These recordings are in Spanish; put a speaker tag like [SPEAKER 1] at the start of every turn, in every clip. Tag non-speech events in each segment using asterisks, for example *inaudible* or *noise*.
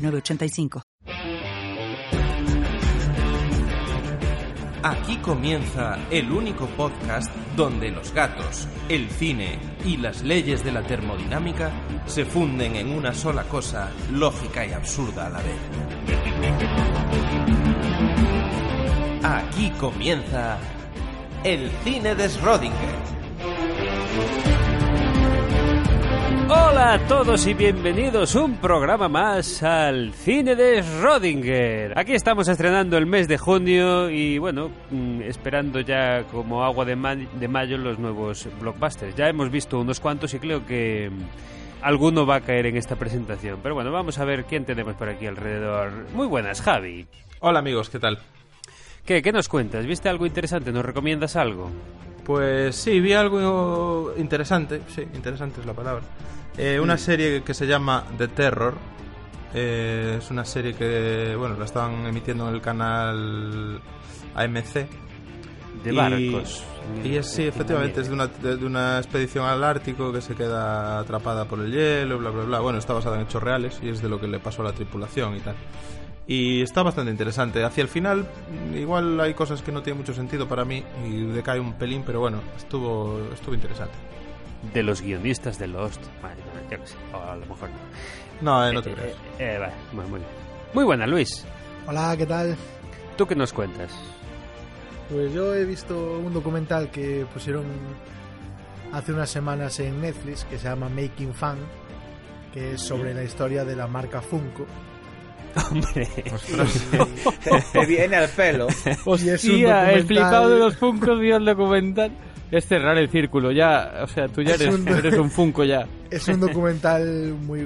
[SPEAKER 1] 906985.
[SPEAKER 2] Aquí comienza el único podcast donde los gatos, el cine y las leyes de la termodinámica se funden en una sola cosa lógica y absurda a la vez. Aquí comienza el cine de Schrödinger.
[SPEAKER 3] Hola a todos y bienvenidos un programa más al cine de Schrödinger. Aquí estamos estrenando el mes de junio y bueno, mm, esperando ya como agua de, ma- de mayo los nuevos blockbusters. Ya hemos visto unos cuantos y creo que mm, alguno va a caer en esta presentación. Pero bueno, vamos a ver quién tenemos por aquí alrededor. Muy buenas, Javi.
[SPEAKER 4] Hola amigos, ¿qué tal?
[SPEAKER 3] ¿Qué, qué nos cuentas? ¿Viste algo interesante? ¿Nos recomiendas algo?
[SPEAKER 4] Pues sí, vi algo interesante, sí, interesante es la palabra. Eh, una serie que se llama The Terror. Eh, es una serie que, bueno, la estaban emitiendo en el canal AMC.
[SPEAKER 3] De
[SPEAKER 4] Y-
[SPEAKER 3] barcos.
[SPEAKER 4] Y es, sí, efectivamente, es de una, de una expedición al Ártico que se queda atrapada por el hielo, bla, bla, bla. Bueno, está basada en hechos reales y es de lo que le pasó a la tripulación y tal. Y está bastante interesante. Hacia el final, igual hay cosas que no tienen mucho sentido para mí y decae un pelín, pero bueno, estuvo, estuvo interesante.
[SPEAKER 3] De los guionistas de Lost. Vale, yo qué sé, o a lo mejor no.
[SPEAKER 4] No, eh, no te
[SPEAKER 3] Eh,
[SPEAKER 4] creas.
[SPEAKER 3] eh, eh, vale, muy, muy bien. Muy buena, Luis.
[SPEAKER 5] Hola, ¿qué tal?
[SPEAKER 3] ¿Tú qué nos cuentas?
[SPEAKER 5] Pues yo he visto un documental que pusieron hace unas semanas en Netflix que se llama Making Fun, que es sobre la historia de la marca Funko.
[SPEAKER 3] Hombre. *laughs*
[SPEAKER 6] te, viene al pelo.
[SPEAKER 5] Y es un
[SPEAKER 7] Hostia, el
[SPEAKER 5] documental-
[SPEAKER 7] flipado de los Funkos vio el documental. Es cerrar el círculo, ya, o sea, tú ya
[SPEAKER 5] Es
[SPEAKER 7] eres,
[SPEAKER 5] un-
[SPEAKER 7] eres un Funko ya.
[SPEAKER 5] Es un documental muy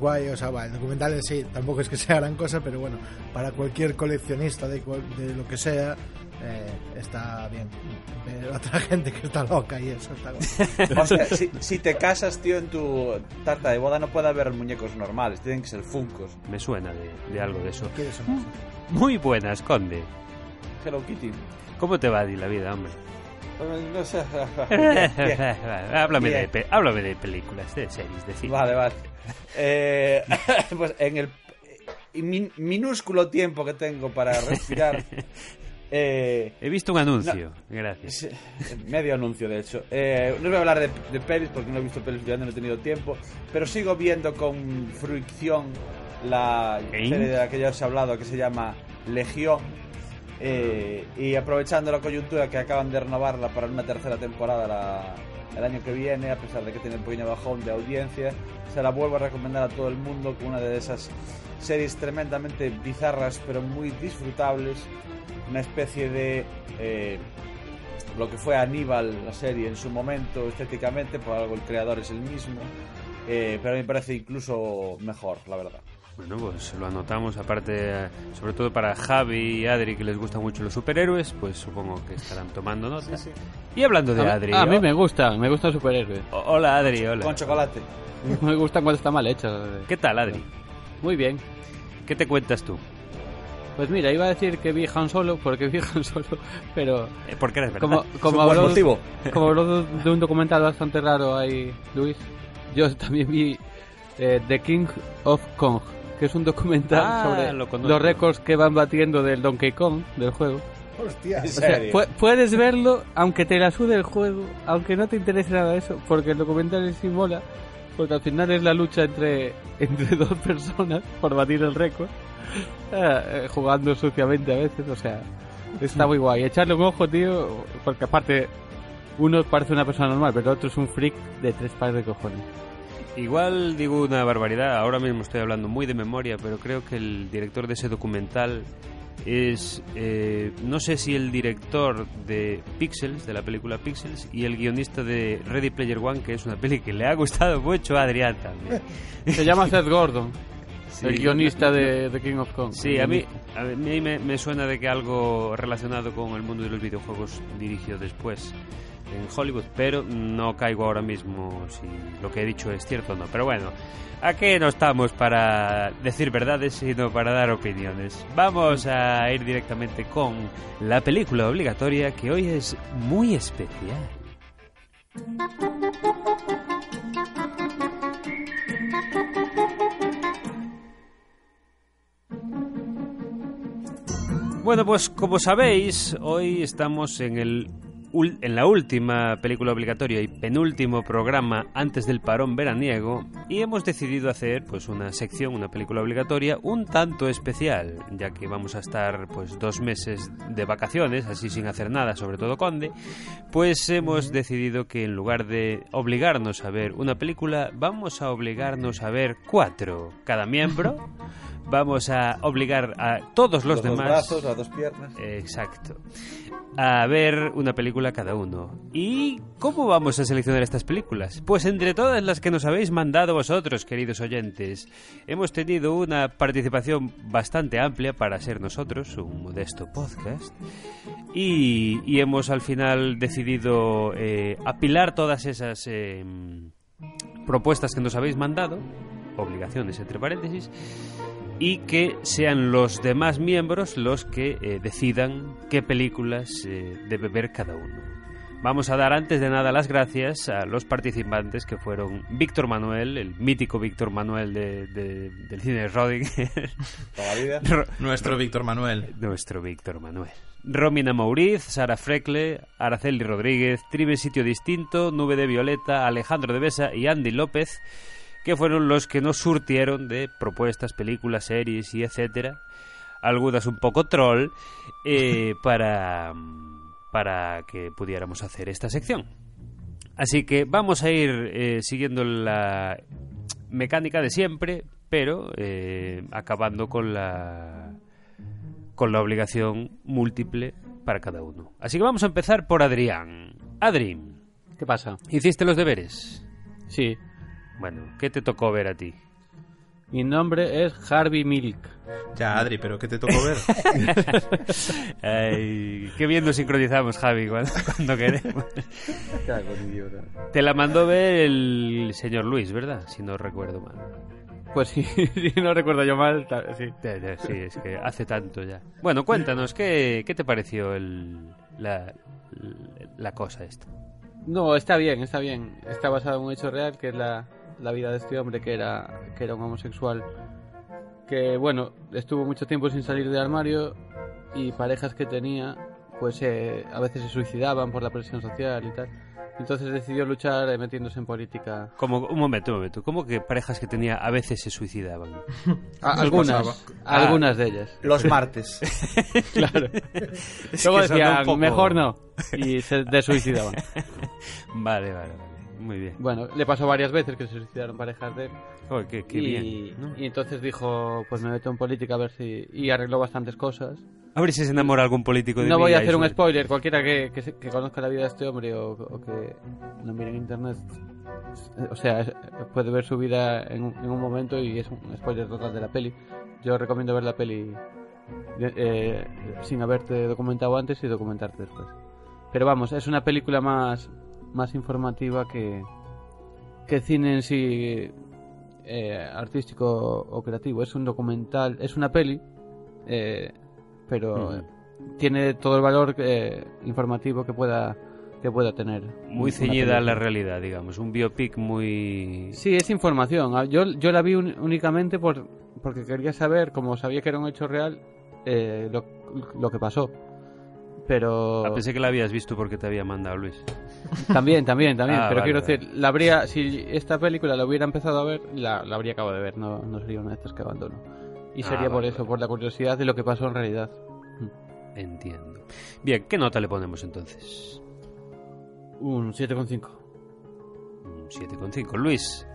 [SPEAKER 5] guay, o sea, va, el documental en sí tampoco es que sea gran cosa, pero bueno, para cualquier coleccionista de, cual- de lo que sea, eh, está bien. Ver a otra gente que está loca y eso está. *laughs*
[SPEAKER 6] O sea, si, si te casas, tío, en tu tarta de boda no puede haber muñecos normales, tienen que ser funcos.
[SPEAKER 3] Me suena de, de algo de eso.
[SPEAKER 5] ¿Quieres o no?
[SPEAKER 3] Muy buenas, Conde.
[SPEAKER 6] Hello Kitty.
[SPEAKER 3] ¿Cómo te va a la vida, hombre?
[SPEAKER 6] No sé. Bien. *laughs*
[SPEAKER 3] háblame, de, háblame de películas, de series, de cine.
[SPEAKER 6] Vale, vale. Eh, *laughs* pues en el min- minúsculo tiempo que tengo para respirar, eh,
[SPEAKER 3] He visto un anuncio, gracias.
[SPEAKER 6] Sí, medio anuncio, de hecho. Eh, no voy a hablar de, de pelis porque no he visto pelis ya no he tenido tiempo, pero sigo viendo con fruición la serie de la que ya os he hablado que se llama Legión. eh, y aprovechando la coyuntura que acaban de renovarla para una tercera temporada la- el año que viene, a pesar de que tiene un pequeño bajón de audiencia, se la vuelvo a recomendar a todo el mundo como una de esas series tremendamente bizarras pero muy disfrutables. Una especie de eh, lo que fue Aníbal, la serie en su momento, estéticamente, por algo el creador es el mismo, eh, pero a mí me parece incluso mejor, la verdad.
[SPEAKER 3] Bueno, pues lo anotamos, aparte, sobre todo para Javi y Adri, que les gustan mucho los superhéroes, pues supongo que estarán tomando nota. Y hablando de
[SPEAKER 7] a,
[SPEAKER 3] Adri...
[SPEAKER 7] a mí
[SPEAKER 3] oh,
[SPEAKER 7] me gustan, me gustan superhéroes.
[SPEAKER 3] Hola, Adri, hola.
[SPEAKER 6] Con chocolate. *laughs*
[SPEAKER 7] Me gustan cuando está mal hecho.
[SPEAKER 3] ¿Qué tal, Adri?
[SPEAKER 7] Muy bien.
[SPEAKER 3] ¿Qué te cuentas tú?
[SPEAKER 7] Pues mira, iba a decir que vi Han Solo, porque vi Han Solo, pero
[SPEAKER 3] Eh, porque eres verdad.
[SPEAKER 7] como, como,
[SPEAKER 6] un buen
[SPEAKER 7] habló,
[SPEAKER 6] motivo.
[SPEAKER 7] como habló de un documental bastante raro ahí, Luis, yo *laughs* también vi eh, The King of Kong, que es un documental
[SPEAKER 3] Ah,
[SPEAKER 7] sobre
[SPEAKER 3] lo
[SPEAKER 7] los récords que van batiendo del Donkey Kong, del juego.
[SPEAKER 5] Hostia.
[SPEAKER 6] En
[SPEAKER 7] O sea, pu- puedes verlo aunque te la sude el juego, aunque no te interese nada eso, porque el documental sí mola, porque al final es la lucha entre, *laughs* entre dos personas por batir el récord, jugando suciamente a veces, o sea, está muy guay. Echarle un ojo, tío, porque aparte uno parece una persona normal, pero el otro es un freak de tres pares de cojones.
[SPEAKER 3] Igual digo una barbaridad, ahora mismo estoy hablando muy de memoria, pero creo que el director de ese documental es, eh, no sé si el director de Pixels, de la película Pixels, y el guionista de Ready Player One, que es una peli que le ha gustado mucho a Adrián también.
[SPEAKER 7] Se llama Seth Gordon. *laughs*
[SPEAKER 3] Sí.
[SPEAKER 7] el guionista de, de King of Kong.
[SPEAKER 3] Sí, a mí, a mí me, me suena de que algo relacionado con el mundo de los videojuegos dirigió después en Hollywood, pero no caigo ahora mismo si lo que he dicho es cierto o no. Pero bueno, aquí no estamos para decir verdades, sino para dar opiniones. Vamos a ir directamente con la película obligatoria que hoy es muy especial. Bueno, pues como sabéis, hoy estamos en el en la última película obligatoria y penúltimo programa antes del parón veraniego y hemos decidido hacer pues una sección, una película obligatoria un tanto especial, ya que vamos a estar pues dos meses de vacaciones, así sin hacer nada, sobre todo Conde, pues hemos decidido que en lugar de obligarnos a ver una película, vamos a obligarnos a ver cuatro cada miembro. Vamos a obligar a todos los,
[SPEAKER 6] Los dos
[SPEAKER 3] demás
[SPEAKER 6] brazos, las dos piernas.
[SPEAKER 3] Exacto. A ver una película cada uno. ¿Y cómo vamos a seleccionar estas películas? Pues entre todas las que nos habéis mandado vosotros, queridos oyentes, hemos tenido una participación bastante amplia para ser nosotros, un modesto podcast, y, y hemos al final decidido eh, apilar todas esas eh, propuestas que nos habéis mandado, obligaciones entre paréntesis, y que sean los demás miembros los que eh, decidan qué películas eh, debe ver cada uno. Vamos a dar antes de nada las gracias a los participantes que fueron Víctor Manuel, el mítico Víctor Manuel de- de- del cine de Rodinger, *laughs*
[SPEAKER 6] Toda la vida.
[SPEAKER 3] Ro-
[SPEAKER 4] Nuestro Víctor Manuel.
[SPEAKER 3] nuestro Víctor Manuel. Romina Mauriz, Sara Frecle, Araceli Rodríguez, Tribe Sitio Distinto, Nube de Violeta, Alejandro de Besa y Andy López, que fueron los que nos surtieron de propuestas, películas, series y etcétera, algunas un poco troll, eh, *laughs* para, para que pudiéramos hacer esta sección. Así que vamos a ir eh, siguiendo la mecánica de siempre, pero eh, acabando con la con la obligación múltiple para cada uno. Así que vamos a empezar por Adrián. Adri,
[SPEAKER 7] ¿Qué pasa?
[SPEAKER 3] ¿hiciste los deberes?
[SPEAKER 7] Sí.
[SPEAKER 3] Bueno, ¿qué te tocó ver a ti?
[SPEAKER 7] Mi nombre es Harvey Milk.
[SPEAKER 4] Ya, Adri, pero ¿qué te tocó ver? *laughs*
[SPEAKER 3] Ay, qué bien nos sincronizamos, Javi, cuando, cuando queremos. Te la mandó ver el señor Luis, ¿verdad? Si no recuerdo mal.
[SPEAKER 7] Pues sí, *laughs* si no recuerdo yo mal, sí.
[SPEAKER 3] Sí, es que hace tanto ya. Bueno, cuéntanos, ¿qué, qué te pareció el, la, la cosa esta?
[SPEAKER 7] No, está bien, está bien. Está basado en un hecho real, que es la, la vida de este hombre que era, que era un homosexual. Que, bueno, estuvo mucho tiempo sin salir del armario y parejas que tenía, pues eh, a veces se suicidaban por la presión social y tal. Entonces decidió luchar eh, metiéndose en política.
[SPEAKER 3] Como, un momento, un momento. ¿Cómo que parejas que tenía a veces se suicidaban? *laughs*
[SPEAKER 7] A- algunas,
[SPEAKER 6] Ah.
[SPEAKER 7] algunas de ellas.
[SPEAKER 6] Los martes. *laughs*
[SPEAKER 7] Claro. *laughs*
[SPEAKER 3] Es
[SPEAKER 7] Luego decían,
[SPEAKER 3] un poco-
[SPEAKER 7] mejor no. Y se desuicidaban.
[SPEAKER 3] Vale, vale, vale. Muy bien.
[SPEAKER 7] Bueno, le pasó varias veces que se suicidaron parejas de él.
[SPEAKER 3] Joder, qué, qué
[SPEAKER 7] y,
[SPEAKER 3] bien. ¿no?
[SPEAKER 7] y entonces dijo, pues me meto en política a ver si... Y arregló bastantes cosas.
[SPEAKER 3] A ver si se enamora algún político de
[SPEAKER 7] No
[SPEAKER 3] mí
[SPEAKER 7] voy a hacer un spoiler, cualquiera que, que, que conozca la vida de este hombre o, o que lo mire en internet, eh, o sea, puede ver su vida en, un- en un momento y es un spoiler total de la peli. Yo recomiendo ver la peli eh, sin haberte documentado antes y documentarte después. Pero vamos, es una película más, más informativa que, que cine en sí eh, artístico o creativo. Es un documental, es una peli, eh, pero tiene todo el valor eh, informativo que pueda que pueda tener.
[SPEAKER 3] Muy ceñida a la realidad, digamos. Un biopic muy...
[SPEAKER 7] Sí, es información. Ah, Yo, yo la vi un- únicamente por, porque quería saber, como sabía que era un hecho real, eh, lo, lo que pasó. Pero
[SPEAKER 3] Ah, pensé que la habías visto porque te había mandado Luis.
[SPEAKER 7] también, también, también.
[SPEAKER 3] Ah,
[SPEAKER 7] pero
[SPEAKER 3] vale,
[SPEAKER 7] quiero
[SPEAKER 3] vale.
[SPEAKER 7] decir, la habría, si esta película la hubiera empezado a ver, la, la habría acabado de ver. No, no sería una de estas que abandono. Y
[SPEAKER 3] Ah,
[SPEAKER 7] sería por eso,
[SPEAKER 3] vale.
[SPEAKER 7] por la curiosidad de lo que pasó en realidad.
[SPEAKER 3] Entiendo. Bien, ¿qué nota le ponemos entonces?
[SPEAKER 7] Un 7,5.
[SPEAKER 3] Un 7,5. Luis,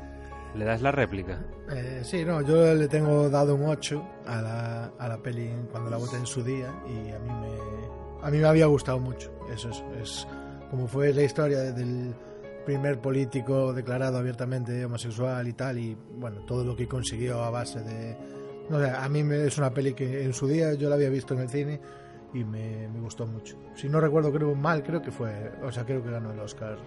[SPEAKER 3] ¿le das la réplica?
[SPEAKER 5] Eh, sí, no, yo le tengo dado un 8 a la, a la peli cuando la voté en su día y a mí me, a mí me había gustado mucho. Eso es, es como fue la historia del, primer político declarado abiertamente homosexual y tal, y bueno, todo lo que consiguió a base de... No sé, a mí me, es una peli que en su día yo la había visto en el cine y me, me gustó mucho. Si no recuerdo creo mal, creo que fue, o sea, creo que ganó el Oscar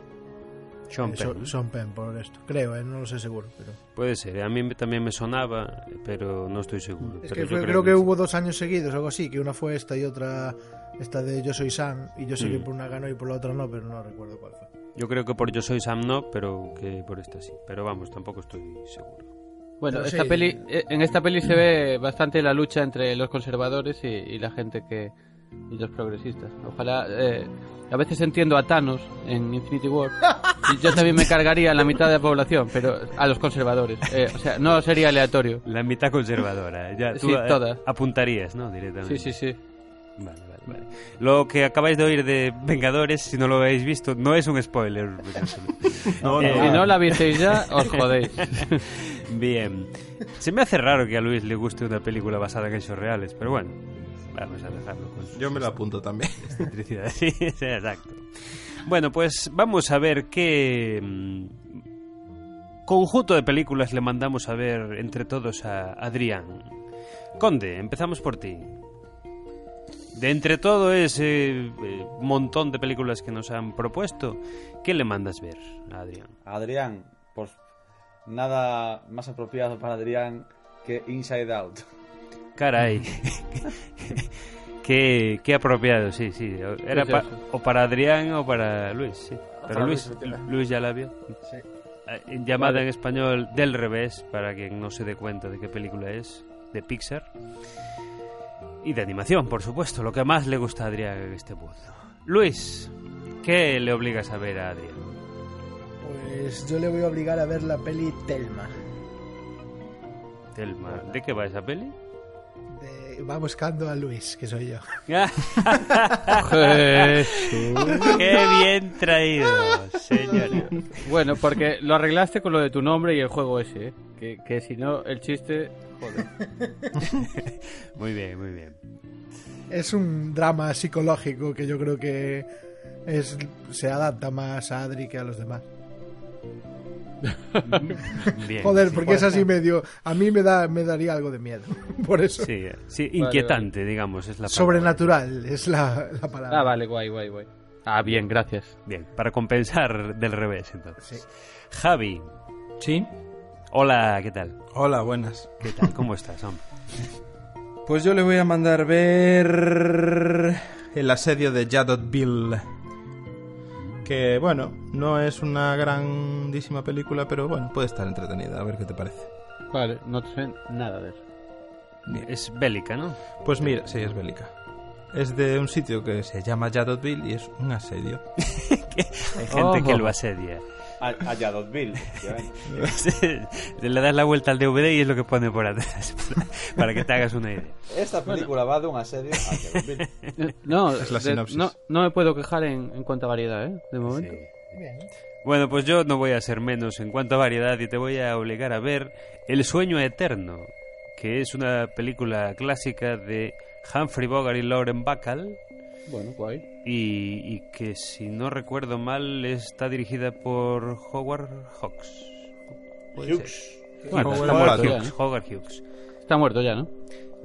[SPEAKER 3] Sean
[SPEAKER 5] eh,
[SPEAKER 3] Penn.
[SPEAKER 5] Sean- Penn por esto. Creo, eh, no lo sé seguro, pero...
[SPEAKER 3] Puede ser, a mí también me sonaba, pero no estoy seguro.
[SPEAKER 5] Es
[SPEAKER 3] Pero
[SPEAKER 5] que
[SPEAKER 3] yo
[SPEAKER 5] fue- creo que
[SPEAKER 3] sí.
[SPEAKER 5] hubo dos años seguidos, algo así, que una fue esta y otra esta de Yo soy Sam, y yo sé que
[SPEAKER 3] Mm.
[SPEAKER 5] por una ganó y por la otra no, pero no recuerdo cuál fue.
[SPEAKER 3] Yo creo que por Yo Soy Sam no, pero que por esta sí. Pero vamos, tampoco estoy seguro.
[SPEAKER 7] Bueno,
[SPEAKER 5] Pero
[SPEAKER 7] esta
[SPEAKER 5] sí.
[SPEAKER 7] peli, eh, en esta peli se ve bastante la lucha entre los conservadores y, y la gente que y los progresistas. Ojalá eh, a veces entiendo a Thanos en Infinity War *laughs* y yo también me cargaría a la mitad de la población, pero a los conservadores. Eh, o sea, no sería aleatorio.
[SPEAKER 3] La mitad conservadora. Ya, tú
[SPEAKER 7] Sí,
[SPEAKER 3] eh,
[SPEAKER 7] toda.
[SPEAKER 3] apuntarías, ¿no? Directamente.
[SPEAKER 7] Sí, sí, sí.
[SPEAKER 3] Vale, vale, vale. Lo que acabáis de oír de Vengadores, si no lo habéis visto, no es un spoiler. *laughs*
[SPEAKER 4] No,
[SPEAKER 3] Eh,
[SPEAKER 7] Si no la visteis ya, os jodéis. *laughs*
[SPEAKER 3] Bien. Se me hace raro que a Luis le guste una película basada en hechos reales, pero bueno, vamos a dejarlo con
[SPEAKER 4] Yo me lo apunto también. *laughs*
[SPEAKER 3] sí, exacto. Bueno, pues vamos a ver qué mm, conjunto de películas le mandamos a ver entre todos a Adrián. Conde, empezamos por ti. De entre todo ese eh, montón de películas que nos han propuesto, ¿qué le mandas ver a Adrián?
[SPEAKER 6] Adrián, pues nada más apropiado para Adrián que Inside Out.
[SPEAKER 3] Caray. *laughs* qué, qué apropiado, sí, sí. Era pa- o para Adrián o para Luis, sí. Pero
[SPEAKER 6] Para
[SPEAKER 3] Luis,
[SPEAKER 6] Luis,
[SPEAKER 3] ya la vio.
[SPEAKER 5] Sí.
[SPEAKER 3] Eh, en Llamada en español del revés, para quien no se dé cuenta de qué película es, de Pixar. Y de animación, por supuesto, lo que más le gusta a Adrián en este mundo. Luis, ¿qué le obligas a ver a Adrián?
[SPEAKER 5] Pues yo le voy a obligar a ver la peli Telma.
[SPEAKER 3] Telma, ¿de qué va esa peli?
[SPEAKER 5] Va buscando a Luis, que soy yo. *laughs*
[SPEAKER 3] ¡Qué bien traído, señor!
[SPEAKER 7] Bueno, porque lo arreglaste con lo de tu nombre y el juego ese, ¿eh? que, que si no, el chiste... Joder. *laughs*
[SPEAKER 3] Muy bien, muy bien.
[SPEAKER 5] Es un drama psicológico que yo creo que es se adapta más a Adri que a los demás. *laughs*
[SPEAKER 3] Bien,
[SPEAKER 5] Joder,
[SPEAKER 3] sí.
[SPEAKER 5] porque es así medio... A mí me da me daría algo de miedo. *laughs* Por eso.
[SPEAKER 3] Sí, eh, sí, inquietante, digamos, es la palabra.
[SPEAKER 5] Sobrenatural es la, la palabra.
[SPEAKER 7] Ah, vale, guay, guay, guay. Ah, bien, gracias.
[SPEAKER 3] Bien, para compensar del revés, entonces.
[SPEAKER 5] Sí.
[SPEAKER 3] Javi,
[SPEAKER 4] Sí.
[SPEAKER 3] hola, ¿qué tal?
[SPEAKER 4] Hola, buenas.
[SPEAKER 3] ¿Qué tal? ¿Cómo estás, hombre?
[SPEAKER 4] Pues yo le voy a mandar ver el asedio de Yadotville. Que bueno, no es una grandísima película, pero bueno, puede estar entretenida. A ver qué te parece.
[SPEAKER 7] Vale, no sé nada de eso.
[SPEAKER 3] Es bélica, ¿no?
[SPEAKER 4] Pues mira, sí, es bélica. Es de un sitio que se llama Yadotville y es un asedio. *laughs*
[SPEAKER 3] Hay gente que lo asedia.
[SPEAKER 6] A, a Yadotville, efectivamente. *laughs*
[SPEAKER 3] Le das la vuelta al DVD y es lo que pone por atrás, *laughs* para, que te hagas una idea.
[SPEAKER 6] Esta película va de un asedio a Yadotville.
[SPEAKER 7] Eh, *laughs* No,
[SPEAKER 4] Es la
[SPEAKER 7] de-
[SPEAKER 4] sinopsis.
[SPEAKER 7] no, no me puedo quejar en, en cuanto a variedad, ¿eh? De momento.
[SPEAKER 3] Sí. Bueno, pues yo no voy a ser menos en cuanto a variedad y te voy a obligar a ver El sueño eterno, que es una película clásica de Humphrey Bogart y Lauren Bacall
[SPEAKER 7] Bueno, guay.
[SPEAKER 3] y, y que si no recuerdo mal está dirigida por Howard Hawks. ¿Puede
[SPEAKER 6] Hughes.
[SPEAKER 3] ser?
[SPEAKER 7] Bueno,
[SPEAKER 3] Howard,
[SPEAKER 7] ya,
[SPEAKER 3] Hughes,
[SPEAKER 7] ¿no?
[SPEAKER 3] Howard Hughes.
[SPEAKER 7] Está muerto ya, ¿no?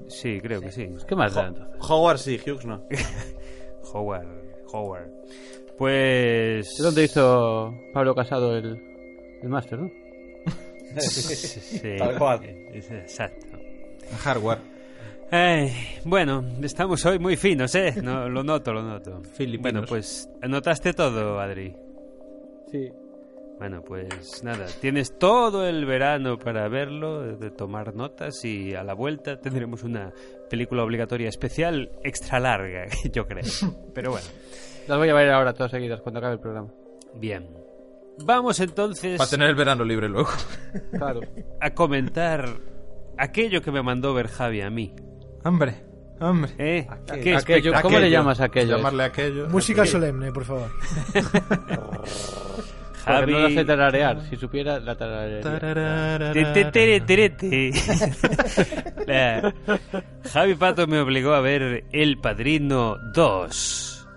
[SPEAKER 3] Sí, creo que sí.
[SPEAKER 7] ¿Qué más da entonces?
[SPEAKER 6] Howard sí, Hughes no. *laughs*
[SPEAKER 3] Howard, Howard. Pues...
[SPEAKER 7] ¿De dónde hizo Pablo Casado el, el máster, no? *laughs*
[SPEAKER 3] Sí,
[SPEAKER 6] Tal cual.
[SPEAKER 3] es- Exacto.
[SPEAKER 4] Hardware.
[SPEAKER 3] Ay, bueno, estamos hoy muy finos, ¿eh? No, lo noto, lo noto. *laughs*
[SPEAKER 4] Filipinos.
[SPEAKER 3] Bueno, pues anotaste todo, Adri.
[SPEAKER 7] Sí.
[SPEAKER 3] Bueno, pues nada, tienes todo el verano para verlo, de tomar notas y a la vuelta tendremos una película obligatoria especial extra larga, *laughs* yo creo. Pero bueno,
[SPEAKER 7] Las voy a ver ahora todas seguidas cuando acabe el programa.
[SPEAKER 3] bien. Vamos entonces
[SPEAKER 4] Para tener el verano libre luego.
[SPEAKER 7] Claro.
[SPEAKER 3] a comentar aquello que me mandó ver Javi a mí.
[SPEAKER 4] Hombre, hombre.
[SPEAKER 3] ¿Eh? ¿Qué
[SPEAKER 7] Aquello, ¿Cómo le llamas a aquello?
[SPEAKER 4] Llamarle aquello.
[SPEAKER 5] Música
[SPEAKER 4] aquello.
[SPEAKER 5] solemne, por favor. *laughs*
[SPEAKER 3] Javi...
[SPEAKER 7] no sé tararear. Si supiera, la tararearía. *laughs*
[SPEAKER 3] Javi Pato me obligó a ver El Padrino 2.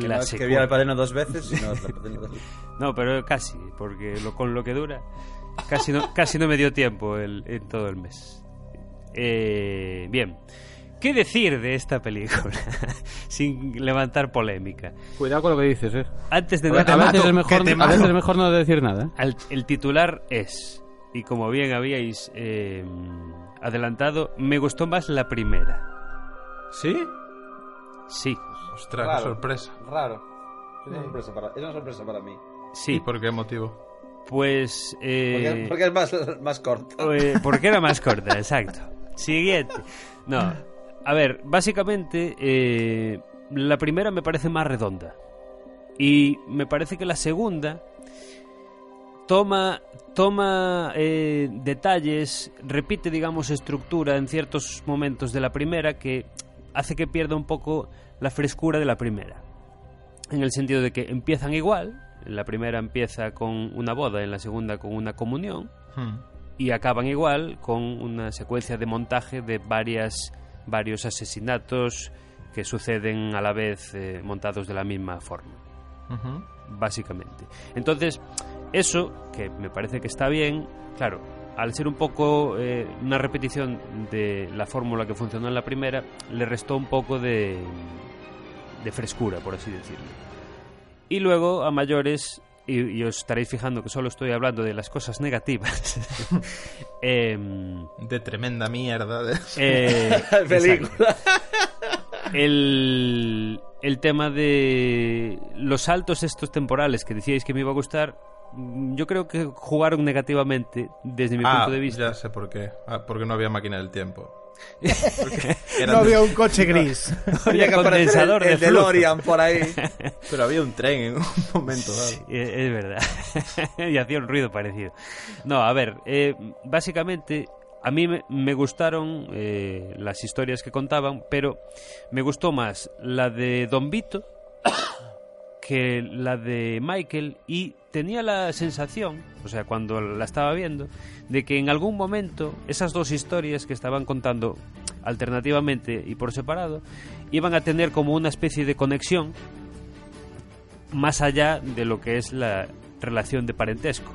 [SPEAKER 6] Que
[SPEAKER 3] la
[SPEAKER 6] no es que
[SPEAKER 3] secuela.
[SPEAKER 6] viera el padrino dos veces, sino el padrino dos veces.
[SPEAKER 3] No, pero casi, porque lo, con lo que dura, casi no, casi no me dio tiempo el, en todo el mes. Eh, bien, ¿qué decir de esta película? *laughs* Sin levantar polémica.
[SPEAKER 7] Cuidado con lo que dices, eh.
[SPEAKER 3] Antes de
[SPEAKER 7] A
[SPEAKER 3] dar
[SPEAKER 4] te
[SPEAKER 7] veces
[SPEAKER 4] mato,
[SPEAKER 7] es mejor, a veces es mejor no decir nada, ¿eh?
[SPEAKER 3] al- el titular es, y como bien habíais eh, adelantado, me gustó más la primera.
[SPEAKER 4] ¿Sí?
[SPEAKER 3] Sí,
[SPEAKER 4] Ostras, qué
[SPEAKER 6] Raro.
[SPEAKER 4] sorpresa.
[SPEAKER 6] Raro. Es una sorpresa para, es una sorpresa para mí.
[SPEAKER 3] sí.
[SPEAKER 4] ¿Y por qué motivo?
[SPEAKER 3] Pues...
[SPEAKER 6] Porque,
[SPEAKER 3] Eh,
[SPEAKER 6] porque es más, *laughs* más corto.
[SPEAKER 3] Eh, porque era más corta, *laughs* exacto. Siguiente. No, a ver, básicamente eh, la primera me parece más redonda. Y me parece que la segunda toma, toma eh, detalles, repite, digamos, estructura en ciertos momentos de la primera que hace que pierda un poco la frescura de la primera. En el sentido de que empiezan igual, la primera empieza con una boda, en la segunda con una comunión,
[SPEAKER 4] Hmm.
[SPEAKER 3] Y acaban igual con una secuencia de montaje de varias varios asesinatos que suceden a la vez eh, montados de la misma forma.
[SPEAKER 4] Ujú.
[SPEAKER 3] básicamente. Entonces eso que me parece que está bien claro al ser un poco eh, una repetición de la fórmula que funcionó en la primera le restó un poco de de frescura por así decirlo. Y luego a mayores y, y os estaréis fijando que solo estoy hablando de las cosas negativas *laughs* Em,
[SPEAKER 4] De tremenda mierda. de-
[SPEAKER 3] eh, *laughs*
[SPEAKER 6] Película.
[SPEAKER 3] el, el tema de los saltos estos temporales que decíais que me iba a gustar, yo creo que jugaron negativamente desde mi
[SPEAKER 4] ah,
[SPEAKER 3] punto de vista.
[SPEAKER 4] ya sé por qué. Ah, porque no había máquina del tiempo. *laughs*
[SPEAKER 5] No había un coche *laughs* gris. *laughs*
[SPEAKER 3] Había
[SPEAKER 6] que aparecer
[SPEAKER 3] condensador
[SPEAKER 6] el, el
[SPEAKER 3] de flujo.
[SPEAKER 6] DeLorean por ahí.
[SPEAKER 4] Pero había un tren en un momento dado.
[SPEAKER 3] Sí, es es verdad. y hacía un ruido parecido. No, a ver, eh, básicamente a mí me, me gustaron eh, las historias que contaban, pero me gustó más la de Don Vito *coughs* que la de Michael y tenía la sensación, o sea, cuando la estaba viendo, de que en algún momento esas dos historias que estaban contando alternativamente y por separado iban a tener como una especie de conexión más allá de lo que es la relación de parentesco.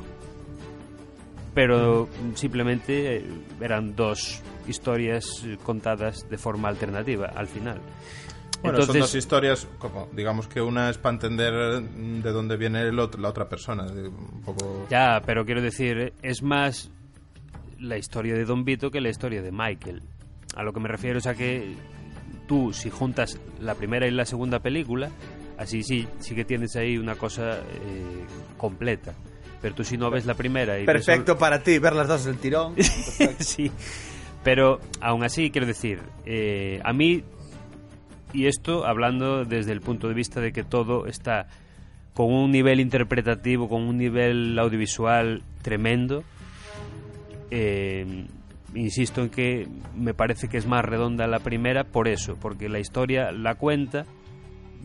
[SPEAKER 3] Pero simplemente eh, eran dos historias contadas de forma alternativa al final.
[SPEAKER 4] Bueno, son dos historias, como digamos que una es para entender de dónde viene el otro- la otra persona. Un poco...
[SPEAKER 3] Ya, pero quiero decir, es más la historia de Don Vito que la historia de Michael. A lo que me refiero es a que tú, si juntas la primera y la segunda película, así sí, sí que tienes ahí una cosa eh, completa. Pero tú si no ves la primera y ves
[SPEAKER 6] Perfecto para ti, ver las dos del tirón. *laughs*
[SPEAKER 3] sí. Pero aún así, quiero decir, eh, a mí, y esto hablando desde el punto de vista de que todo está con un nivel interpretativo, con un nivel audiovisual tremendo, eh, insisto en que me parece que es más redonda la primera por eso, porque la historia la cuenta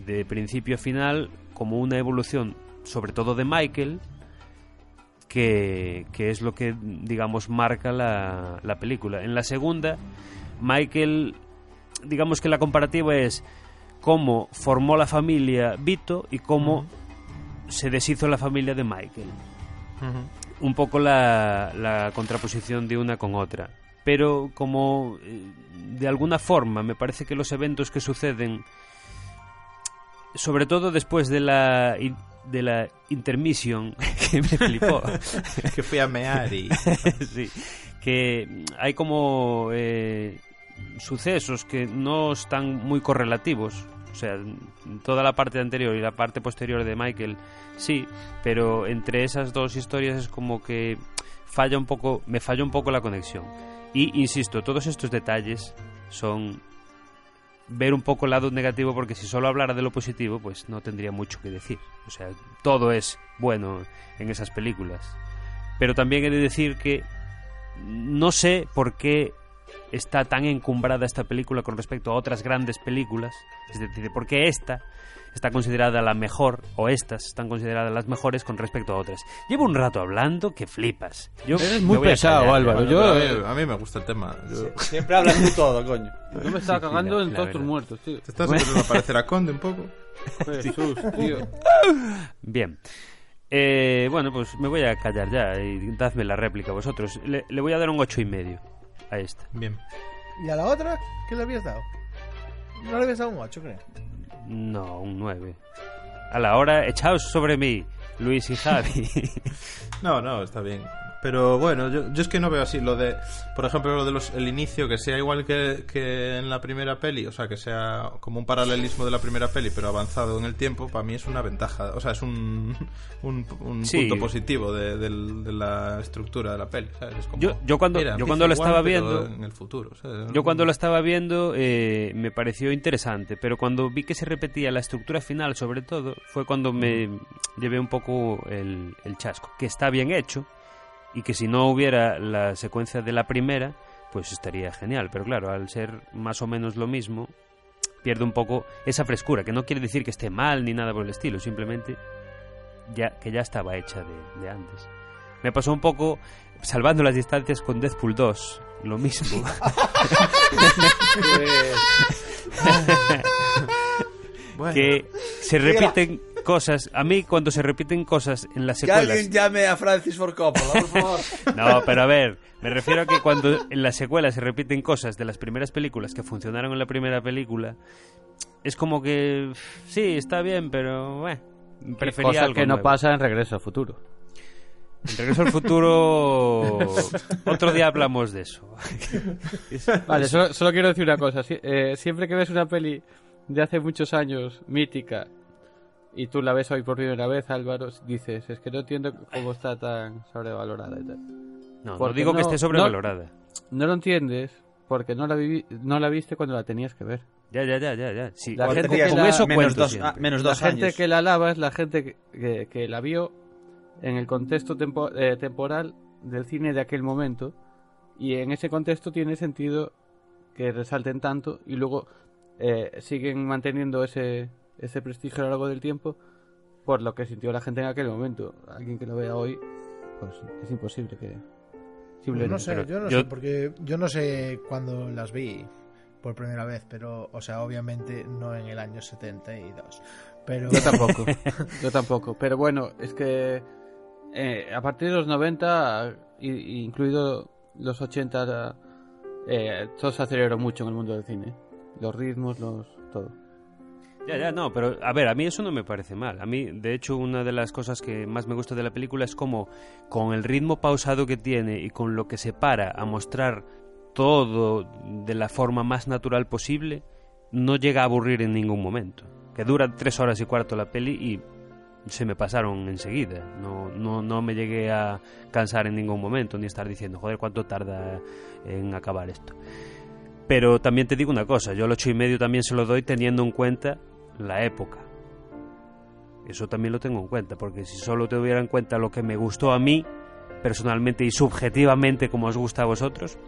[SPEAKER 3] de principio a final como una evolución, sobre todo de Michael, que, que es lo que, digamos, marca la, la película. En la segunda, Michael, digamos que la comparativa es cómo formó la familia Vito y cómo se deshizo la familia de Michael. Un poco la, la contraposición de una con otra. Pero como eh, de alguna forma me parece que los eventos que suceden, sobre todo después de la, de la intermission, *laughs* que me flipó, *laughs*
[SPEAKER 4] que fui a mear y... *laughs*
[SPEAKER 3] sí, que hay como eh, sucesos que no están muy correlativos. O sea, toda la parte anterior y la parte posterior de Michael, sí, pero entre esas dos historias es como que falla un poco, me falla un poco la conexión. Y insisto, todos estos detalles son ver un poco el lado negativo porque si solo hablara de lo positivo, pues no tendría mucho que decir. O sea, todo es bueno en esas películas. Pero también he de decir que no sé por qué está tan encumbrada esta película con respecto a otras grandes películas. Es decir, por qué esta está considerada la mejor o estas están consideradas las mejores con respecto a otras. Llevo un rato hablando que flipas. Yo
[SPEAKER 7] Eres muy
[SPEAKER 3] a
[SPEAKER 7] pesado,
[SPEAKER 3] callar,
[SPEAKER 7] Álvaro. Yo,
[SPEAKER 4] a,
[SPEAKER 7] eh,
[SPEAKER 4] mí, a mí me gusta el tema. Yo-
[SPEAKER 6] Siempre hablas tú todo, coño. *laughs*
[SPEAKER 7] yo me estaba
[SPEAKER 3] Sí, sí,
[SPEAKER 7] cagando
[SPEAKER 3] la-
[SPEAKER 7] en
[SPEAKER 3] la
[SPEAKER 7] todos tus muertos, tío.
[SPEAKER 4] Te estás empezando a parecer a Conde un poco. *laughs*
[SPEAKER 7] Jesús, tío. *laughs*
[SPEAKER 3] Bien. Eh, bueno, pues me voy a callar ya y dadme la réplica vosotros. Le, le voy a dar un ocho y medio a esta.
[SPEAKER 4] Bien.
[SPEAKER 5] ¿Y a la otra? ¿Qué le habías dado? No le habías dado un 8, creo.
[SPEAKER 3] No, un 9. A la hora, echaos sobre mí, Luis y Javi. *laughs*
[SPEAKER 4] No, no, está bien. Pero bueno, yo, yo es que no veo así lo de, por ejemplo, lo de los, el inicio, que sea igual que, que en la primera peli, o sea, que sea como un paralelismo de la primera peli, pero avanzado en el tiempo, para mí es una ventaja, o sea, es un, *laughs* un, un
[SPEAKER 3] Sí.
[SPEAKER 4] punto positivo de, del- de la estructura de la peli, ¿sabes? Es como,
[SPEAKER 3] Yo- yo cuando-
[SPEAKER 4] mira,
[SPEAKER 3] yo cuando lo
[SPEAKER 4] igual,
[SPEAKER 3] estaba viendo-
[SPEAKER 4] en el futuro, ¿sabes?
[SPEAKER 3] Yo cuando lo estaba viendo eh, me pareció interesante, pero cuando vi que se repetía la estructura final, sobre todo, fue cuando me llevé un poco el, el chasco. Que está bien hecho y que si no hubiera la secuencia de la primera, pues estaría genial. Pero claro, al ser más o menos lo mismo, pierde un poco esa frescura, que no quiere decir que esté mal ni nada por el estilo, simplemente ya que ya estaba hecha de, de antes. Me pasó un poco salvando las distancias con Deadpool 2, lo mismo. *laughs* *laughs*
[SPEAKER 4] Bueno,
[SPEAKER 3] que se repiten cosas. A mí, cuando se repiten cosas en las
[SPEAKER 6] Que
[SPEAKER 3] secuelas.
[SPEAKER 6] alguien llame a Francis Ford Coppola, por favor. *laughs*
[SPEAKER 3] No, pero a ver, me refiero a que cuando en las secuelas se repiten cosas de las primeras películas que funcionaron en la primera película, es como que. Sí, está bien, pero. Bueno, prefería
[SPEAKER 7] Cosa
[SPEAKER 3] algo
[SPEAKER 7] que no
[SPEAKER 3] nuevo.
[SPEAKER 7] pasa en Regreso al Futuro.
[SPEAKER 3] En Regreso al futuro. Otro día hablamos de eso. *laughs*
[SPEAKER 7] Vale, solo, solo quiero decir una cosa. Si- eh, siempre que ves una peli de hace muchos años, mítica, y tú la ves hoy por primera vez, Álvaro, dices, es que no entiendo cómo está tan sobrevalorada y tal.
[SPEAKER 3] No, digo que esté sobrevalorada.
[SPEAKER 7] No lo entiendes porque no la, vivi- no la viste cuando la tenías que ver.
[SPEAKER 3] Ya, ya, ya, ya, ya. Sí,
[SPEAKER 7] La gente que la-
[SPEAKER 3] eso
[SPEAKER 6] menos dos, ah, menos
[SPEAKER 7] la
[SPEAKER 6] dos
[SPEAKER 7] gente
[SPEAKER 6] años.
[SPEAKER 7] que la alaba es la gente que, que- que la vio en el contexto tempo- eh, temporal del cine de aquel momento y en ese contexto tiene sentido que resalten tanto y luego eh, siguen manteniendo ese, ese prestigio a lo largo del tiempo por lo que sintió la gente en aquel momento. Alguien que lo vea hoy, pues es imposible que...
[SPEAKER 5] Yo
[SPEAKER 7] Simplemente.
[SPEAKER 5] no sé,
[SPEAKER 3] pero
[SPEAKER 5] yo no
[SPEAKER 3] yo-
[SPEAKER 5] sé, porque yo no sé cuándo las vi por primera vez, pero, o sea, obviamente no en el año 72. Pero
[SPEAKER 7] Yo tampoco, *laughs* yo tampoco. Pero bueno, es que eh, a partir de los 90, i- i- incluido los 80, eh, todo se aceleró mucho en el mundo del cine. Los ritmos, los todo.
[SPEAKER 3] Ya, ya, no, pero a ver, a mí eso no me parece mal. A mí, de hecho, una de las cosas que más me gusta de la película es como con el ritmo pausado que tiene y con lo que se para a mostrar todo de la forma más natural posible, no llega a aburrir en ningún momento. Que dura tres horas y cuarto la peli y se me pasaron enseguida. No, no, no me llegué a cansar en ningún momento, ni estar diciendo, joder, ¿cuánto tarda en acabar esto? Pero también te digo una cosa, yo el ocho y medio también se lo doy teniendo en cuenta la época. Eso también lo tengo en cuenta, porque si solo tuviera en cuenta lo que me gustó a mí, personalmente y subjetivamente como os gusta a vosotros,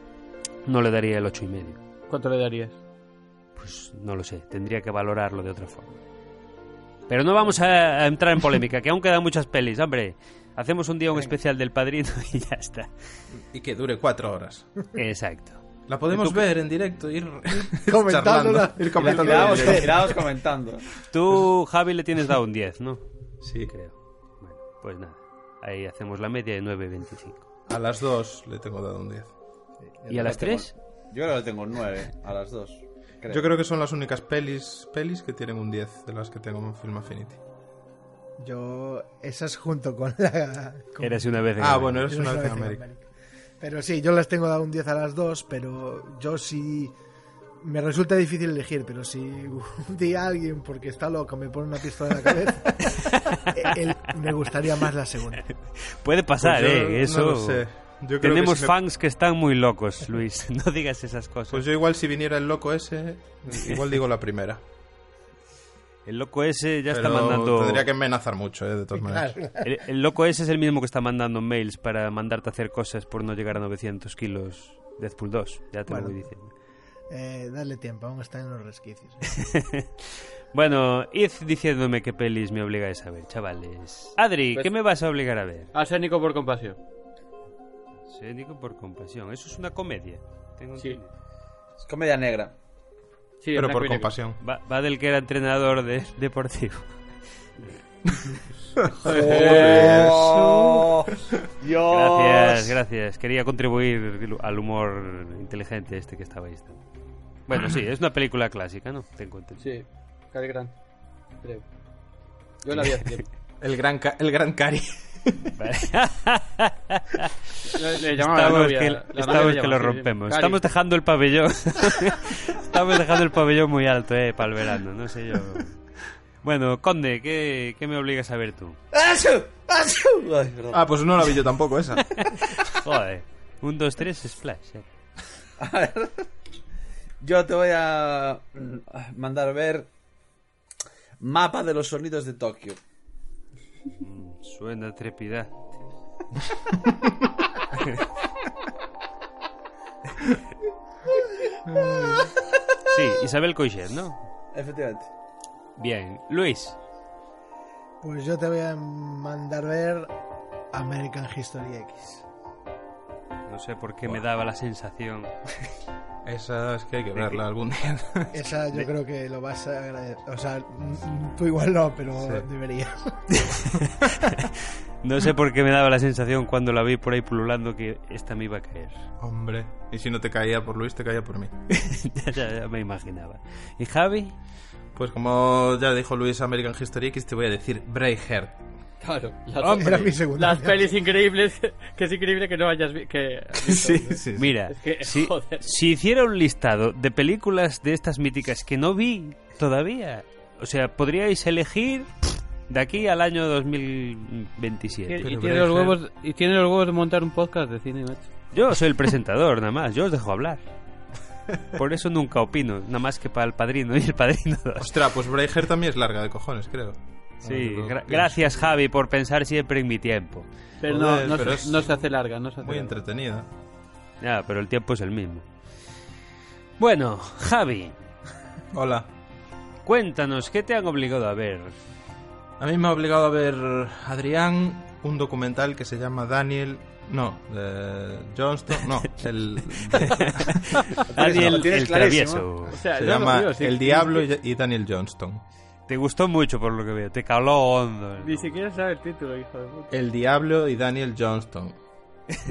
[SPEAKER 3] no le daría el ocho y medio.
[SPEAKER 7] ¿Cuánto le darías?
[SPEAKER 3] Pues no lo sé, tendría que valorarlo de otra forma. Pero no vamos a, a entrar en polémica, que aún quedan muchas pelis, hombre. Hacemos un día un especial del padrino *laughs* y ya está.
[SPEAKER 4] Y que dure cuatro horas.
[SPEAKER 3] Exacto.
[SPEAKER 4] La podemos ver en directo, ir *laughs* *laughs*
[SPEAKER 5] Comentándola.
[SPEAKER 4] ir comentando. directo.
[SPEAKER 6] iramos comentando.
[SPEAKER 3] Tú, Javi, le tienes dado un 10, ¿no?
[SPEAKER 4] Sí,
[SPEAKER 3] Creo. Bueno, pues nada. Ahí hacemos la media de 9.25.
[SPEAKER 4] a las dos le tengo dado un 10.
[SPEAKER 3] ¿Y a las 3?
[SPEAKER 6] Yo creo que tengo nueve a las dos. creo.
[SPEAKER 4] Yo creo que son las únicas pelis, pelis que tienen un 10 de las que tengo en Film Affinity.
[SPEAKER 5] yo, esas junto con la... con-
[SPEAKER 3] Érase una vez en
[SPEAKER 4] Ah,
[SPEAKER 3] el-
[SPEAKER 4] bueno, eres una
[SPEAKER 5] sé
[SPEAKER 4] vez en América.
[SPEAKER 5] Pero sí, yo las tengo dado un 10 a las dos, pero yo sí... Me resulta difícil elegir, pero si un día alguien, porque está loco, me pone una pistola en la cabeza, *laughs* él- me gustaría más la segunda.
[SPEAKER 3] Puede pasar,
[SPEAKER 4] Pues yo
[SPEAKER 3] ¿eh?
[SPEAKER 4] no
[SPEAKER 3] Eso...
[SPEAKER 4] lo sé. Yo creo
[SPEAKER 3] Tenemos
[SPEAKER 4] que si me-
[SPEAKER 3] fans que están muy locos, Luis. *laughs* No digas esas cosas.
[SPEAKER 4] Pues yo igual si viniera el loco ese, igual digo la primera.
[SPEAKER 3] El loco ese ya
[SPEAKER 4] Pero
[SPEAKER 3] está mandando...
[SPEAKER 4] tendría que amenazar mucho, eh, de todas maneras.
[SPEAKER 5] Claro. *laughs*
[SPEAKER 3] El, el loco ese es el mismo que está mandando mails para mandarte a hacer cosas por no llegar a 900 kilos Deadpool 2. Ya te
[SPEAKER 5] Bueno.
[SPEAKER 3] lo voy diciendo.
[SPEAKER 5] Eh, dale tiempo, aún está en los resquicios. *laughs*
[SPEAKER 3] Bueno, id diciéndome qué pelis me obligáis a ver, chavales. Adri,
[SPEAKER 7] Pues-
[SPEAKER 3] ¿qué me vas a obligar a ver?
[SPEAKER 7] Arsénico por compasión.
[SPEAKER 3] Sénico por compasión. Eso es una comedia. Tengo
[SPEAKER 7] Sí.
[SPEAKER 3] entendido.
[SPEAKER 6] Es comedia negra.
[SPEAKER 7] Sí,
[SPEAKER 4] pero por compasión.
[SPEAKER 3] Va, va del que era entrenador de, *laughs* deportivo.
[SPEAKER 6] ¡Oh! Dios.
[SPEAKER 3] Gracias, gracias. Quería contribuir al humor inteligente este que estabais. Bueno, sí, es una película clásica, ¿no? Ten en cuenta.
[SPEAKER 7] Sí, Cary Grant, creo. Yo la vi hace tiempo.
[SPEAKER 4] El gran, ca- el gran Cari.
[SPEAKER 3] Vale.
[SPEAKER 7] Le,
[SPEAKER 3] Estamos
[SPEAKER 7] novia,
[SPEAKER 3] que,
[SPEAKER 7] la
[SPEAKER 3] estamos que
[SPEAKER 7] llama
[SPEAKER 3] lo rompemos. Estamos dejando el pabellón. *laughs* estamos dejando el pabellón muy alto, eh, para el verano. No sé yo. Bueno, Conde, ¿qué, qué me obligas a ver tú?
[SPEAKER 6] ¡Asu! ¡Asu! Ay, perdón.
[SPEAKER 4] Ah, pues no la vi yo tampoco esa. *laughs*
[SPEAKER 3] Joder. Un, dos, tres, splash. eh.
[SPEAKER 6] Yo te voy a mm, mandar a ver mapa de los sonidos de Tokio.
[SPEAKER 3] Suena trepidante. sí, Isabel Coixet, ¿no?
[SPEAKER 6] Efectivamente.
[SPEAKER 3] Bien. Luis.
[SPEAKER 5] Pues yo te voy a mandar ver American History X.
[SPEAKER 3] No sé por qué me daba la sensación.
[SPEAKER 4] Esa es que hay que verla algún día. *laughs*
[SPEAKER 5] Esa yo creo que lo vas a agradecer. O sea, mm, tú igual no, pero deberías. *laughs*
[SPEAKER 3] No sé por qué me daba la sensación cuando la vi por ahí pululando que esta me iba a caer.
[SPEAKER 4] Hombre. Y si no te caía por Luis, te caía por mí. *laughs*
[SPEAKER 3] ya, ya- ya me imaginaba. ¿Y Javi?
[SPEAKER 4] Pues como ya dijo Luis American History X, te voy a decir Braveheart.
[SPEAKER 7] Claro, las,
[SPEAKER 3] Hombre,
[SPEAKER 5] Era mi segunda.
[SPEAKER 7] las pelis increíbles, *laughs* que es increíble que no hayas vi- que visto.
[SPEAKER 4] Sí, sí, sí.
[SPEAKER 3] Mira,
[SPEAKER 7] Es que,
[SPEAKER 3] si, hiciera un listado de películas de estas míticas que no vi todavía, o sea, podríais elegir de aquí al año 2027.
[SPEAKER 7] Y, y tiene los huevos, y tiene los huevos de montar un podcast de cine, macho.
[SPEAKER 3] Yo soy el presentador, nada más, yo os dejo hablar. Por eso nunca opino, nada más que para el padrino y el padrino 2.
[SPEAKER 4] Ostras, pues Braveheart también es larga de cojones, creo.
[SPEAKER 3] Sí,
[SPEAKER 4] No,
[SPEAKER 3] gra-
[SPEAKER 4] que-
[SPEAKER 3] gracias Javi por pensar siempre en mi tiempo.
[SPEAKER 7] Pero
[SPEAKER 4] Joder,
[SPEAKER 7] no, no,
[SPEAKER 4] pero
[SPEAKER 7] se,
[SPEAKER 4] es
[SPEAKER 7] no se hace larga, no se hace
[SPEAKER 4] Muy
[SPEAKER 7] larga.
[SPEAKER 4] entretenida.
[SPEAKER 3] Ya, pero el tiempo es el mismo. Bueno, Javi,
[SPEAKER 4] Hola.
[SPEAKER 3] cuéntanos, ¿qué te han obligado a ver?
[SPEAKER 4] A mí me ha obligado a ver Adrián un documental que se llama Daniel. No, de Johnston. No, *laughs* el.
[SPEAKER 3] Daniel el travieso.
[SPEAKER 7] O sea,
[SPEAKER 4] se llama
[SPEAKER 7] lo digo, sí,
[SPEAKER 4] El Diablo y Daniel Johnston.
[SPEAKER 3] Te gustó mucho por lo que veo, te caló hondo.
[SPEAKER 7] Ni siquiera sabe el título, hijo de puta.
[SPEAKER 4] El Diablo y Daniel Johnston.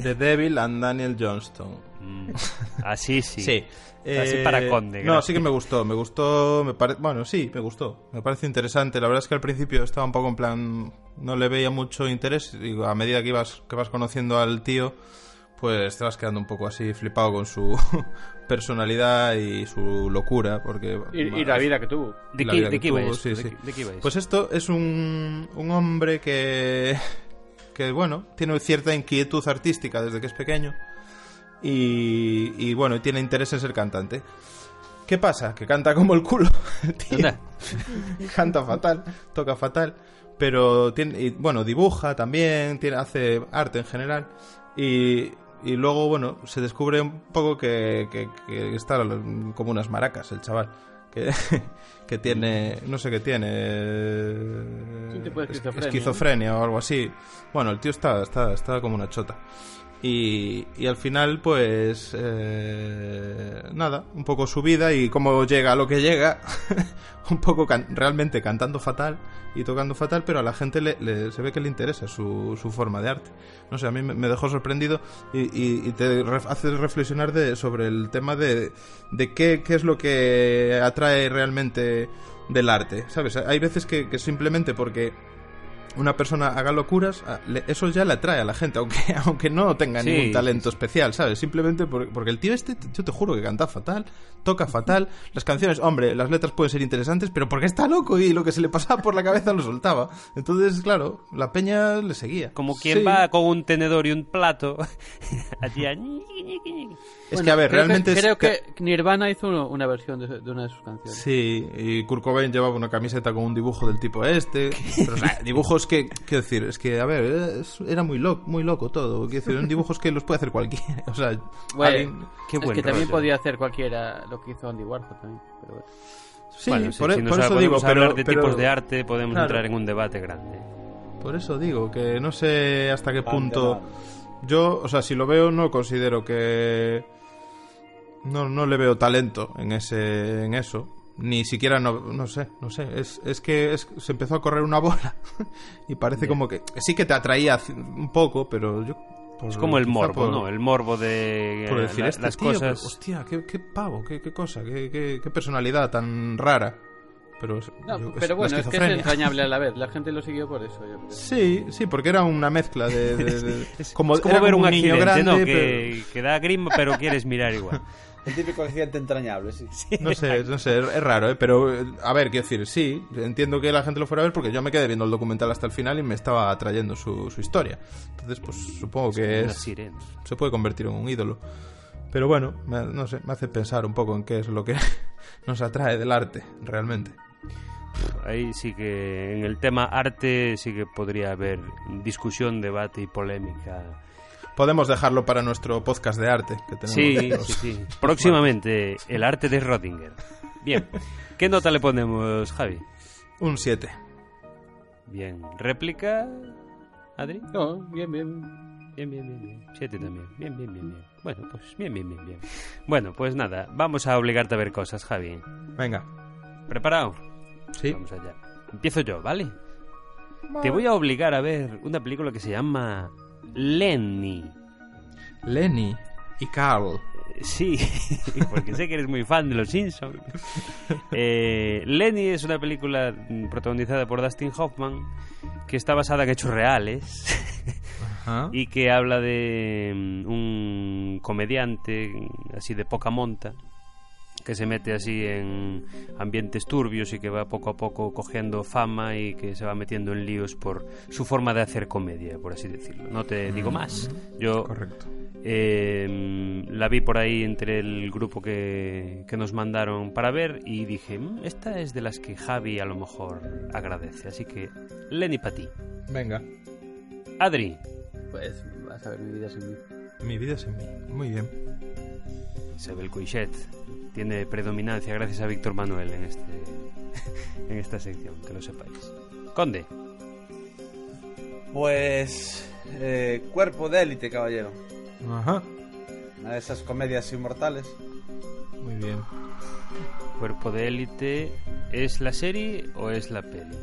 [SPEAKER 4] The Devil and Daniel Johnston.
[SPEAKER 3] Mm, *laughs* Así sí.
[SPEAKER 4] Sí.
[SPEAKER 3] Así
[SPEAKER 4] Eh,
[SPEAKER 3] para Conde,
[SPEAKER 4] No,
[SPEAKER 3] gracias.
[SPEAKER 4] sí que me gustó, me gustó, me pare... bueno, sí, me gustó. Me parece interesante. La verdad es que al principio estaba un poco en plan, no le veía mucho interés. Digo, a medida que ibas, que vas conociendo al tío, pues te vas quedando un poco así flipado con su personalidad y su locura, porque
[SPEAKER 7] Y, y la vida que tuvo.
[SPEAKER 3] ¿De qué,
[SPEAKER 4] vida
[SPEAKER 3] de
[SPEAKER 4] que
[SPEAKER 3] qué iba
[SPEAKER 4] tuvo,
[SPEAKER 3] esto?
[SPEAKER 4] sí,
[SPEAKER 3] ¿De
[SPEAKER 4] sí.
[SPEAKER 3] qué- de qué iba esto?
[SPEAKER 4] Pues esto es un, un hombre que, *laughs* que, bueno, tiene cierta inquietud artística desde que es pequeño y, y, bueno, tiene interés en ser cantante. ¿Qué pasa? Que canta como el culo. *laughs* tío. Canta fatal, toca fatal, pero tiene, y, bueno, dibuja también, tiene, hace arte en general y, y luego, bueno, se descubre un poco que, que, que está como unas maracas el chaval. Que, *laughs* que tiene, no sé qué tiene,
[SPEAKER 7] esquizofrenia,
[SPEAKER 4] esquizofrenia o algo así. Bueno, el tío está, está, está como una chota. Y, y al final, pues, eh, nada, un poco su vida y cómo llega a lo que llega, *laughs* un poco realmente cantando fatal y tocando fatal, pero a la gente le, le- se ve que le interesa su, su forma de arte. No sé, a mí me, dejó sorprendido y, y- y te ref- hace reflexionar de, sobre el tema de, de qué, qué es lo que atrae realmente del arte, ¿sabes? Hay veces que, que simplemente porque una persona haga locuras, eso ya le atrae a la gente, *laughs* aunque, aunque no tenga
[SPEAKER 3] Sí,
[SPEAKER 4] ningún talento especial, ¿sabes? Simplemente por- porque el tío este, yo te juro que canta fatal, toca fatal, las canciones, hombre, las letras pueden ser interesantes, pero porque está loco y lo que se le pasaba por la cabeza lo soltaba. Entonces, claro, la peña le seguía.
[SPEAKER 3] Como quien
[SPEAKER 4] Sí.
[SPEAKER 3] va con un tenedor y un plato. *laughs* allí a-
[SPEAKER 4] Es que, a ver,
[SPEAKER 7] creo
[SPEAKER 4] realmente
[SPEAKER 7] que,
[SPEAKER 4] es
[SPEAKER 7] creo que Nirvana hizo uno- una versión de, de una de sus canciones.
[SPEAKER 4] Sí, y Kurt Cobain llevaba una camiseta con un dibujo del tipo este. *laughs* Pero, o sea, dibujos que, quiero decir, es que, a ver, era muy loco, muy loco todo. Quiero decir, eran dibujos que los puede hacer cualquiera. *laughs* O sea,
[SPEAKER 7] Bueno,
[SPEAKER 4] alguien-
[SPEAKER 3] Qué
[SPEAKER 7] es
[SPEAKER 3] buen
[SPEAKER 7] que también podía hacer cualquiera lo que hizo Andy Warhol también. Pero bueno.
[SPEAKER 4] Sí,
[SPEAKER 3] Bueno,
[SPEAKER 4] por, e-
[SPEAKER 3] si nos
[SPEAKER 4] por eso
[SPEAKER 3] podemos
[SPEAKER 4] digo,
[SPEAKER 3] hablar
[SPEAKER 4] pero,
[SPEAKER 3] de
[SPEAKER 4] pero-
[SPEAKER 3] tipos de arte, podemos
[SPEAKER 4] Claro.
[SPEAKER 3] entrar en un debate grande.
[SPEAKER 4] Por eso digo que no sé hasta qué punto. Yo, o sea, si lo veo, no considero que. No, no le veo talento en ese en eso. Ni siquiera, no, no sé, no sé. Es, es que es- se empezó a correr una bola *laughs* y parece como que sí que te atraía un poco, pero yo... por-
[SPEAKER 3] Es como el morbo,
[SPEAKER 4] por-
[SPEAKER 3] ¿no? El morbo de
[SPEAKER 4] por
[SPEAKER 3] eh,
[SPEAKER 4] decir,
[SPEAKER 3] la-
[SPEAKER 4] este
[SPEAKER 3] las
[SPEAKER 4] tío, pero,
[SPEAKER 3] cosas.
[SPEAKER 4] hostia, qué, qué pavo, qué, qué cosa, qué, qué- qué personalidad tan rara. Pero, es-
[SPEAKER 7] No,
[SPEAKER 4] yo-
[SPEAKER 7] pero
[SPEAKER 4] la
[SPEAKER 7] bueno, es que es entrañable a la vez. La gente lo siguió por eso, yo creo.
[SPEAKER 4] Sí, sí, porque era una mezcla de... de- de- *laughs*
[SPEAKER 3] Es
[SPEAKER 4] como,
[SPEAKER 3] es como
[SPEAKER 4] era
[SPEAKER 3] ver
[SPEAKER 4] como
[SPEAKER 3] un
[SPEAKER 4] niño grande,
[SPEAKER 3] ¿no?
[SPEAKER 4] pero-
[SPEAKER 3] Que, que da grima, pero quieres mirar igual. *laughs*
[SPEAKER 6] El típico accidente entrañable, *laughs* sí.
[SPEAKER 4] No sé, no sé, es raro, ¿eh? Pero, eh, a ver, quiero decir, sí, entiendo que la gente lo fuera a ver porque yo me quedé viendo el documental hasta el final y me estaba atrayendo su, su historia. Entonces, pues supongo que es, se puede convertir en un ídolo. Pero bueno, me- no sé, me hace pensar un poco en qué es lo que *laughs* nos atrae del arte, realmente.
[SPEAKER 3] Ahí sí que en el tema arte sí que podría haber discusión, debate y polémica.
[SPEAKER 4] Podemos dejarlo para nuestro podcast de arte que tenemos.
[SPEAKER 3] Sí,
[SPEAKER 4] los-
[SPEAKER 3] sí, sí. Próximamente, el arte de Rodinger. Bien. ¿Qué nota le ponemos, Javi?
[SPEAKER 4] Un 7.
[SPEAKER 3] Bien. ¿Réplica, Adri?
[SPEAKER 7] No, bien, bien.
[SPEAKER 3] Bien, bien, bien, bien. Siete también. Bien, bien, bien, bien. Bueno, pues bien, bien, bien, bien. Bueno, pues nada, vamos a obligarte a ver cosas, Javi.
[SPEAKER 4] Venga.
[SPEAKER 3] ¿Preparado?
[SPEAKER 4] Sí.
[SPEAKER 3] Vamos allá. Empiezo yo, ¿vale? Te voy a obligar a ver una película que se llama Lenny.
[SPEAKER 4] Lenny y Carl.
[SPEAKER 3] Sí, *laughs* porque sé que eres muy fan de los Simpsons. Eh, Lenny es una película protagonizada por Dustin Hoffman que está basada en hechos reales
[SPEAKER 4] Ajá.
[SPEAKER 3] y que habla de mm, un comediante así de poca monta que se mete así en ambientes turbios y que va poco a poco cogiendo fama y que se va metiendo en líos por su forma de hacer comedia, por así decirlo. No te digo más. Yo
[SPEAKER 4] Correcto.
[SPEAKER 3] eh, la vi por ahí entre el grupo que, que nos mandaron para ver y dije, "Mm, esta es de las que Javi a lo mejor agradece. Así que, Lenny para ti.
[SPEAKER 4] Venga.
[SPEAKER 3] Adri,
[SPEAKER 7] Pues vas a ver mi vida sin mí.
[SPEAKER 4] Mi vida es en mí. Muy bien.
[SPEAKER 3] Isabel Coixet tiene predominancia gracias a Víctor Manuel en, este, *laughs* en esta sección, que lo sepáis. Conde,
[SPEAKER 6] Pues. eh, cuerpo de élite, caballero.
[SPEAKER 4] Ajá.
[SPEAKER 6] Una de esas comedias inmortales.
[SPEAKER 4] Muy bien.
[SPEAKER 3] Cuerpo de élite, ¿es la serie o es la peli?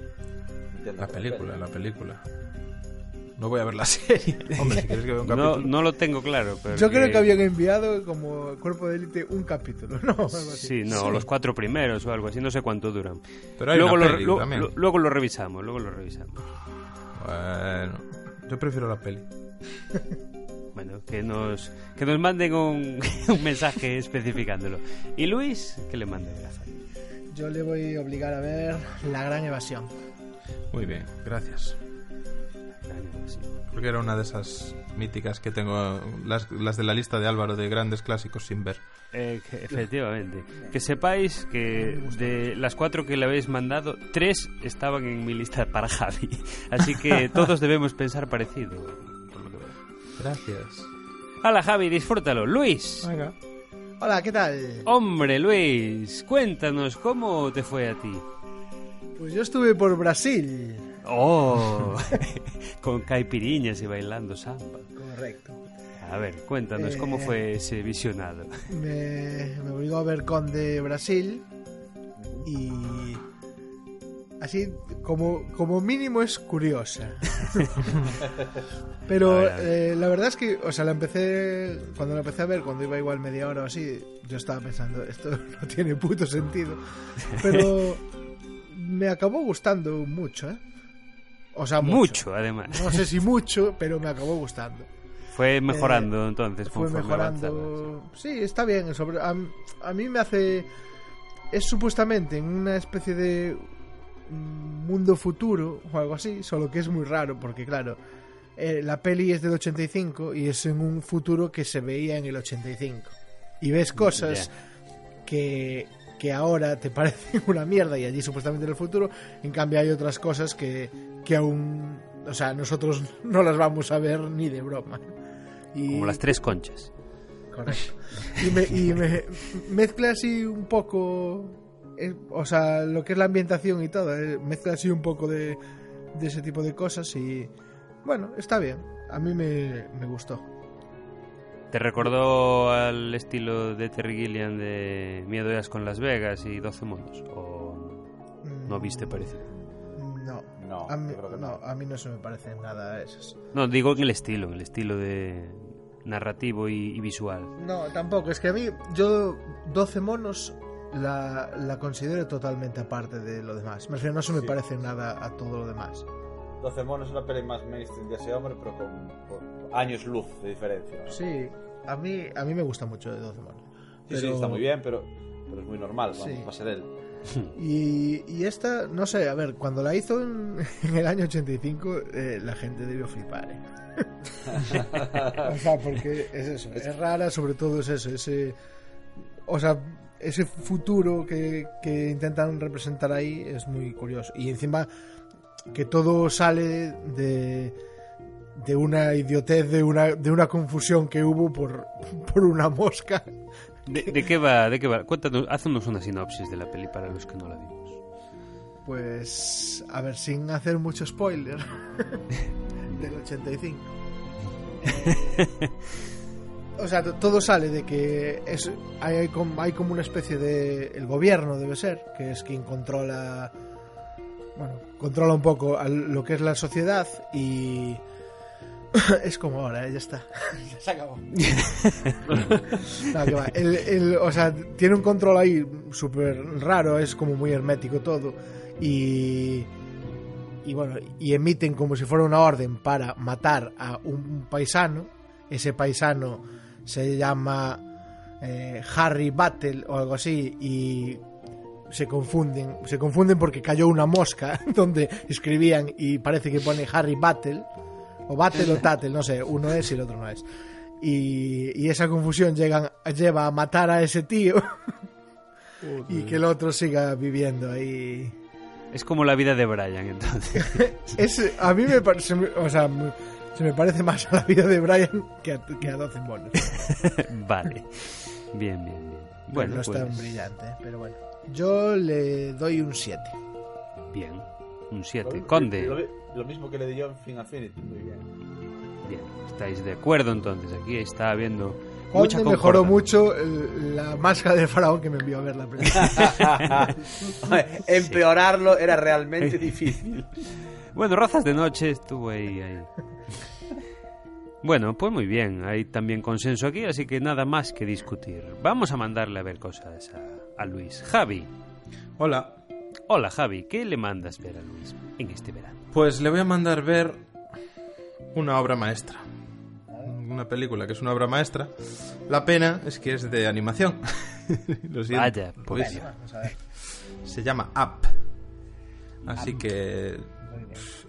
[SPEAKER 4] La película, la película. No voy a ver la serie. *laughs* Hombre, si quieres que vea un
[SPEAKER 3] No,
[SPEAKER 4] capítulo.
[SPEAKER 3] no lo tengo claro, pero...
[SPEAKER 5] Yo creo que habían enviado como cuerpo de élite un capítulo, ¿no? *laughs* Algo así.
[SPEAKER 3] Sí, no, los cuatro primeros o algo así, no sé cuánto duran.
[SPEAKER 4] Pero hay
[SPEAKER 3] luego,
[SPEAKER 4] una
[SPEAKER 3] lo,
[SPEAKER 4] peli
[SPEAKER 3] lo-
[SPEAKER 4] también.
[SPEAKER 3] lo- luego lo revisamos, luego lo revisamos.
[SPEAKER 4] Bueno, yo prefiero la peli. *laughs*
[SPEAKER 3] Bueno, que nos, que nos manden un, un mensaje especificándolo. ¿Y Luis? Que le mande a Javi.
[SPEAKER 5] Yo le voy a obligar a ver La Gran Evasión.
[SPEAKER 4] Muy bien, gracias. Porque era una de esas míticas que tengo, las, las de la lista de Álvaro de grandes clásicos sin ver.
[SPEAKER 3] Eh, que- efectivamente. Que sepáis que de las cuatro que le habéis mandado, tres estaban en mi lista para Javi. Así que *laughs* todos debemos pensar parecido. que.
[SPEAKER 4] Gracias.
[SPEAKER 3] Hala, Javi, disfrútalo. Luis.
[SPEAKER 4] Venga.
[SPEAKER 5] Hola, ¿qué tal?
[SPEAKER 3] Hombre, Luis, cuéntanos cómo te fue a ti.
[SPEAKER 5] Pues yo estuve por Brasil.
[SPEAKER 3] Oh, *laughs* con caipiriñas y bailando samba.
[SPEAKER 5] Correcto.
[SPEAKER 3] A ver, cuéntanos cómo
[SPEAKER 5] Eh,
[SPEAKER 3] fue ese visionado.
[SPEAKER 5] Me, me obligó a ver Conde Brasil y así como, como mínimo es curiosa. *laughs* Pero
[SPEAKER 3] A ver, a ver.
[SPEAKER 5] eh, la verdad es que, o sea, la empecé cuando la empecé a ver, cuando iba igual media hora o así, yo estaba pensando, esto *laughs* no tiene puto sentido. Pero me acabó gustando mucho, ¿eh? O sea, mucho.
[SPEAKER 3] Mucho, además.
[SPEAKER 5] No sé si mucho, pero me acabó gustando.
[SPEAKER 3] Fue mejorando entonces.
[SPEAKER 5] Fue mejorando. Sí, está bien. Sobre, a, a mí me hace. Es supuestamente en una especie de mm, mundo futuro o algo así, solo que es muy raro porque, claro, eh, la peli es del 85 y es en un futuro que se veía en el 85. Y ves cosas que, que ahora te *laughs* parecen una mierda y allí supuestamente en el futuro, en cambio hay otras cosas que, que aún. O sea, nosotros *laughs* no las vamos a ver ni de broma. Y,
[SPEAKER 3] Como las tres conchas.
[SPEAKER 5] Correcto. Y me, y me *laughs* mezcla así un poco. eh, o sea, lo que es la ambientación y todo. eh, mezcla así un poco de, de ese tipo de cosas y. Bueno, está bien. A mí me, me gustó.
[SPEAKER 3] ¿Te recordó al estilo de Terry Gilliam de Miedo y con Las Vegas y 12 monos? ¿O no viste parecido?
[SPEAKER 5] No.
[SPEAKER 6] No,
[SPEAKER 5] a mí,
[SPEAKER 6] yo creo que
[SPEAKER 5] no,
[SPEAKER 6] no.
[SPEAKER 5] a mí no se me parece nada a esas.
[SPEAKER 3] No, digo en el estilo, en el estilo de narrativo y, y visual.
[SPEAKER 5] No, tampoco. Es que a mí, yo 12 monos la, la considero totalmente aparte de lo demás. Me refiero, no se me
[SPEAKER 6] Sí.
[SPEAKER 5] parece nada a todo lo demás.
[SPEAKER 6] 12 monos es una peli más mainstream de ese hombre, pero con, con años luz de diferencia. ¿no?
[SPEAKER 5] Sí, a mí, a mí me gusta mucho de 12 monos.
[SPEAKER 6] Sí, sí, está muy bien, pero, pero es muy normal, vamos,
[SPEAKER 5] Sí.
[SPEAKER 6] va a ser él. *laughs*
[SPEAKER 5] Y, y esta, no sé, a ver, cuando la hizo en, *laughs* en el año 85, eh, la gente debió flipar. ¿eh? *laughs* o sea, porque es eso, es rara, sobre todo es eso, ese, o sea, ese futuro que, que intentan representar ahí es muy curioso. Y encima que todo sale de, de una idiotez, de una, de una confusión que hubo por, por una mosca.
[SPEAKER 3] ¿De, de qué va? ¿De qué va? Cuéntanos, haznos una sinopsis de la peli para los que no la vimos.
[SPEAKER 5] Pues, a ver, sin hacer mucho spoiler, *laughs* del 85. Eh, o sea, todo sale de que es, hay, como, hay como una especie de... El gobierno debe ser, que es quien controla... Bueno, controla un poco al- lo que es la sociedad y... *laughs* es como ahora, eh, ya está. *laughs* ya se acabó. *laughs* No, que va. El- el- o sea, tiene un control ahí súper raro, es como muy hermético todo. Y, y bueno, y emiten como si fuera una orden para matar a un paisano. Ese paisano se llama eh, Harry Battle o algo así y se confunden, se confunden porque cayó una mosca donde escribían y parece que pone Harry Battle o Battle o Tattle, no sé, uno es y el otro no es. Y, y esa confusión llegan, lleva a matar a ese tío *laughs* y que el otro siga viviendo ahí.
[SPEAKER 3] Es como la vida de Brian, entonces. *laughs*
[SPEAKER 5] Es, a mí me parece, o sea, se me parece más a la vida de Brian que a, que a 12 monos. *laughs*
[SPEAKER 3] vale. Bien, bien, bien. Bueno,
[SPEAKER 5] no es tan
[SPEAKER 3] pues,
[SPEAKER 5] brillante, pero bueno. Yo le doy un 7.
[SPEAKER 3] bien. Un 7.
[SPEAKER 6] Lo,
[SPEAKER 3] Conde.
[SPEAKER 6] lo mismo que le di yo en Fin Affinity, muy bien.
[SPEAKER 3] Bien. ¿Estáis de acuerdo entonces? Aquí está habiendo
[SPEAKER 5] Conde
[SPEAKER 3] mucha
[SPEAKER 5] mejoró mucho el- la máscara del faraón que me envió a ver la película. *laughs*
[SPEAKER 6] Empeorarlo era realmente difícil.
[SPEAKER 3] Bueno, Razas de Noche estuvo ahí, ahí. Bueno, pues muy bien, hay también consenso aquí, así que nada más que discutir. Vamos a mandarle a ver cosas a, a Luis. Javi.
[SPEAKER 4] Hola.
[SPEAKER 3] Hola Javi, ¿qué le mandas ver a Luis en este verano?
[SPEAKER 4] Pues le voy a mandar ver una obra maestra. Una película que es una obra maestra. La pena es que es de animación. *laughs* Lo siento.
[SPEAKER 3] Vaya, pues
[SPEAKER 4] Pues se llama Up. Así que pff,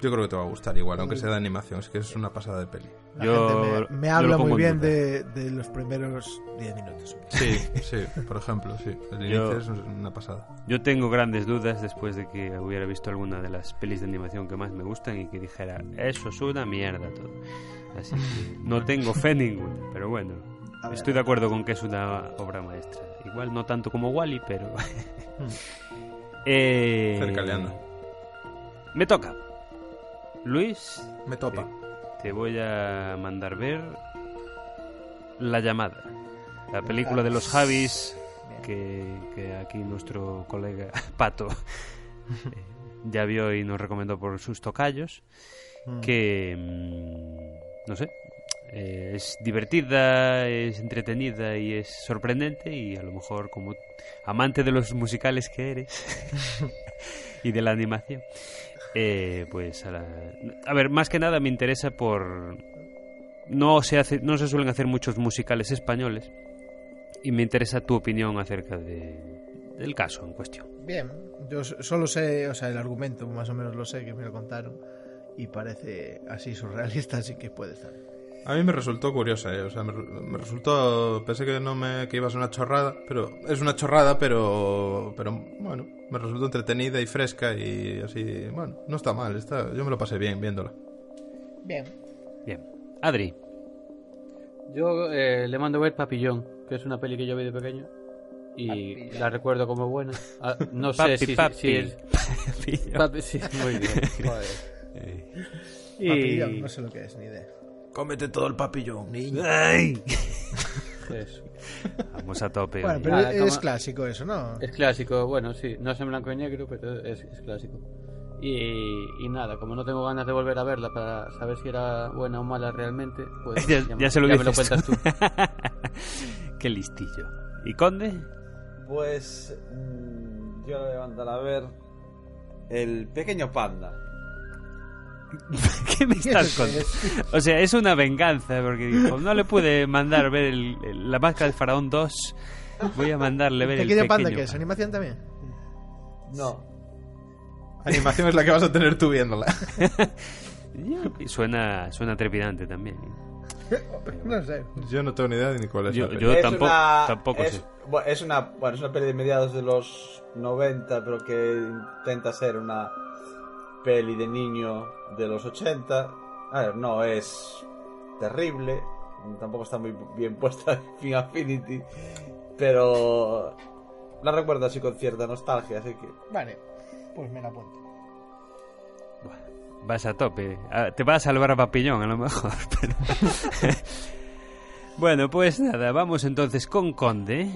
[SPEAKER 4] yo creo que te va a gustar igual, aunque sea de animación. Es que es una pasada de peli.
[SPEAKER 5] La
[SPEAKER 3] Yo-
[SPEAKER 5] gente me, me
[SPEAKER 3] yo
[SPEAKER 5] habla muy
[SPEAKER 3] en
[SPEAKER 5] bien de, de los primeros 10 minutos.
[SPEAKER 4] Sí, *laughs* sí, por ejemplo, sí. El
[SPEAKER 3] Yo-
[SPEAKER 4] es una pasada.
[SPEAKER 3] Yo tengo grandes dudas después de que hubiera visto alguna de las pelis de animación que más me gustan y que dijera, eso es una mierda todo. Así que *laughs* no tengo fe ninguna, pero bueno,
[SPEAKER 5] ver.
[SPEAKER 3] estoy de acuerdo con que es una obra maestra. Igual no tanto como Wally, pero... *laughs* eh...
[SPEAKER 4] Cerca le anda.
[SPEAKER 3] Me toca. Luis,
[SPEAKER 4] Me topa.
[SPEAKER 3] te voy a mandar ver La llamada, la película de los Javis que, que aquí nuestro colega *laughs* Pato eh, ya vio y nos recomendó por sus tocayos, que mm, no sé, eh, es divertida, es entretenida y es sorprendente y a lo mejor como amante de los musicales que eres *laughs* y de la animación. Eh, pues a, la- a ver, más que nada me interesa por no se hace, no se suelen hacer muchos musicales españoles y me interesa tu opinión acerca de, del caso en cuestión.
[SPEAKER 5] Bien, yo solo sé, o sea, el argumento más o menos lo sé, que me lo contaron, y parece así surrealista, así que puede estar.
[SPEAKER 4] A mí me resultó curiosa, ¿eh? o sea, me, me resultó, pensé que no me que iba a ser una chorrada, pero es una chorrada, pero, pero bueno, me resultó entretenida y fresca y así, bueno, no está mal, está, yo me lo pasé bien viéndola.
[SPEAKER 5] Bien.
[SPEAKER 3] Bien, Adri,
[SPEAKER 7] Yo eh, le mando a ver Papillón, que es una peli que yo vi de pequeño y la recuerdo como buena. Ah, no *laughs* sé
[SPEAKER 3] papi,
[SPEAKER 7] si,
[SPEAKER 3] papi.
[SPEAKER 7] si es... Papi, sí, muy bien. *laughs* joder.
[SPEAKER 3] Eh,
[SPEAKER 7] Y-
[SPEAKER 5] Papillón, no sé lo que es, ni idea.
[SPEAKER 4] Cómete todo el papillón, niño.
[SPEAKER 3] ¡Ay!
[SPEAKER 7] Eso.
[SPEAKER 3] Vamos a tope.
[SPEAKER 5] Bueno,
[SPEAKER 3] hoy.
[SPEAKER 5] pero
[SPEAKER 7] Nada,
[SPEAKER 5] es
[SPEAKER 7] como-
[SPEAKER 5] clásico eso, ¿no?
[SPEAKER 7] Es clásico, bueno, sí, no es en blanco y negro, pero es, es clásico. Y, y nada, como no tengo ganas de volver a verla para saber si era buena o mala realmente, pues *laughs*
[SPEAKER 3] Ya,
[SPEAKER 7] me-
[SPEAKER 3] ya se lo
[SPEAKER 7] me lo cuentas tú. *laughs*
[SPEAKER 3] Qué listillo. ¿Y Conde?
[SPEAKER 6] Pues mm, yo le voy a mandar a ver el pequeño panda. *laughs*
[SPEAKER 3] ¿Qué me estás contando? O sea, es una venganza, porque dijo, no le pude mandar ver el- el- la máscara del faraón 2, voy a mandarle ver el
[SPEAKER 5] ¿Pequeño
[SPEAKER 3] pequeño
[SPEAKER 5] panda que es? ¿Animación también?
[SPEAKER 6] No.
[SPEAKER 4] Animación es la que vas a tener tú viéndola. *laughs*
[SPEAKER 3] Y suena, suena trepidante también. *laughs*
[SPEAKER 5] No sé.
[SPEAKER 4] Yo no tengo ni idea de ni cuál es
[SPEAKER 3] Yo-
[SPEAKER 4] la
[SPEAKER 3] yo-.
[SPEAKER 6] Es
[SPEAKER 3] tampoco-
[SPEAKER 6] una-
[SPEAKER 3] tampoco
[SPEAKER 6] es,
[SPEAKER 3] sé.
[SPEAKER 6] bu- Es una, bueno, es una peli de mediados de los 90, pero que intenta ser una peli de niño de los 80. A ver, no es terrible, tampoco está muy bien *laughs* puesta en Fin Affinity, pero la recuerdo así con cierta nostalgia, así que
[SPEAKER 5] Vale, pues me la apunto.
[SPEAKER 3] Vas a tope. Ah, Te va a salvar a Papillón, a lo mejor. *laughs* pero- *laughs* bueno, pues nada, vamos entonces con Conde,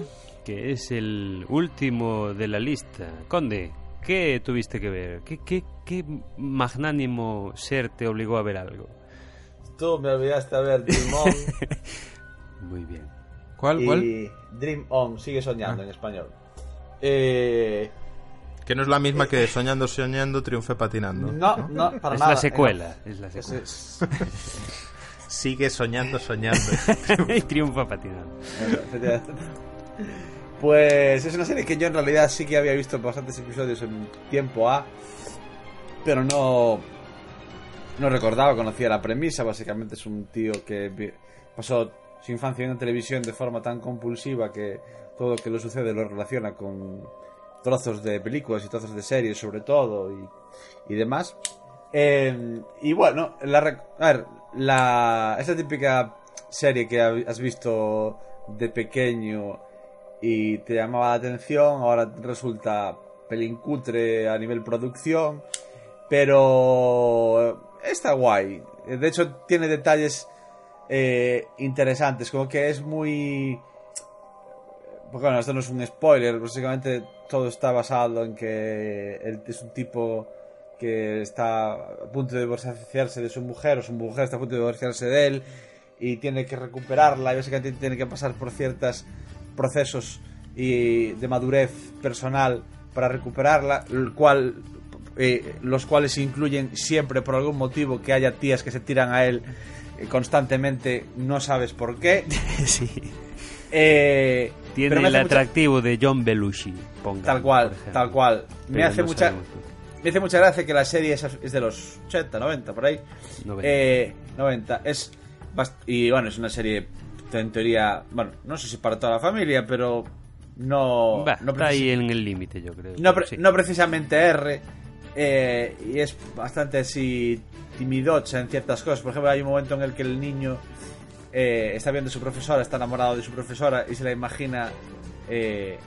[SPEAKER 3] que es el último de la lista. Conde, ¿qué tuviste que ver? ¿Qué, qué, qué magnánimo ser te obligó a ver algo?
[SPEAKER 6] tú me olvidaste a ver Dream On. *laughs*
[SPEAKER 3] Muy bien.
[SPEAKER 4] ¿Cuál?
[SPEAKER 6] y
[SPEAKER 4] ¿Cuál?
[SPEAKER 6] Dream On, sigue soñando en español. Eh,
[SPEAKER 4] Que no es la misma que Soñando, Soñando, Triunfe Patinando.
[SPEAKER 6] no, no, para
[SPEAKER 3] es
[SPEAKER 6] nada.
[SPEAKER 3] la secuela. Es la secuela.
[SPEAKER 6] es-
[SPEAKER 4] Sigue soñando, soñando. *laughs*
[SPEAKER 3] y triunfa patinando.
[SPEAKER 6] Pues es una serie que yo en realidad sí que había visto bastantes episodios en tiempo A, pero no no recordaba, conocía la premisa. Básicamente es un tío que pasó su infancia viendo televisión de forma tan compulsiva que todo lo que le sucede lo relaciona con trozos de películas y trozos de series, sobre todo, y, y demás. Eh, y bueno, la, a ver, la, esta típica serie que has visto de pequeño y te llamaba la atención, ahora resulta pelincutre a nivel producción, pero está guay. De hecho, tiene detalles eh, interesantes, como que es muy... Porque bueno, esto no es un spoiler, básicamente todo está basado en que él es un tipo que está a punto de divorciarse de su mujer, o su mujer está a punto de divorciarse de él, y tiene que recuperarla, y básicamente tiene que pasar por ciertos procesos y de madurez personal para recuperarla, el cual, eh, los cuales incluyen siempre por algún motivo que haya tías que se tiran a él eh, constantemente, no sabes por qué. *laughs*
[SPEAKER 3] sí.
[SPEAKER 6] Eh,
[SPEAKER 3] Tiene el
[SPEAKER 6] hace mucha-
[SPEAKER 3] atractivo de John Belushi. pongamos,
[SPEAKER 6] Tal cual, tal cual. Me hace
[SPEAKER 3] no
[SPEAKER 6] mucha me hace mucha gracia que la serie es, es de los 80, 90, por ahí.
[SPEAKER 3] No
[SPEAKER 6] Eh, 90. Es bast- y bueno, es una serie en teoría, bueno, no sé si para toda la familia, pero no
[SPEAKER 3] Va,
[SPEAKER 6] no,
[SPEAKER 3] está ahí en el límite, yo creo.
[SPEAKER 6] no, pre-
[SPEAKER 3] Sí.
[SPEAKER 6] no precisamente R eh, y es bastante así timidocha en ciertas cosas. Por ejemplo, hay un momento en el que el niño eh, está viendo a su profesora, está enamorado de su profesora y se la imagina. eh,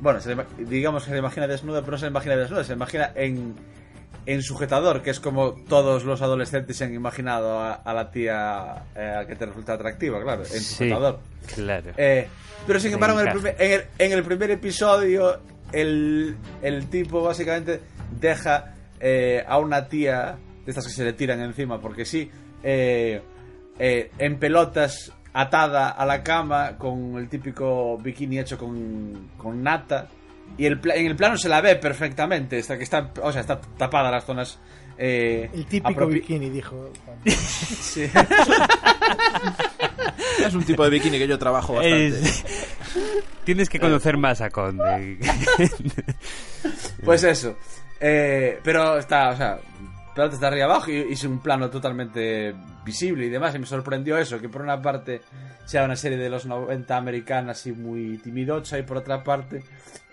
[SPEAKER 6] bueno, se ima- digamos que se la imagina desnuda, pero no se la imagina desnuda, se la imagina en, en sujetador, que es como todos los adolescentes se han imaginado a, a la tía eh, a que te resulta atractiva, claro, en
[SPEAKER 3] Sí,
[SPEAKER 6] sujetador.
[SPEAKER 3] claro.
[SPEAKER 6] Eh, pero sin embargo, en el, primer, en, el, en el primer episodio, el, el tipo básicamente deja eh, a una tía de estas que se le tiran encima, porque sí, eh, eh, en pelotas atada a la cama con el típico bikini hecho con, con nata. Y el, pla- en el plano se la ve perfectamente, está, que está, o sea, está tapada las zonas. eh,
[SPEAKER 5] El típico bikini, dijo. Juan. *laughs*
[SPEAKER 6] Sí. *laughs*
[SPEAKER 4] es un tipo de bikini que yo trabajo bastante.
[SPEAKER 3] Es- *laughs* Tienes que conocer más a Conde.
[SPEAKER 6] Pues eso. Eh, pero está, o sea, pelota está arriba abajo y, y es un plano totalmente visible y demás. Y me sorprendió eso, que por una parte sea una serie de los 90 americana así muy timidocha y por otra parte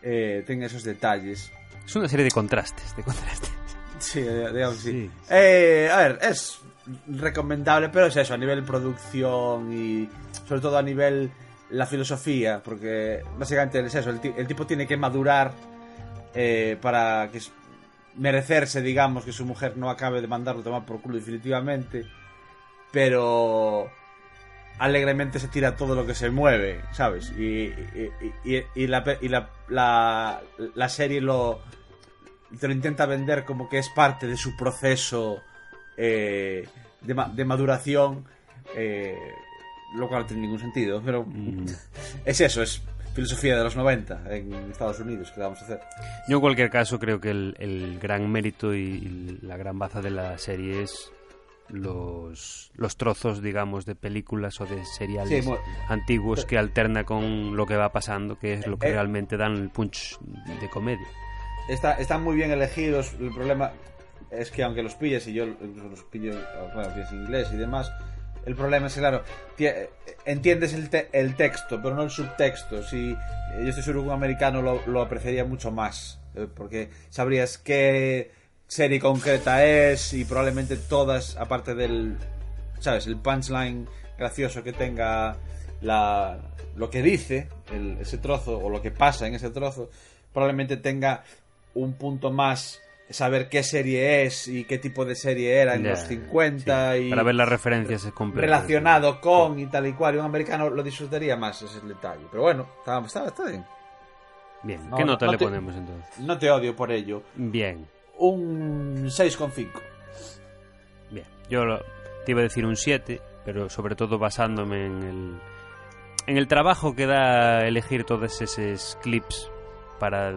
[SPEAKER 6] eh, tenga esos detalles.
[SPEAKER 3] es una serie de contrastes, de contrastes.
[SPEAKER 6] Sí, digamos que sí.
[SPEAKER 3] Sí.
[SPEAKER 6] Eh, a ver, es recomendable, pero es eso, a nivel producción y sobre todo a nivel la filosofía, porque básicamente es eso, el, el tipo tiene que madurar eh, para que merecerse, digamos, que su mujer no acabe de mandarlo a tomar por culo definitivamente. pero alegremente se tira todo lo que se mueve, ¿sabes? Y, y, y- y la, la, la, la serie lo te lo intenta vender como que es parte de su proceso eh, de, de maduración, eh, lo cual no tiene ningún sentido, pero
[SPEAKER 3] Mm. *laughs*
[SPEAKER 6] es eso, es filosofía de los 90 en Estados Unidos, ¿qué vamos a hacer?
[SPEAKER 3] Yo en cualquier caso creo que el, el gran mérito y, y la gran baza de la serie es los, los trozos, digamos, de películas o de seriales
[SPEAKER 6] Sí,
[SPEAKER 3] antiguos que alterna con lo que va pasando, que es lo que
[SPEAKER 6] Eh,
[SPEAKER 3] realmente dan el punch de comedia.
[SPEAKER 6] Está, están muy bien elegidos. El problema es que aunque los pilles y yo los pillo, bueno, pilles en inglés y demás, el problema es que, claro, ti- entiendes el, te- el texto, pero no el subtexto. Si eh, yo estoy seguro que un americano lo, lo apreciaría mucho más, eh, porque sabrías qué serie concreta es y probablemente todas, aparte del, ¿sabes? El punchline gracioso que tenga la, lo que dice el- ese trozo o lo que pasa en ese trozo, probablemente tenga un punto más saber qué serie es y qué tipo de serie era en
[SPEAKER 3] Ya,
[SPEAKER 6] los 50
[SPEAKER 3] sí,
[SPEAKER 6] y
[SPEAKER 3] Para ver las referencias completas.
[SPEAKER 6] relacionado con y tal y cual. Y un americano lo disfrutaría más ese es el detalle. Pero bueno, está, está, está bien.
[SPEAKER 3] Bien,
[SPEAKER 6] No,
[SPEAKER 3] ¿qué
[SPEAKER 6] no,
[SPEAKER 3] nota
[SPEAKER 6] no
[SPEAKER 3] le
[SPEAKER 6] te-
[SPEAKER 3] ponemos entonces?
[SPEAKER 6] No te odio por ello.
[SPEAKER 3] Bien,
[SPEAKER 6] Un 6,5.
[SPEAKER 3] bien. Yo lo- te iba a decir un 7, pero sobre todo basándome en el, en el trabajo que da elegir todos esos clips para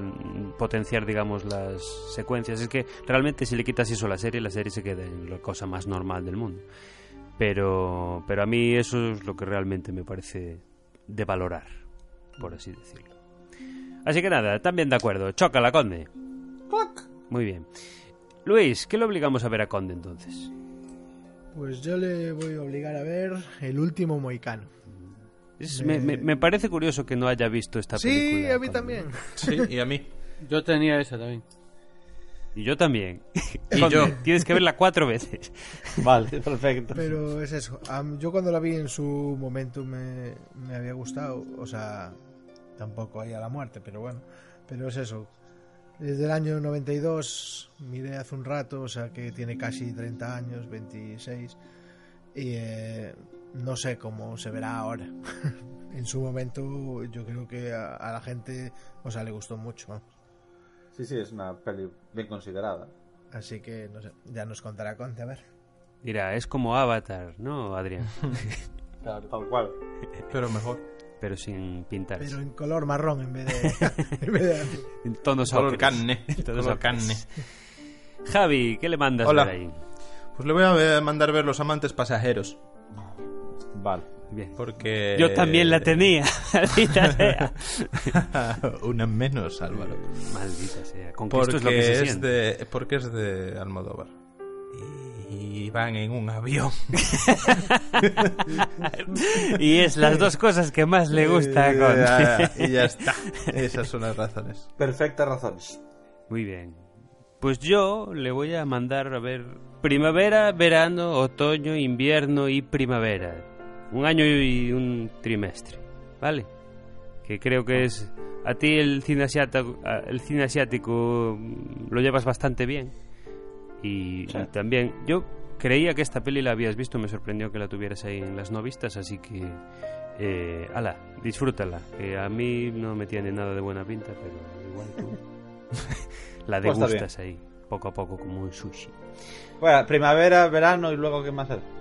[SPEAKER 3] potenciar, digamos, las secuencias. Es que realmente si le quitas eso a la serie, la serie se queda en la cosa más normal del mundo. Pero, pero a mí eso es lo que realmente me parece de valorar, por así decirlo. Así que nada, también de acuerdo. Chócala, Conde. Muy bien. Luis, ¿qué le obligamos a ver a Conde entonces?
[SPEAKER 5] Pues yo le voy a obligar a ver El último Moicano.
[SPEAKER 3] Es- me, me- me parece curioso que no haya visto esta
[SPEAKER 5] Sí,
[SPEAKER 3] película.
[SPEAKER 5] a mí también. *laughs*
[SPEAKER 4] Sí, y a mí.
[SPEAKER 7] Yo tenía esa también.
[SPEAKER 3] Y yo también. *laughs*
[SPEAKER 4] Y yo. *laughs*
[SPEAKER 3] Tienes que verla cuatro veces.
[SPEAKER 6] Vale, perfecto.
[SPEAKER 5] Pero es eso. Yo cuando la vi en su momento me, me había gustado. O sea, tampoco ahí a la muerte, pero bueno. Pero es eso. Desde el año 92, miré hace un rato, o sea que tiene casi 30 años, 26. Y eh, no sé cómo se verá ahora. *laughs* en su momento yo creo que a, a la gente, o sea, le gustó mucho.
[SPEAKER 6] Sí, sí, es una peli bien considerada.
[SPEAKER 5] Así que, no sé, ya nos contará Conte, a ver.
[SPEAKER 3] Mira, es como Avatar, ¿no, Adrián? *laughs*
[SPEAKER 6] Tal cual.
[SPEAKER 4] Pero mejor.
[SPEAKER 3] Pero sin pintar.
[SPEAKER 5] Pero en color marrón en vez de... *laughs* en vez de.
[SPEAKER 3] En tonos
[SPEAKER 4] Color
[SPEAKER 3] ocres.
[SPEAKER 4] carne.
[SPEAKER 3] Tonos
[SPEAKER 4] Color carne.
[SPEAKER 3] Javi, ¿qué le mandas
[SPEAKER 4] Hola.
[SPEAKER 3] ver ahí?
[SPEAKER 4] Pues le voy a mandar ver Los Amantes Pasajeros.
[SPEAKER 6] Vale.
[SPEAKER 3] Bien.
[SPEAKER 4] Porque...
[SPEAKER 3] Yo también la tenía. *laughs* Maldita sea. *laughs*
[SPEAKER 4] Una menos, Álvaro.
[SPEAKER 3] Maldita sea. Con
[SPEAKER 4] Porque
[SPEAKER 3] esto es lo que se
[SPEAKER 4] es,
[SPEAKER 3] siente.
[SPEAKER 4] de, porque es de Almodóvar. Y van en un avión. *laughs*
[SPEAKER 3] Y es las dos cosas que más le gusta a
[SPEAKER 4] y ya está. Esas son las razones.
[SPEAKER 6] Perfectas razones.
[SPEAKER 3] Muy bien. Pues yo le voy a mandar a ver primavera, verano, otoño, invierno y primavera. Un año y un trimestre, ¿vale? Que creo que es... A ti el cine asiático, el cine asiático mm, lo llevas bastante bien. Y, y también yo creía que esta peli la habías visto, me sorprendió que la tuvieras ahí en las no vistas, así que... Eh, ala, disfrútala. Que a mí no me tiene nada de buena pinta, pero igual tú... *laughs* La
[SPEAKER 6] Pues
[SPEAKER 3] degustas ahí, poco a poco, como un sushi.
[SPEAKER 6] Bueno, primavera, verano y luego ¿qué más hacer?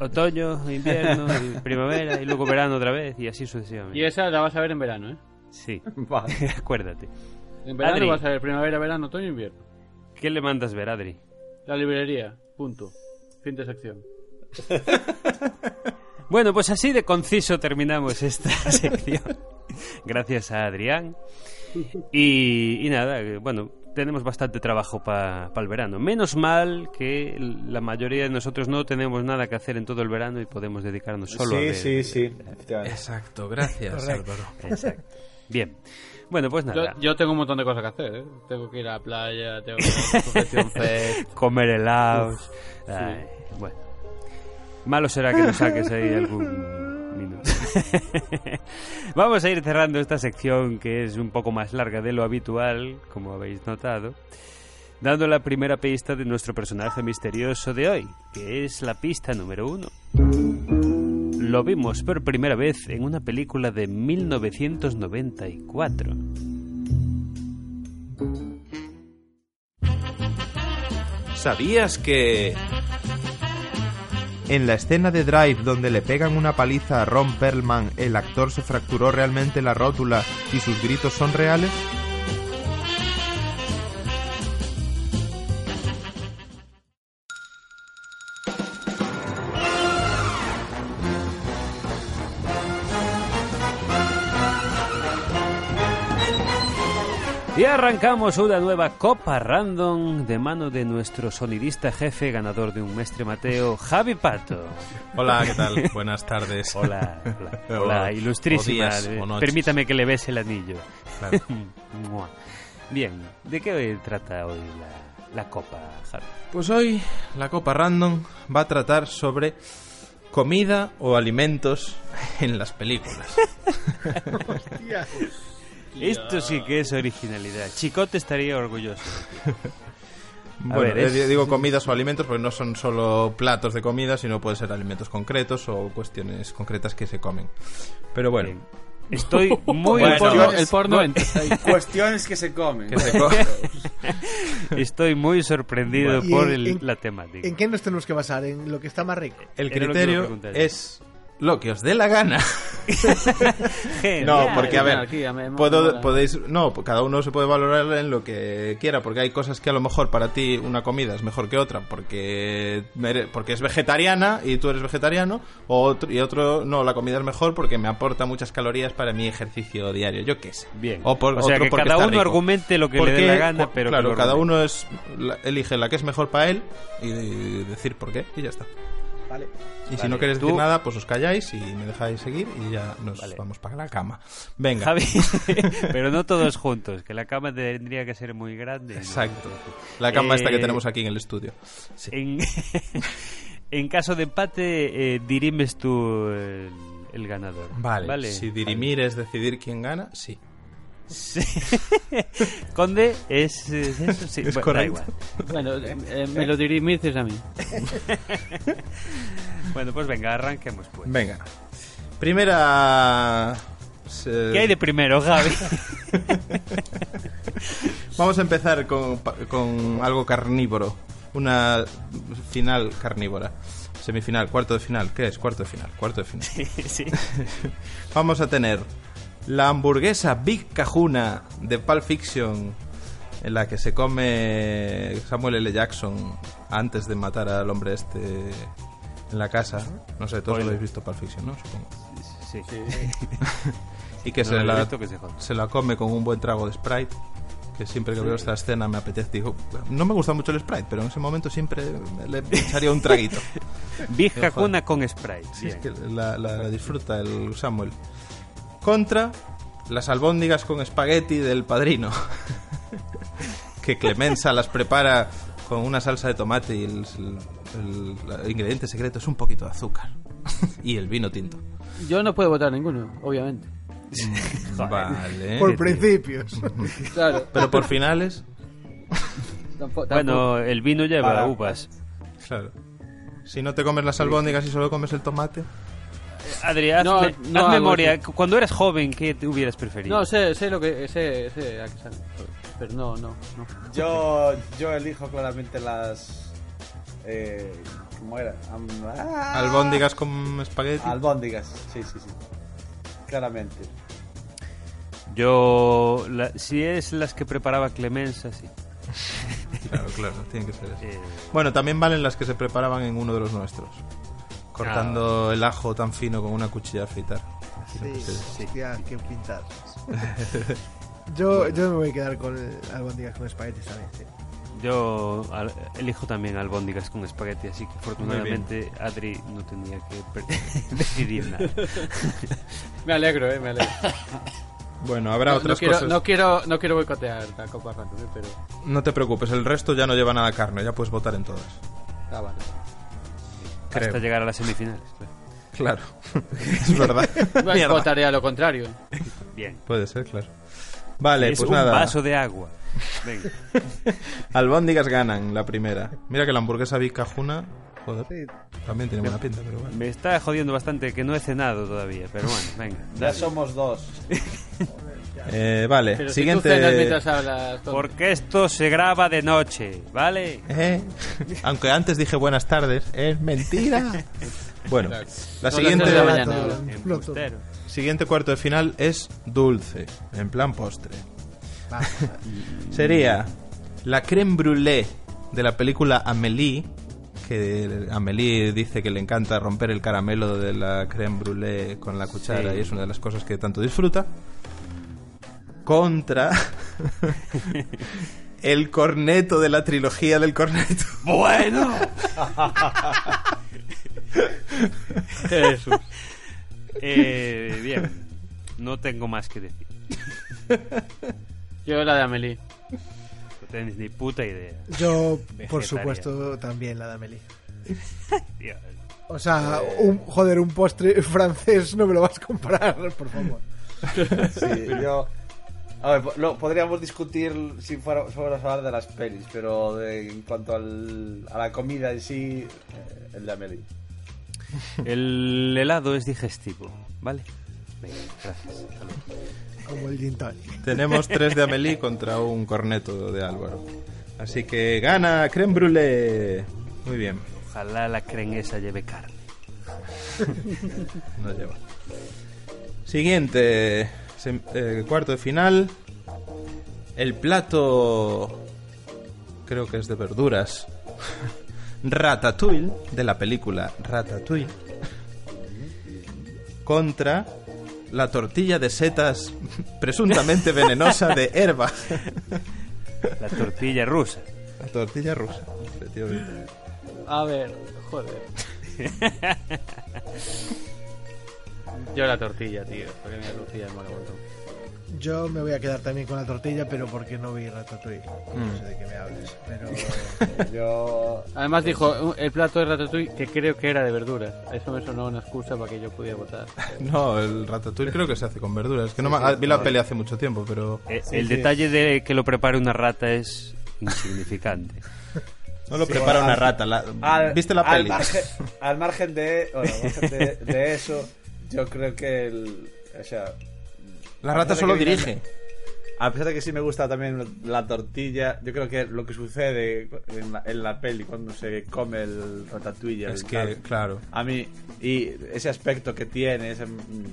[SPEAKER 3] Otoño, invierno, y *laughs* primavera y luego verano otra vez y así sucesivamente.
[SPEAKER 7] Y esa la vas a ver en verano, ¿eh?
[SPEAKER 3] Sí, *laughs* *laughs*
[SPEAKER 6] Vale.
[SPEAKER 3] acuérdate.
[SPEAKER 7] En verano
[SPEAKER 3] Adri.
[SPEAKER 7] vas a ver primavera, verano, otoño e invierno.
[SPEAKER 3] ¿Qué le mandas ver, Adri?
[SPEAKER 7] La librería, punto. Fin de sección.
[SPEAKER 3] Bueno, pues así de conciso terminamos esta sección. Gracias a Adrián. Y, y nada, bueno, tenemos bastante trabajo para el verano. Menos mal que la mayoría de nosotros no tenemos nada que hacer en todo el verano y podemos dedicarnos solo a
[SPEAKER 6] sí,
[SPEAKER 3] ver.
[SPEAKER 6] sí, sí, efectivamente.
[SPEAKER 4] Exacto, gracias, Álvaro.
[SPEAKER 3] Exacto. Bien. Bueno, pues
[SPEAKER 7] Yo,
[SPEAKER 3] nada.
[SPEAKER 7] yo tengo un montón de cosas que hacer, ¿eh? Tengo que ir a la playa, tengo que ir a la *laughs* Confección Fest.
[SPEAKER 3] comer helados. Ay, bueno. Malo será que nos saques ahí algún. *laughs* Vamos a ir cerrando esta sección que es un poco más larga de lo habitual, como habéis notado. dando la primera pista de nuestro personaje misterioso de hoy, que es la pista número uno. Lo vimos por primera vez en una película de 1994.
[SPEAKER 4] ¿Sabías que en la escena de Drive donde le pegan una paliza a Ron Perlman, el actor se fracturó realmente la rótula y sus gritos son reales?
[SPEAKER 3] Y arrancamos una nueva Copa Random de mano de nuestro sonidista jefe, ganador de un mestre Mateo, Javi Pato.
[SPEAKER 4] Hola, ¿qué tal? Buenas tardes.
[SPEAKER 3] Hola, hola,
[SPEAKER 4] Hola.
[SPEAKER 3] hola, ilustrísima.
[SPEAKER 4] O días,
[SPEAKER 3] Eh,
[SPEAKER 4] o.
[SPEAKER 3] Permítame que le bese el anillo.
[SPEAKER 4] Claro. *laughs*
[SPEAKER 3] Bien, ¿de qué trata hoy la, la Copa, Javi?
[SPEAKER 4] Pues hoy la Copa Random va a tratar sobre comida o alimentos en las películas. *laughs* *laughs*
[SPEAKER 3] Esto sí que es originalidad. Chicote estaría orgulloso. *laughs*
[SPEAKER 4] Bueno,
[SPEAKER 3] ver, es-
[SPEAKER 4] eh, digo comidas o alimentos porque no son solo platos de comida, sino pueden ser alimentos concretos o cuestiones concretas que se comen. Pero bueno,
[SPEAKER 3] Bien. Estoy *laughs* muy
[SPEAKER 7] el, porno,
[SPEAKER 6] Bueno,
[SPEAKER 7] el porno ahí. *laughs*
[SPEAKER 6] Cuestiones que se comen.
[SPEAKER 4] que se co-
[SPEAKER 3] Estoy muy sorprendido
[SPEAKER 5] Bueno.
[SPEAKER 3] por
[SPEAKER 5] ¿Y
[SPEAKER 3] el-
[SPEAKER 5] en-
[SPEAKER 3] la temática.
[SPEAKER 5] ¿En qué nos tenemos que basar? ¿En lo que está más rico?
[SPEAKER 4] el criterio es lo que os dé la gana. *laughs*
[SPEAKER 3] Genial.
[SPEAKER 4] No, porque a ver, puedo- podéis, no, cada uno se puede valorar en lo que quiera, porque hay cosas que a lo mejor para ti una comida es mejor que otra, porque porque es vegetariana y tú eres vegetariano, o otro, y otro no, la comida es mejor porque me aporta muchas calorías para mi ejercicio diario, yo qué sé.
[SPEAKER 3] Bien.
[SPEAKER 4] O, por,
[SPEAKER 3] o sea
[SPEAKER 4] otro
[SPEAKER 3] que
[SPEAKER 4] porque
[SPEAKER 3] cada
[SPEAKER 4] está
[SPEAKER 3] uno
[SPEAKER 4] rico.
[SPEAKER 3] argumente lo que le dé la gana, pero
[SPEAKER 4] claro, cada uno es la- elige la que es mejor para él y, y decir por qué y ya está.
[SPEAKER 5] Vale.
[SPEAKER 4] Y si no queréis
[SPEAKER 3] tú-
[SPEAKER 4] decir nada, pues os calláis y me dejáis seguir y ya nos
[SPEAKER 3] Vale.
[SPEAKER 4] vamos para la cama. Venga.
[SPEAKER 3] Javi, *laughs* pero no todos juntos, que la cama tendría que ser muy grande. ¿no?
[SPEAKER 4] Exacto. La cama esta que
[SPEAKER 3] Eh,
[SPEAKER 4] tenemos aquí en el estudio. Sí.
[SPEAKER 3] En, *laughs* en caso de empate, eh, dirimes tú el, el ganador.
[SPEAKER 4] Vale. Si dirimir es decidir quién gana, sí.
[SPEAKER 3] Sí. *laughs* Conde es, es eso, sí.
[SPEAKER 4] Es
[SPEAKER 3] bueno, da
[SPEAKER 4] correcto.
[SPEAKER 3] igual.
[SPEAKER 7] Bueno, eh, eh, me lo dirimices a mí. *laughs*
[SPEAKER 3] Bueno, pues venga, arranquemos pues.
[SPEAKER 4] Venga. Primera. se-
[SPEAKER 3] ¿Qué hay de primero, Javi? *laughs*
[SPEAKER 4] Vamos a empezar con, con algo carnívoro. Una final carnívora. Semifinal, cuarto de final. ¿Qué es? Cuarto de final. Cuarto de final.
[SPEAKER 3] sí.
[SPEAKER 4] Vamos a tener la hamburguesa Big Cajuna de Pulp Fiction, en la que se come Samuel L. Jackson antes de matar al hombre este en la casa. No sé, todos lo habéis visto Pulp Fiction, ¿no? Supongo.
[SPEAKER 3] sí. *laughs*
[SPEAKER 4] Y que
[SPEAKER 3] No
[SPEAKER 4] se, la,
[SPEAKER 3] visto, que se
[SPEAKER 4] la come con un buen trago de Sprite. Que siempre que veo esta escena me apetece. Digo, no me gusta mucho el Sprite, pero en ese momento siempre le echaría un traguito.
[SPEAKER 3] Big. Hakuna con Sprite.
[SPEAKER 4] Sí, es que la, la- la disfruta el Samuel. Contra las albóndigas con espagueti del padrino. *laughs* que Clemenza las prepara con una salsa de tomate y el, el- el ingrediente secreto es un poquito de azúcar. *laughs* y el vino tinto.
[SPEAKER 7] Yo no puedo votar ninguno, obviamente. *laughs*
[SPEAKER 4] Vale.
[SPEAKER 5] Por principios.
[SPEAKER 7] Claro.
[SPEAKER 4] Pero por finales,
[SPEAKER 7] tampo- tampoco-
[SPEAKER 3] Bueno, el vino lleva
[SPEAKER 6] Para-
[SPEAKER 3] uvas.
[SPEAKER 4] claro. Si no te comes las albóndigas y solo comes el tomate.
[SPEAKER 3] Adri, haz,
[SPEAKER 7] No,
[SPEAKER 3] haz memoria.
[SPEAKER 7] eso.
[SPEAKER 3] Cuando eras joven, ¿qué te hubieras preferido?
[SPEAKER 7] No, sé, sé lo que. Sé, sé a qué sale. Pero no, no, no.
[SPEAKER 6] Yo, yo elijo claramente las. Eh, ¿Cómo era? Ah,
[SPEAKER 4] Albóndigas con espagueti.
[SPEAKER 6] Albóndigas, sí, sí, sí. Claramente.
[SPEAKER 3] Yo, la- si es las que preparaba Clemenza, sí.
[SPEAKER 4] Claro, claro, tiene que ser eso. *laughs*
[SPEAKER 3] Eh,
[SPEAKER 4] Bueno, también valen las que se preparaban en uno de los nuestros. Cortando el ajo tan fino con una cuchilla a fritar.
[SPEAKER 5] Sí, hostia, qué pintar. *laughs* Yo, yo me voy a quedar con albóndigas con espaguetis también. sí.
[SPEAKER 3] yo al- elijo también albóndigas con espagueti, así que afortunadamente Adri no tenía que *laughs* decidir nada. *laughs*
[SPEAKER 7] Me alegro, eh, me alegro.
[SPEAKER 4] Bueno, habrá
[SPEAKER 7] no,
[SPEAKER 4] otras
[SPEAKER 7] no quiero,
[SPEAKER 4] cosas.
[SPEAKER 7] no quiero, no quiero boicotear la Copa Random, eh, pero.
[SPEAKER 4] No te preocupes, el resto ya no lleva nada carne, ya puedes votar en todas.
[SPEAKER 7] Ah, vale.
[SPEAKER 4] Creo.
[SPEAKER 3] Hasta llegar a las semifinales. claro.
[SPEAKER 4] Claro, *laughs* es verdad. *laughs* Mierda.
[SPEAKER 7] Votaré a lo contrario.
[SPEAKER 3] Bien.
[SPEAKER 4] Puede ser, claro. Vale,
[SPEAKER 3] es
[SPEAKER 4] pues
[SPEAKER 3] un
[SPEAKER 4] nada.
[SPEAKER 3] vaso de agua. Venga. *laughs*
[SPEAKER 4] Albóndigas ganan la primera. Mira que la hamburguesa Big Cajuna, joder, también tiene buena pinta, pero bueno.
[SPEAKER 3] Me está jodiendo bastante que no he cenado todavía, pero bueno, venga.
[SPEAKER 6] Ya
[SPEAKER 3] dale.
[SPEAKER 6] somos dos.
[SPEAKER 4] Eh, vale,
[SPEAKER 7] Pero
[SPEAKER 4] siguiente.
[SPEAKER 7] si tú cenas mientras hablas...
[SPEAKER 3] Porque esto se graba de noche, ¿vale?
[SPEAKER 4] Eh, Aunque antes dije buenas tardes, es mentira. *laughs* Bueno, la siguiente,
[SPEAKER 7] la mañana.
[SPEAKER 4] Siguiente cuarto de final es dulce, en plan postre. *laughs* Sería la creme brûlée de la película Amélie, que Amélie dice que le encanta romper el caramelo de la creme brûlée con la cuchara
[SPEAKER 3] Sí.
[SPEAKER 4] y es una de las cosas que tanto disfruta. Contra *laughs* el corneto de la trilogía del corneto. *laughs*
[SPEAKER 3] Bueno.
[SPEAKER 7] Jesús.
[SPEAKER 3] Eh, bien, no tengo más que decir.
[SPEAKER 7] Yo la de Amelie.
[SPEAKER 3] No tenéis ni puta idea.
[SPEAKER 5] Yo, por supuesto, también la de Amelie. O sea, un, joder, un postre francés no me lo vas a comprar, por favor.
[SPEAKER 6] Sí, yo. A ver, lo, podríamos discutir si fuéramos a hablar de las pelis, pero de- en cuanto al, a la comida en sí, eh, el de Amelie. *laughs*
[SPEAKER 3] El helado es digestivo, ¿vale? Venga, gracias.
[SPEAKER 5] Como el gin.
[SPEAKER 4] Tenemos tres de Amelie contra un corneto de Álvaro. Así que gana creme brûlée. Muy bien,
[SPEAKER 3] Ojalá la crenesa lleve carne. *laughs*
[SPEAKER 4] no lleva. Siguiente, sem- eh, cuarto de final. El plato, creo que es de verduras. *laughs* Ratatouille, de la película Ratatouille. Contra la tortilla de setas *laughs* presuntamente venenosa de Herba. *laughs*
[SPEAKER 3] La tortilla rusa.
[SPEAKER 4] La tortilla rusa, efectivamente.
[SPEAKER 7] A ver, joder. Yo la tortilla, tío. Porque mi tortilla me mola.
[SPEAKER 5] Yo me voy a quedar también con la tortilla, pero porque no vi Ratatouille. No sé de qué me hables. Pero *laughs*
[SPEAKER 6] Yo.
[SPEAKER 7] Además dijo el plato de ratatouille que creo que era de verduras. Eso me sonó una excusa para que yo pudiera votar. *laughs*
[SPEAKER 4] No, el ratatouille creo que se hace con verduras. Es que no me- vi la peli hace mucho tiempo, pero
[SPEAKER 3] Eh, el detalle de que lo prepare una rata es insignificante.
[SPEAKER 4] no lo prepara una rata. la-
[SPEAKER 6] Al,
[SPEAKER 4] ¿Viste la
[SPEAKER 6] al
[SPEAKER 4] peli?
[SPEAKER 6] margen, al margen de, bueno, al margen de, de eso, *laughs* yo creo que el. O sea.
[SPEAKER 4] La rata solo dirige.
[SPEAKER 6] A pesar de que sí me gusta también la tortilla, yo creo que lo que sucede en la, en la peli cuando se come el ratatouille.
[SPEAKER 4] Es
[SPEAKER 6] el
[SPEAKER 4] que,
[SPEAKER 6] tal,
[SPEAKER 4] claro.
[SPEAKER 6] A mí, y ese aspecto que tiene, ese-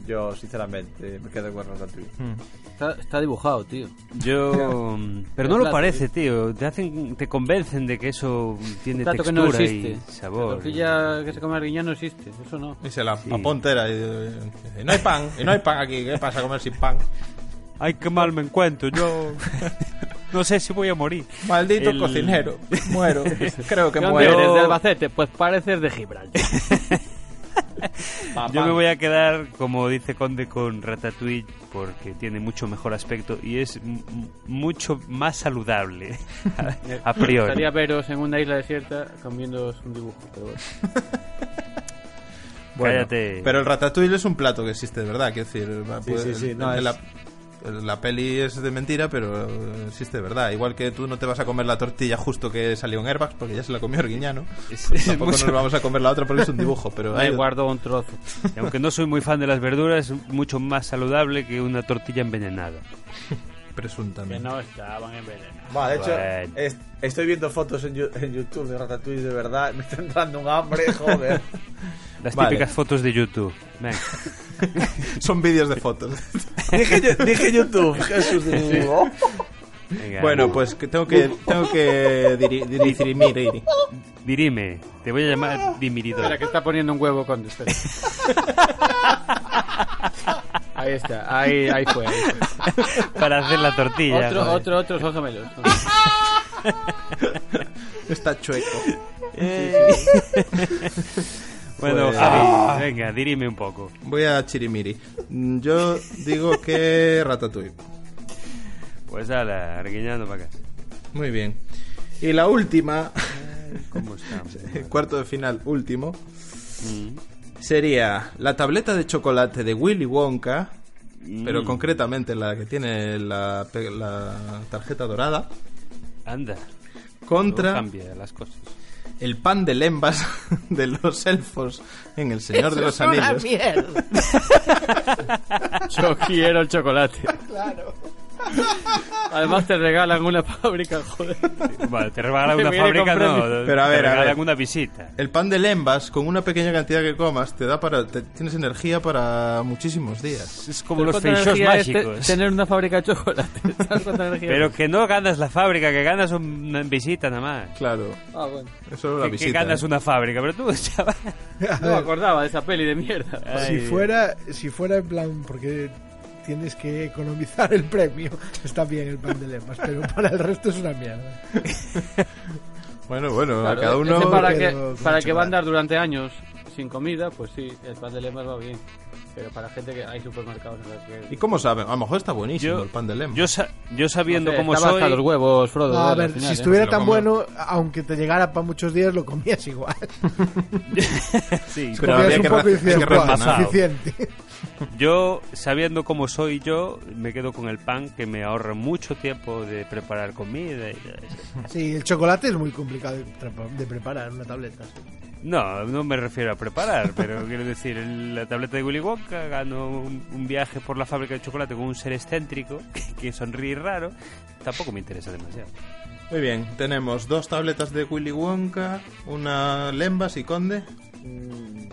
[SPEAKER 6] yo sinceramente me quedo con ratatouille.
[SPEAKER 4] Hmm.
[SPEAKER 7] Está, está dibujado, tío.
[SPEAKER 3] Yo. *laughs* mm, Pero
[SPEAKER 7] El
[SPEAKER 3] no lo parece, tío. Te hacen, te convencen de que eso tiene
[SPEAKER 7] plato que no
[SPEAKER 3] textura
[SPEAKER 7] existe.
[SPEAKER 3] y
[SPEAKER 7] La
[SPEAKER 3] sabor.
[SPEAKER 7] tortilla que se come al no existe. Eso no.
[SPEAKER 4] Y se la
[SPEAKER 3] Sí.
[SPEAKER 4] apontera y, eh, y no hay pan, y no hay pan aquí. ¿Qué pasa a comer sin pan?
[SPEAKER 3] Ay, qué mal me encuentro. Yo. *laughs* No sé si voy a morir.
[SPEAKER 4] Maldito
[SPEAKER 3] El-
[SPEAKER 4] cocinero. Muero. *laughs* Creo que
[SPEAKER 7] ¿De dónde
[SPEAKER 4] muero.
[SPEAKER 7] eres? ¿De Albacete? Pues pareces de Gibraltar. *laughs*
[SPEAKER 3] Yo me voy a quedar, como dice Conde, con Ratatouille porque tiene mucho mejor aspecto y es mucho más saludable a, a priori.
[SPEAKER 7] Estaría veros en una isla desierta comiendo un dibujo. Pero bueno.
[SPEAKER 4] Bueno,
[SPEAKER 3] Cállate.
[SPEAKER 4] Pero el ratatouille es un plato que existe verdad. Quiero decir, va-
[SPEAKER 6] Sí,
[SPEAKER 4] puede-
[SPEAKER 6] sí, sí, no,
[SPEAKER 4] en
[SPEAKER 6] es-
[SPEAKER 4] la, la peli es de mentira, pero existe de verdad. Igual que tú no te vas a comer la tortilla justo que salió en Airbags, porque ya se la comió Arguiñano. *laughs*
[SPEAKER 3] Es-
[SPEAKER 4] Pues
[SPEAKER 3] es
[SPEAKER 4] tampoco nos vamos a comer la otra porque es un dibujo. Pero hay-
[SPEAKER 7] guardo un trozo.
[SPEAKER 3] y aunque no soy muy fan de las verduras, es mucho más saludable que una tortilla envenenada. *laughs*
[SPEAKER 7] Que
[SPEAKER 4] presuntamente.
[SPEAKER 7] no estaban envenenados.
[SPEAKER 6] Bueno, de hecho,
[SPEAKER 3] Bueno.
[SPEAKER 6] es- estoy viendo fotos en, en YouTube de Ratatouille de verdad. Me está entrando un hambre, *laughs* joder.
[SPEAKER 3] Las
[SPEAKER 4] Vale.
[SPEAKER 3] típicas fotos de YouTube. Venga. *laughs*
[SPEAKER 4] Son vídeos de fotos.
[SPEAKER 6] dije, yo- dije YouTube. Jesús de mi vida.
[SPEAKER 3] Venga.
[SPEAKER 4] bueno, pues que tengo que tengo que diri, diri- dirimir, diri.
[SPEAKER 3] Dirime, te voy a llamar dimiridor.
[SPEAKER 7] Espera, que está poniendo un huevo con espera. *laughs* Ahí está, ahí, ahí fue. Ahí *laughs* fue.
[SPEAKER 3] Para hacer la tortilla.
[SPEAKER 7] Otro,
[SPEAKER 3] joder.
[SPEAKER 7] otro, otro, son gemelos. *laughs*
[SPEAKER 4] Está chueco. *laughs*
[SPEAKER 3] Bueno,
[SPEAKER 4] Pues-
[SPEAKER 3] Javi, venga, dirime un poco.
[SPEAKER 4] Voy a chirimiri. Mm, Yo digo que ratatouille.
[SPEAKER 3] Pues ala, arguiñando para acá.
[SPEAKER 4] Muy bien. Y la última,
[SPEAKER 3] ¿Cómo estamos?
[SPEAKER 4] cuarto de final último,
[SPEAKER 3] Mm.
[SPEAKER 4] Sería la tableta de chocolate de Willy Wonka pero
[SPEAKER 3] Mm.
[SPEAKER 4] concretamente la que tiene la, tarjeta dorada,
[SPEAKER 3] Anda.
[SPEAKER 4] contra
[SPEAKER 3] cambia las cosas.
[SPEAKER 4] el pan de lembas *laughs* de los elfos en El Señor de los
[SPEAKER 5] Es una
[SPEAKER 4] Anillos.
[SPEAKER 5] mierda. *laughs*
[SPEAKER 7] Yo quiero el chocolate. Además te regalan una fábrica, joder.
[SPEAKER 3] Vale, te regalan *laughs* una fábrica, no.
[SPEAKER 4] Pero a
[SPEAKER 3] te
[SPEAKER 4] ver, a ver.
[SPEAKER 3] una visita.
[SPEAKER 4] El pan de lembas, con una pequeña cantidad que comas, te da para. te- tienes energía para muchísimos días.
[SPEAKER 3] Es como los
[SPEAKER 7] ¿Cuánta
[SPEAKER 3] feixos
[SPEAKER 7] energía es te-
[SPEAKER 3] mágicos.
[SPEAKER 7] tener una fábrica de chocolate. *laughs* ¿Sabes cuánta energía
[SPEAKER 3] Pero que no ganas la fábrica, que ganas una visita nada más.
[SPEAKER 4] Claro,
[SPEAKER 7] Ah, bueno.
[SPEAKER 4] eso es la
[SPEAKER 3] Que, que
[SPEAKER 4] visita.
[SPEAKER 3] ganas
[SPEAKER 4] ¿eh?
[SPEAKER 3] una fábrica, pero tú, *laughs* chaval.
[SPEAKER 7] No me acordaba de esa peli de mierda.
[SPEAKER 5] Si
[SPEAKER 3] Ay,
[SPEAKER 5] fuera, si fuera en plan, porque tienes que economizar el premio, está bien el pan de lemas, pero para el resto es una mierda. *laughs*
[SPEAKER 4] Bueno, bueno,
[SPEAKER 7] Claro,
[SPEAKER 4] a cada uno.
[SPEAKER 7] para
[SPEAKER 5] Pero
[SPEAKER 7] que, para que va a andar durante años sin comida, pues sí, el pan de lemas va bien. Pero para gente que hay supermercados en que...
[SPEAKER 4] ¿Y cómo saben? A lo mejor está buenísimo
[SPEAKER 3] Yo-
[SPEAKER 4] el pan de lembas.
[SPEAKER 3] Yo, sa- yo sabiendo
[SPEAKER 7] No sé,
[SPEAKER 3] cómo soy.
[SPEAKER 7] hasta los huevos, Frodo.
[SPEAKER 5] No, a ver,
[SPEAKER 7] final,
[SPEAKER 5] si
[SPEAKER 7] ¿eh?
[SPEAKER 5] estuviera
[SPEAKER 4] Lo
[SPEAKER 5] tan bueno, aunque te llegara para muchos días, lo comías igual. *laughs* *laughs*
[SPEAKER 3] Sí,
[SPEAKER 4] Pero habría
[SPEAKER 5] un
[SPEAKER 4] que que
[SPEAKER 5] suficiente.
[SPEAKER 3] Yo, sabiendo cómo soy yo, me quedo con el pan que me ahorra mucho tiempo de preparar comida. y-
[SPEAKER 5] Sí, el chocolate es muy complicado de, preparar una tableta.
[SPEAKER 3] No, no me refiero a preparar, pero quiero decir, en la tableta de Willy Wonka gano un, un viaje por la fábrica de chocolate con un ser excéntrico *laughs* que, que sonríe raro. Tampoco me interesa demasiado.
[SPEAKER 4] Muy bien, tenemos dos tabletas de Willy Wonka, una lembas y conde.
[SPEAKER 6] Mm,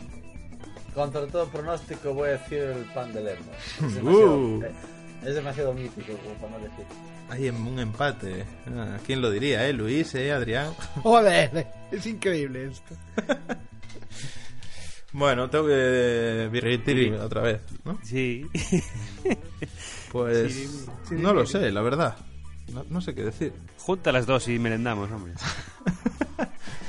[SPEAKER 6] Contra todo pronóstico voy a decir el pan de. Es *laughs* demasiado,
[SPEAKER 4] Uh.
[SPEAKER 6] eh, es demasiado mítico como para no decir.
[SPEAKER 4] Hay en un empate. Ah, ¿Quién lo diría, eh? Luis, eh, Adrián. *laughs*
[SPEAKER 5] Joder, es increíble esto. *laughs*
[SPEAKER 4] Bueno, tengo que virritir otra vez, ¿no?
[SPEAKER 3] Sí.
[SPEAKER 4] Pues
[SPEAKER 3] Sí,
[SPEAKER 4] no lo sé, la verdad. No, no sé qué decir.
[SPEAKER 3] Junta las dos y merendamos, hombre.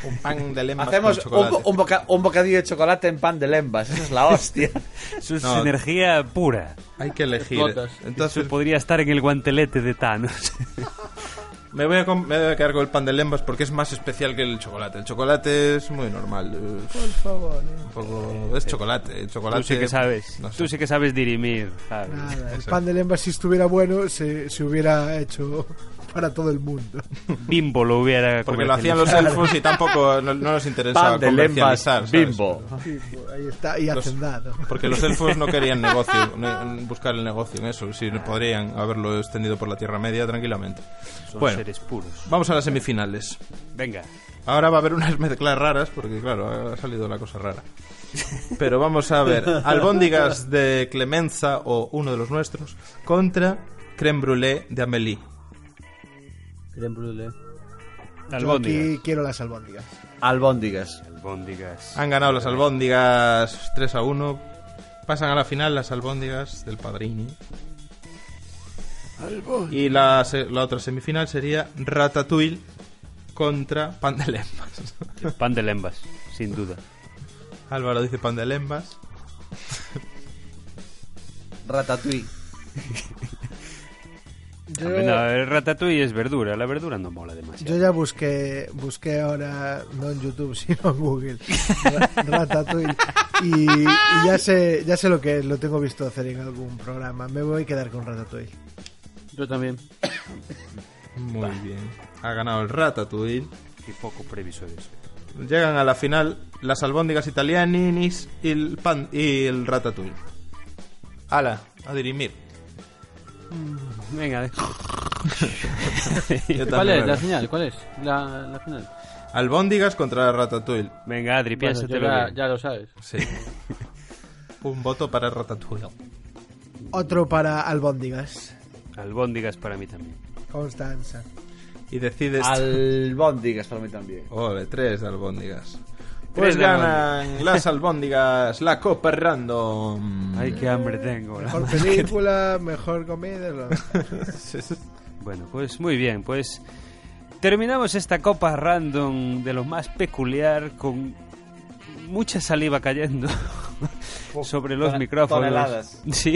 [SPEAKER 4] Un pan de lembas
[SPEAKER 6] Hacemos
[SPEAKER 4] con
[SPEAKER 6] un,
[SPEAKER 4] chocolate.
[SPEAKER 6] bo- un, boca- un bocadillo de chocolate en pan de lembas. Eso es la hostia. *laughs*
[SPEAKER 3] Eso es
[SPEAKER 4] No.
[SPEAKER 3] energía pura.
[SPEAKER 4] Hay que elegir. Entonces
[SPEAKER 3] Eso podría estar en el guantelete de Thanos. *laughs*
[SPEAKER 4] me voy, a me voy a quedar con el pan de lembas porque es más especial que el chocolate. El chocolate es muy normal.
[SPEAKER 5] Por favor. eh.
[SPEAKER 4] Un poco... Es chocolate. El chocolate...
[SPEAKER 3] Tú sí que sabes.
[SPEAKER 4] no sé.
[SPEAKER 3] Tú sí que sabes dirimir.
[SPEAKER 5] Nada, el pan de lembas si estuviera bueno se, se hubiera hecho para todo el mundo. *laughs*
[SPEAKER 3] Bimbo lo hubiera
[SPEAKER 4] Porque lo hacían los elfos y tampoco no, no nos interesaba comercializar,
[SPEAKER 6] bimbo.
[SPEAKER 5] Sí, ahí está, y
[SPEAKER 4] Los-. Porque los elfos no querían *laughs* negocio, ne- buscar el negocio en eso. Si podrían haberlo extendido por la Tierra Media tranquilamente.
[SPEAKER 3] Son
[SPEAKER 4] Bueno.
[SPEAKER 3] seres puros.
[SPEAKER 4] Vamos a las semifinales.
[SPEAKER 3] Venga.
[SPEAKER 4] Ahora va a haber unas mezclas raras, porque claro, ha salido la cosa rara. Pero vamos a ver, *laughs* albóndigas de Clemenza o uno de los nuestros contra creme brûlée de Amélie.
[SPEAKER 7] Creme brûlée.
[SPEAKER 5] Yo
[SPEAKER 3] Albóndigas.
[SPEAKER 5] aquí quiero las albóndigas.
[SPEAKER 6] Albóndigas.
[SPEAKER 3] Albóndigas.
[SPEAKER 4] Han ganado las albóndigas 3 a 1. Pasan a la final las albóndigas del Padrini. Y la, la otra semifinal sería Ratatouille contra Pan de Lembas. *laughs*
[SPEAKER 3] Pan de lembas, sin duda.
[SPEAKER 4] Álvaro dice Pan de Lembas.
[SPEAKER 6] Ratatouille. *laughs*
[SPEAKER 5] Yo,
[SPEAKER 3] no, el ratatouille es verdura. La verdura no mola demasiado.
[SPEAKER 5] yo ya busqué, busqué ahora, no en YouTube, *laughs* sino en Google, Ra- Ratatouille. Y, y ya sé ya sé lo que es, lo tengo visto hacer en algún programa. Me voy a quedar con Ratatouille.
[SPEAKER 7] Yo también.
[SPEAKER 4] Muy bien. Ha ganado el Ratatouille.
[SPEAKER 3] Qué poco previsores.
[SPEAKER 4] Llegan a la final las albóndigas italianinis y el, pan, y el Ratatouille. Ala, a dirimir.
[SPEAKER 3] Venga, de- *laughs*
[SPEAKER 7] ¿Cuál es la señal? ¿Cuál es la, la final?
[SPEAKER 4] Albóndigas contra Ratatouille.
[SPEAKER 3] venga Adri, piénsatelo
[SPEAKER 7] ya,
[SPEAKER 3] bien.
[SPEAKER 7] ya lo sabes.
[SPEAKER 4] Sí. *laughs* Un voto para Ratatouille.
[SPEAKER 5] Otro para albóndigas.
[SPEAKER 3] Albóndigas para mí también.
[SPEAKER 5] Constanza.
[SPEAKER 4] Y decides...
[SPEAKER 6] Albóndigas para mí también.
[SPEAKER 4] Ole, tres albóndigas. Pues ganan *laughs* las albóndigas la Copa Random.
[SPEAKER 3] Ay, qué hambre tengo. la
[SPEAKER 5] Mejor *laughs* película, mejor comida. lo- *laughs*
[SPEAKER 3] Bueno, pues muy bien, pues terminamos esta copa random de lo más peculiar con mucha saliva cayendo sobre los micrófonos.
[SPEAKER 6] toneladas.
[SPEAKER 3] Sí.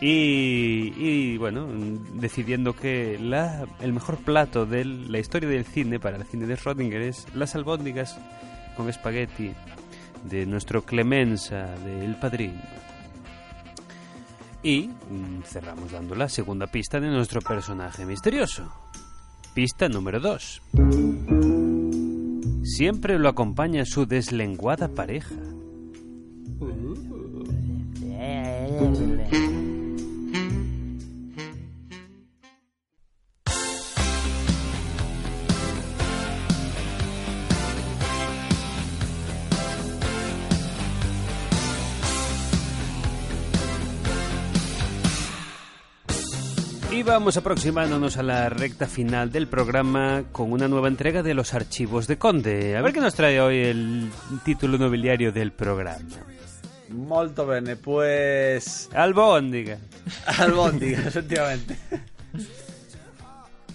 [SPEAKER 3] Y, y, bueno, decidiendo que la, el mejor plato de la historia del cine para el cine de Schrödinger es las albóndigas con espagueti de nuestro Clemenza, de El Padrino. Y mm, cerramos dando la segunda pista de nuestro personaje misterioso. Pista número 2. Siempre lo acompaña su deslenguada pareja. Y vamos aproximándonos a la recta final del programa con una nueva entrega de los archivos de Conde. A ver qué nos trae hoy el título nobiliario del programa.
[SPEAKER 6] Molto bene, pues...
[SPEAKER 3] Albóndiga. *laughs*
[SPEAKER 6] Albóndiga, efectivamente.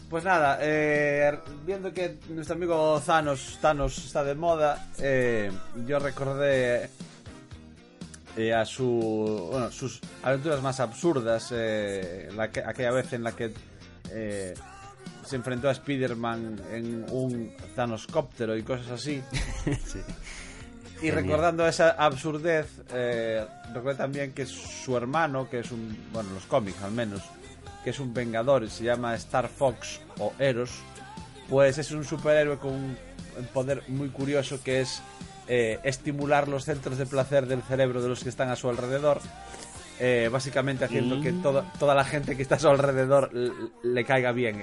[SPEAKER 6] Pues nada, eh, viendo que nuestro amigo Thanos, Thanos está de moda, eh, yo recordé eh, a su, bueno, sus aventuras más absurdas, eh, la que- aquella vez en la que eh, se enfrentó a Spider-Man en un Thanoscóptero y cosas así. *laughs* Y
[SPEAKER 3] Genial.
[SPEAKER 6] recordando esa absurdez, eh, recuerdo también que su hermano, que es un, bueno, los cómics al menos, que es un vengador, se llama Star Fox o Eros, pues es un superhéroe con un poder muy curioso que es eh, estimular los centros de placer del cerebro de los que están a su alrededor. eh, básicamente haciendo que toda, toda la gente que está a su alrededor le caiga bien.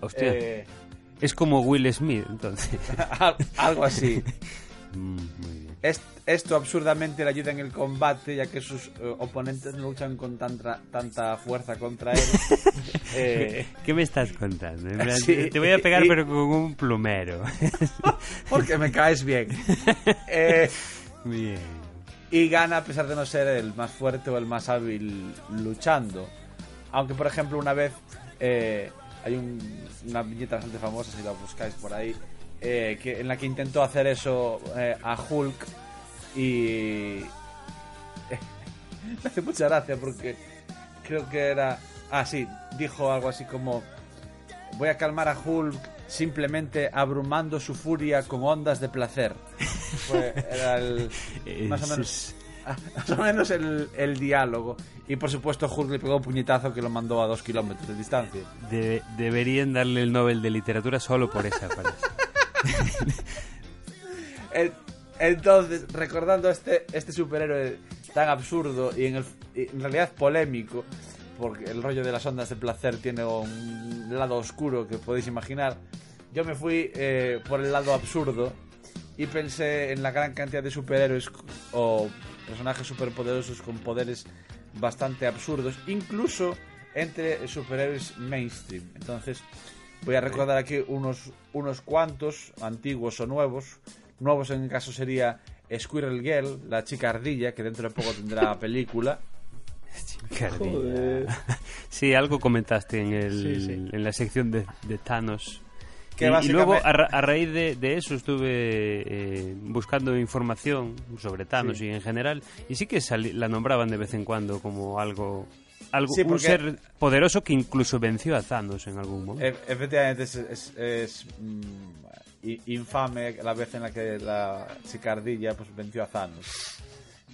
[SPEAKER 3] Hostia.
[SPEAKER 6] Eh,
[SPEAKER 3] Es como Will Smith, entonces. *laughs*
[SPEAKER 6] al- algo así. *laughs*
[SPEAKER 3] Mm, muy bien.
[SPEAKER 6] Est- esto absurdamente le ayuda en el combate, ya que sus eh, oponentes no luchan con tanta, tanta fuerza contra él. *laughs* Eh,
[SPEAKER 3] ¿Qué me estás contando?
[SPEAKER 6] Sí,
[SPEAKER 3] Te voy a pegar,
[SPEAKER 6] y-
[SPEAKER 3] pero con un plumero. *laughs*
[SPEAKER 6] porque me caes bien. *laughs* Eh,
[SPEAKER 3] bien.
[SPEAKER 6] y gana a pesar de no ser el más fuerte o el más hábil luchando. Aunque, por ejemplo, una vez eh, hay un- una viñeta bastante famosa, si la buscáis por ahí, eh, que, en la que intentó hacer eso eh, a Hulk y... *laughs* Me hace mucha gracia porque creo que era... Ah, sí, dijo algo así como... Voy a calmar a Hulk simplemente abrumando su furia con ondas de placer. *laughs* Fue, era el... Más o menos, *laughs* más o menos el, el diálogo. Y por supuesto, Hulk le pegó un puñetazo que lo mandó a dos kilómetros de distancia.
[SPEAKER 3] de- deberían darle el Nobel de Literatura solo por esa frase. *laughs*
[SPEAKER 6] Entonces, recordando este, este superhéroe tan absurdo y en, el, y en realidad polémico, porque el rollo de las ondas de placer tiene un lado oscuro que podéis imaginar, yo me fui eh, por el lado absurdo y pensé en la gran cantidad de superhéroes o personajes superpoderosos con poderes bastante absurdos, incluso entre superhéroes mainstream. Entonces, voy a recordar aquí unos, unos cuantos, antiguos o nuevos. Nuevos en el caso sería Squirrel Girl, la chica ardilla, que dentro de poco tendrá *laughs* película.
[SPEAKER 3] Cardilla. *laughs* Sí, algo comentaste en, el,
[SPEAKER 5] Sí, sí.
[SPEAKER 3] en la sección de, de Thanos.
[SPEAKER 6] Que
[SPEAKER 3] y, y luego, a, ra- a raíz de, de eso, estuve eh, buscando información sobre Thanos
[SPEAKER 6] Sí.
[SPEAKER 3] y en general. Y sí que la nombraban de vez en cuando como algo. Algo
[SPEAKER 6] Sí,
[SPEAKER 3] un ser poderoso que incluso venció a Thanos en algún momento.
[SPEAKER 6] E- efectivamente, es, es- es, mm, infame la vez en la que la chica ardilla pues, venció a Thanos.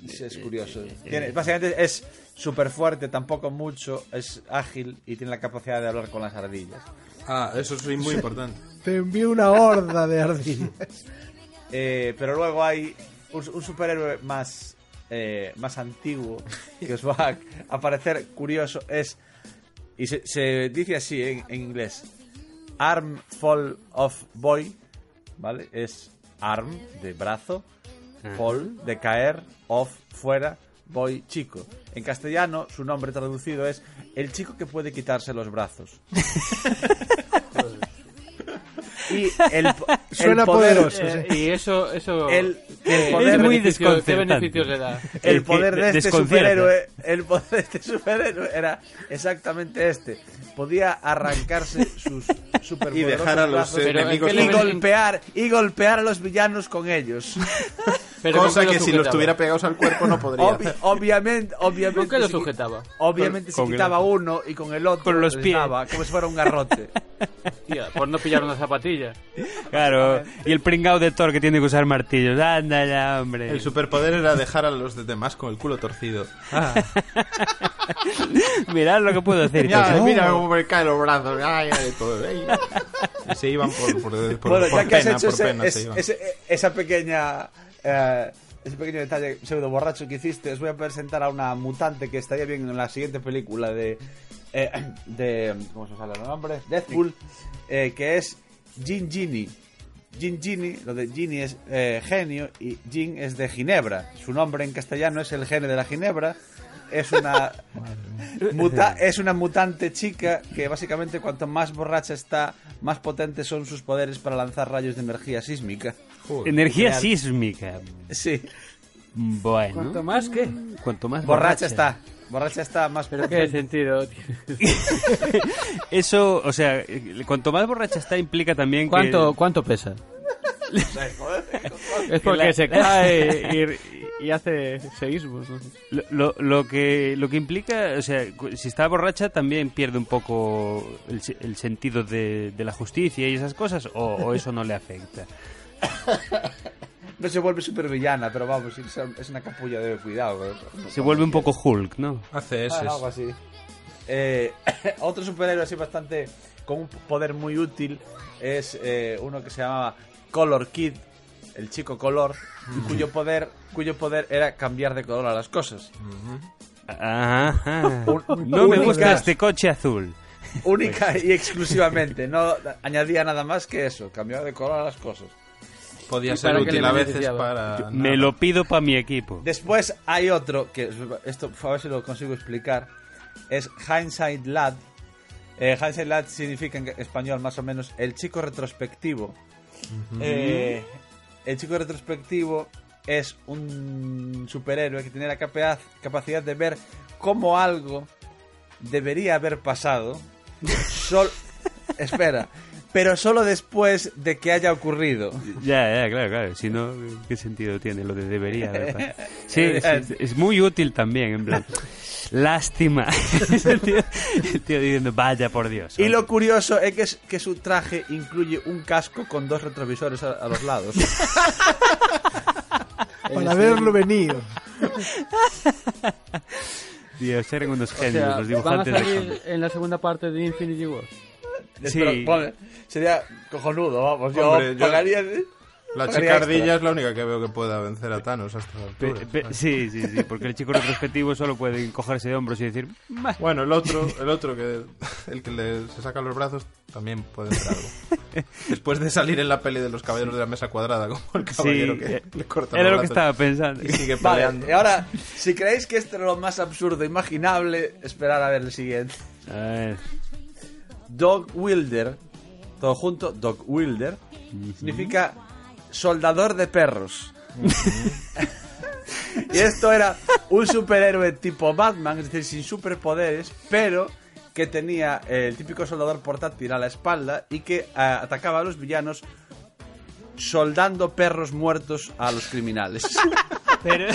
[SPEAKER 6] Es, es curioso. Tiene- básicamente es súper fuerte, tampoco mucho, es ágil y tiene la capacidad de hablar con las ardillas.
[SPEAKER 4] Ah, eso es muy importante. *laughs*
[SPEAKER 5] Te envío una horda de ardillas.
[SPEAKER 6] Eh, pero luego hay un, un superhéroe más, eh, más antiguo *laughs* que os va a aparecer curioso. Es. Y se, se dice así en, en inglés: Arm Fall of Boy. ¿Vale? Es arm de brazo, fall de caer, off fuera, boy chico. En castellano, su nombre traducido es el chico que puede quitarse los brazos. *laughs* y *laughs* el,
[SPEAKER 5] Suena
[SPEAKER 6] poder,
[SPEAKER 5] poderoso.
[SPEAKER 7] Eh, y eso, eso
[SPEAKER 6] El- el
[SPEAKER 7] ¿qué
[SPEAKER 6] poder-
[SPEAKER 7] beneficio-
[SPEAKER 3] muy
[SPEAKER 7] ¿Qué
[SPEAKER 3] desconcertante.
[SPEAKER 7] beneficios le da?
[SPEAKER 6] el poder de este superhéroe, el poder de este superhéroe era exactamente este. Podía arrancarse sus superpoderosos
[SPEAKER 4] Y dejar a los
[SPEAKER 6] brazos
[SPEAKER 7] Pero, ¿en
[SPEAKER 4] enemigos
[SPEAKER 6] y golpear y golpear a los villanos con ellos. *laughs*
[SPEAKER 7] Pero
[SPEAKER 4] Cosa
[SPEAKER 7] ¿con qué
[SPEAKER 4] que
[SPEAKER 7] lo
[SPEAKER 4] si los tuviera pegados al cuerpo no podría.
[SPEAKER 6] Obvi- obviamente, obviamente.
[SPEAKER 7] ¿Con qué lo
[SPEAKER 6] si-
[SPEAKER 7] sujetaba?
[SPEAKER 6] Obviamente
[SPEAKER 3] Con-
[SPEAKER 6] se
[SPEAKER 3] con
[SPEAKER 6] quitaba
[SPEAKER 3] el-
[SPEAKER 6] uno y con el otro
[SPEAKER 3] con los pies.
[SPEAKER 6] como si fuera un garrote. *laughs*
[SPEAKER 7] Tía, por no pillar una zapatilla.
[SPEAKER 3] Claro, y el pringao de Thor que tiene que usar martillos. Anda ya, hombre.
[SPEAKER 4] El superpoder era dejar a los demás con el culo torcido. *laughs*
[SPEAKER 3] Mirad lo que puedo hacer.
[SPEAKER 4] Ya, mira cómo me caen los brazos. Ay, ay, todo. Ay. *laughs* Y se iban por, por, por,
[SPEAKER 6] bueno,
[SPEAKER 4] por
[SPEAKER 6] ya que has
[SPEAKER 4] pena,
[SPEAKER 6] hecho
[SPEAKER 4] por
[SPEAKER 6] ese-
[SPEAKER 4] pena
[SPEAKER 6] es-
[SPEAKER 4] se iban.
[SPEAKER 6] ese- esa pequeña. Eh, ese pequeño detalle pseudo borracho que hiciste, os voy a presentar a una mutante que estaría bien en la siguiente película de. eh, de ¿Cómo se sale el nombre? Deadpool, eh, que es Gin Ginny. Gin Ginny, lo de Ginny es eh, genio y Gin es de Ginebra. Su nombre en castellano es el gene de la Ginebra. Es una *laughs* muta- es una mutante chica que básicamente cuanto más borracha está, más potentes son sus poderes para lanzar rayos de energía sísmica.
[SPEAKER 3] Energía
[SPEAKER 6] Real.
[SPEAKER 3] sísmica.
[SPEAKER 6] Sí,
[SPEAKER 3] Bueno.
[SPEAKER 7] ¿Cuánto más qué?
[SPEAKER 3] Cuanto más
[SPEAKER 6] borracha está. Borracha está más
[SPEAKER 7] ¿Pero qué sentido tiene? *laughs*
[SPEAKER 3] Eso, o sea, cuanto más borracha está implica también
[SPEAKER 7] ¿Cuánto,
[SPEAKER 3] que...
[SPEAKER 7] ¿Cuánto pesa? *laughs* es porque
[SPEAKER 3] La-
[SPEAKER 7] se cae y, y hace seísmos. ¿no?
[SPEAKER 3] Lo, lo, lo que lo que implica, o sea, si está borracha también pierde un poco el, se- el sentido de, de la justicia y esas cosas, o, o eso no le afecta. *coughs*
[SPEAKER 6] No se vuelve súper villana, pero vamos, es es una capulla de cuidado.
[SPEAKER 3] Se vuelve un poco Hulk, ¿no?
[SPEAKER 4] Hace
[SPEAKER 6] Ah,
[SPEAKER 4] ese.
[SPEAKER 6] algo así. Eh, *coughs* otro superhéroe así bastante con un poder muy útil es eh, uno que se llamaba Color Kid, el chico color, y cuyo poder cuyo poder era cambiar de color a las cosas.
[SPEAKER 3] Ajá. No me gusta este coche azul.
[SPEAKER 6] Única y exclusivamente, no añadía nada más que eso, cambiaba de color a las cosas.
[SPEAKER 4] Podía
[SPEAKER 7] ¿Y
[SPEAKER 4] ser útil a veces para.
[SPEAKER 3] Me lo pido para mi equipo.
[SPEAKER 6] Después hay otro que esto a ver si lo consigo explicar, es Hindsight Lad. Eh, Hindsight Lad significa en español más o menos el chico retrospectivo. Eh, el chico retrospectivo es un superhéroe que tiene la capa- capacidad de ver cómo algo debería haber pasado. *laughs* Sol espera, pero solo después de que haya ocurrido.
[SPEAKER 3] Ya, ya, claro, claro. Si no, ¿qué sentido tiene lo de debería? ¿verdad? *laughs* Sí, sí, es muy útil también, en plan. *laughs* Lástima. *laughs* el, tío, el tío diciendo, vaya por Dios.
[SPEAKER 6] Y lo curioso es que, es que su traje incluye un casco con dos retrovisores a, a los lados.
[SPEAKER 5] Para verlo venir.
[SPEAKER 3] Dios, eran unos
[SPEAKER 7] O
[SPEAKER 3] genios
[SPEAKER 7] sea,
[SPEAKER 3] los
[SPEAKER 7] van a
[SPEAKER 3] dibujantes de
[SPEAKER 7] salir
[SPEAKER 3] cómics.
[SPEAKER 7] en la segunda parte de Infinity War.
[SPEAKER 3] Sí.
[SPEAKER 6] Pero, pone, sería cojonudo, vamos. Yo
[SPEAKER 4] Hombre, yo-
[SPEAKER 6] pagaría.
[SPEAKER 4] La
[SPEAKER 6] pagaría
[SPEAKER 4] chicardilla es la única que veo que pueda vencer a Thanos hasta la
[SPEAKER 3] Pe-
[SPEAKER 4] altura.
[SPEAKER 3] pe- sí, sí, sí, porque el chico retrospectivo solo puede cogerse de hombros y decir.
[SPEAKER 4] Bueno, el otro, el otro que el que le, se saca los brazos también puede hacer algo. *laughs* Después de salir en la peli de los caballeros de la mesa cuadrada, como el caballero
[SPEAKER 3] Sí,
[SPEAKER 4] que
[SPEAKER 3] eh,
[SPEAKER 4] le corta
[SPEAKER 3] era
[SPEAKER 4] los
[SPEAKER 3] lo que
[SPEAKER 4] brazos
[SPEAKER 3] estaba pensando.
[SPEAKER 4] y sigue
[SPEAKER 6] Vale,
[SPEAKER 4] peleando.
[SPEAKER 6] y ahora, si creéis que esto era lo más absurdo imaginable, esperar a ver el siguiente.
[SPEAKER 3] A ver,
[SPEAKER 6] Dog Wilder, todo junto, Dog Wilder, significa soldador de perros. *laughs* y esto era un superhéroe tipo Batman, es decir, sin superpoderes, pero que tenía el típico soldador portátil a la espalda y que ah, atacaba a los villanos soldando perros muertos a los criminales. *laughs*
[SPEAKER 3] pero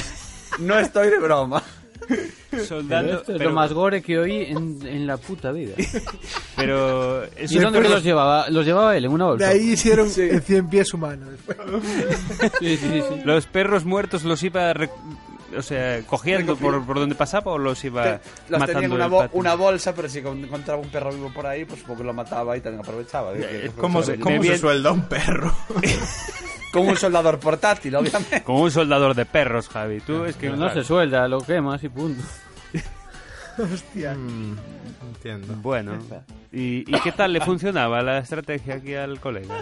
[SPEAKER 6] no estoy de broma. *laughs*
[SPEAKER 7] Pero
[SPEAKER 3] soldando,
[SPEAKER 7] esto es
[SPEAKER 3] pero,
[SPEAKER 7] lo más gore que oí en, en la puta vida. *laughs*
[SPEAKER 3] pero
[SPEAKER 7] ¿Y dónde que los llevaba? Los llevaba él en una
[SPEAKER 5] De
[SPEAKER 7] bolsa.
[SPEAKER 5] ahí hicieron el 100 pies humano. después.
[SPEAKER 7] Sí, sí, sí, sí.
[SPEAKER 3] los perros muertos los iba re- o sea, cogiendo por, por donde pasaba o los iba
[SPEAKER 6] Los
[SPEAKER 3] matando
[SPEAKER 6] tenía en una, bo- una bolsa, pero si encontraba un perro vivo por ahí, pues supongo que lo mataba y también aprovechaba.
[SPEAKER 3] Eh,
[SPEAKER 4] ¿Cómo, se, cómo se suelda un perro? *laughs*
[SPEAKER 6] Como un soldador portátil, obviamente.
[SPEAKER 3] Como un soldador de perros, Javi. Tú es que
[SPEAKER 7] No se suelda, lo quemas y punto. *laughs*
[SPEAKER 5] Hostia.
[SPEAKER 4] Mm, entiendo.
[SPEAKER 3] Bueno, ¿Y, ¿y qué tal le funcionaba la estrategia aquí al colega?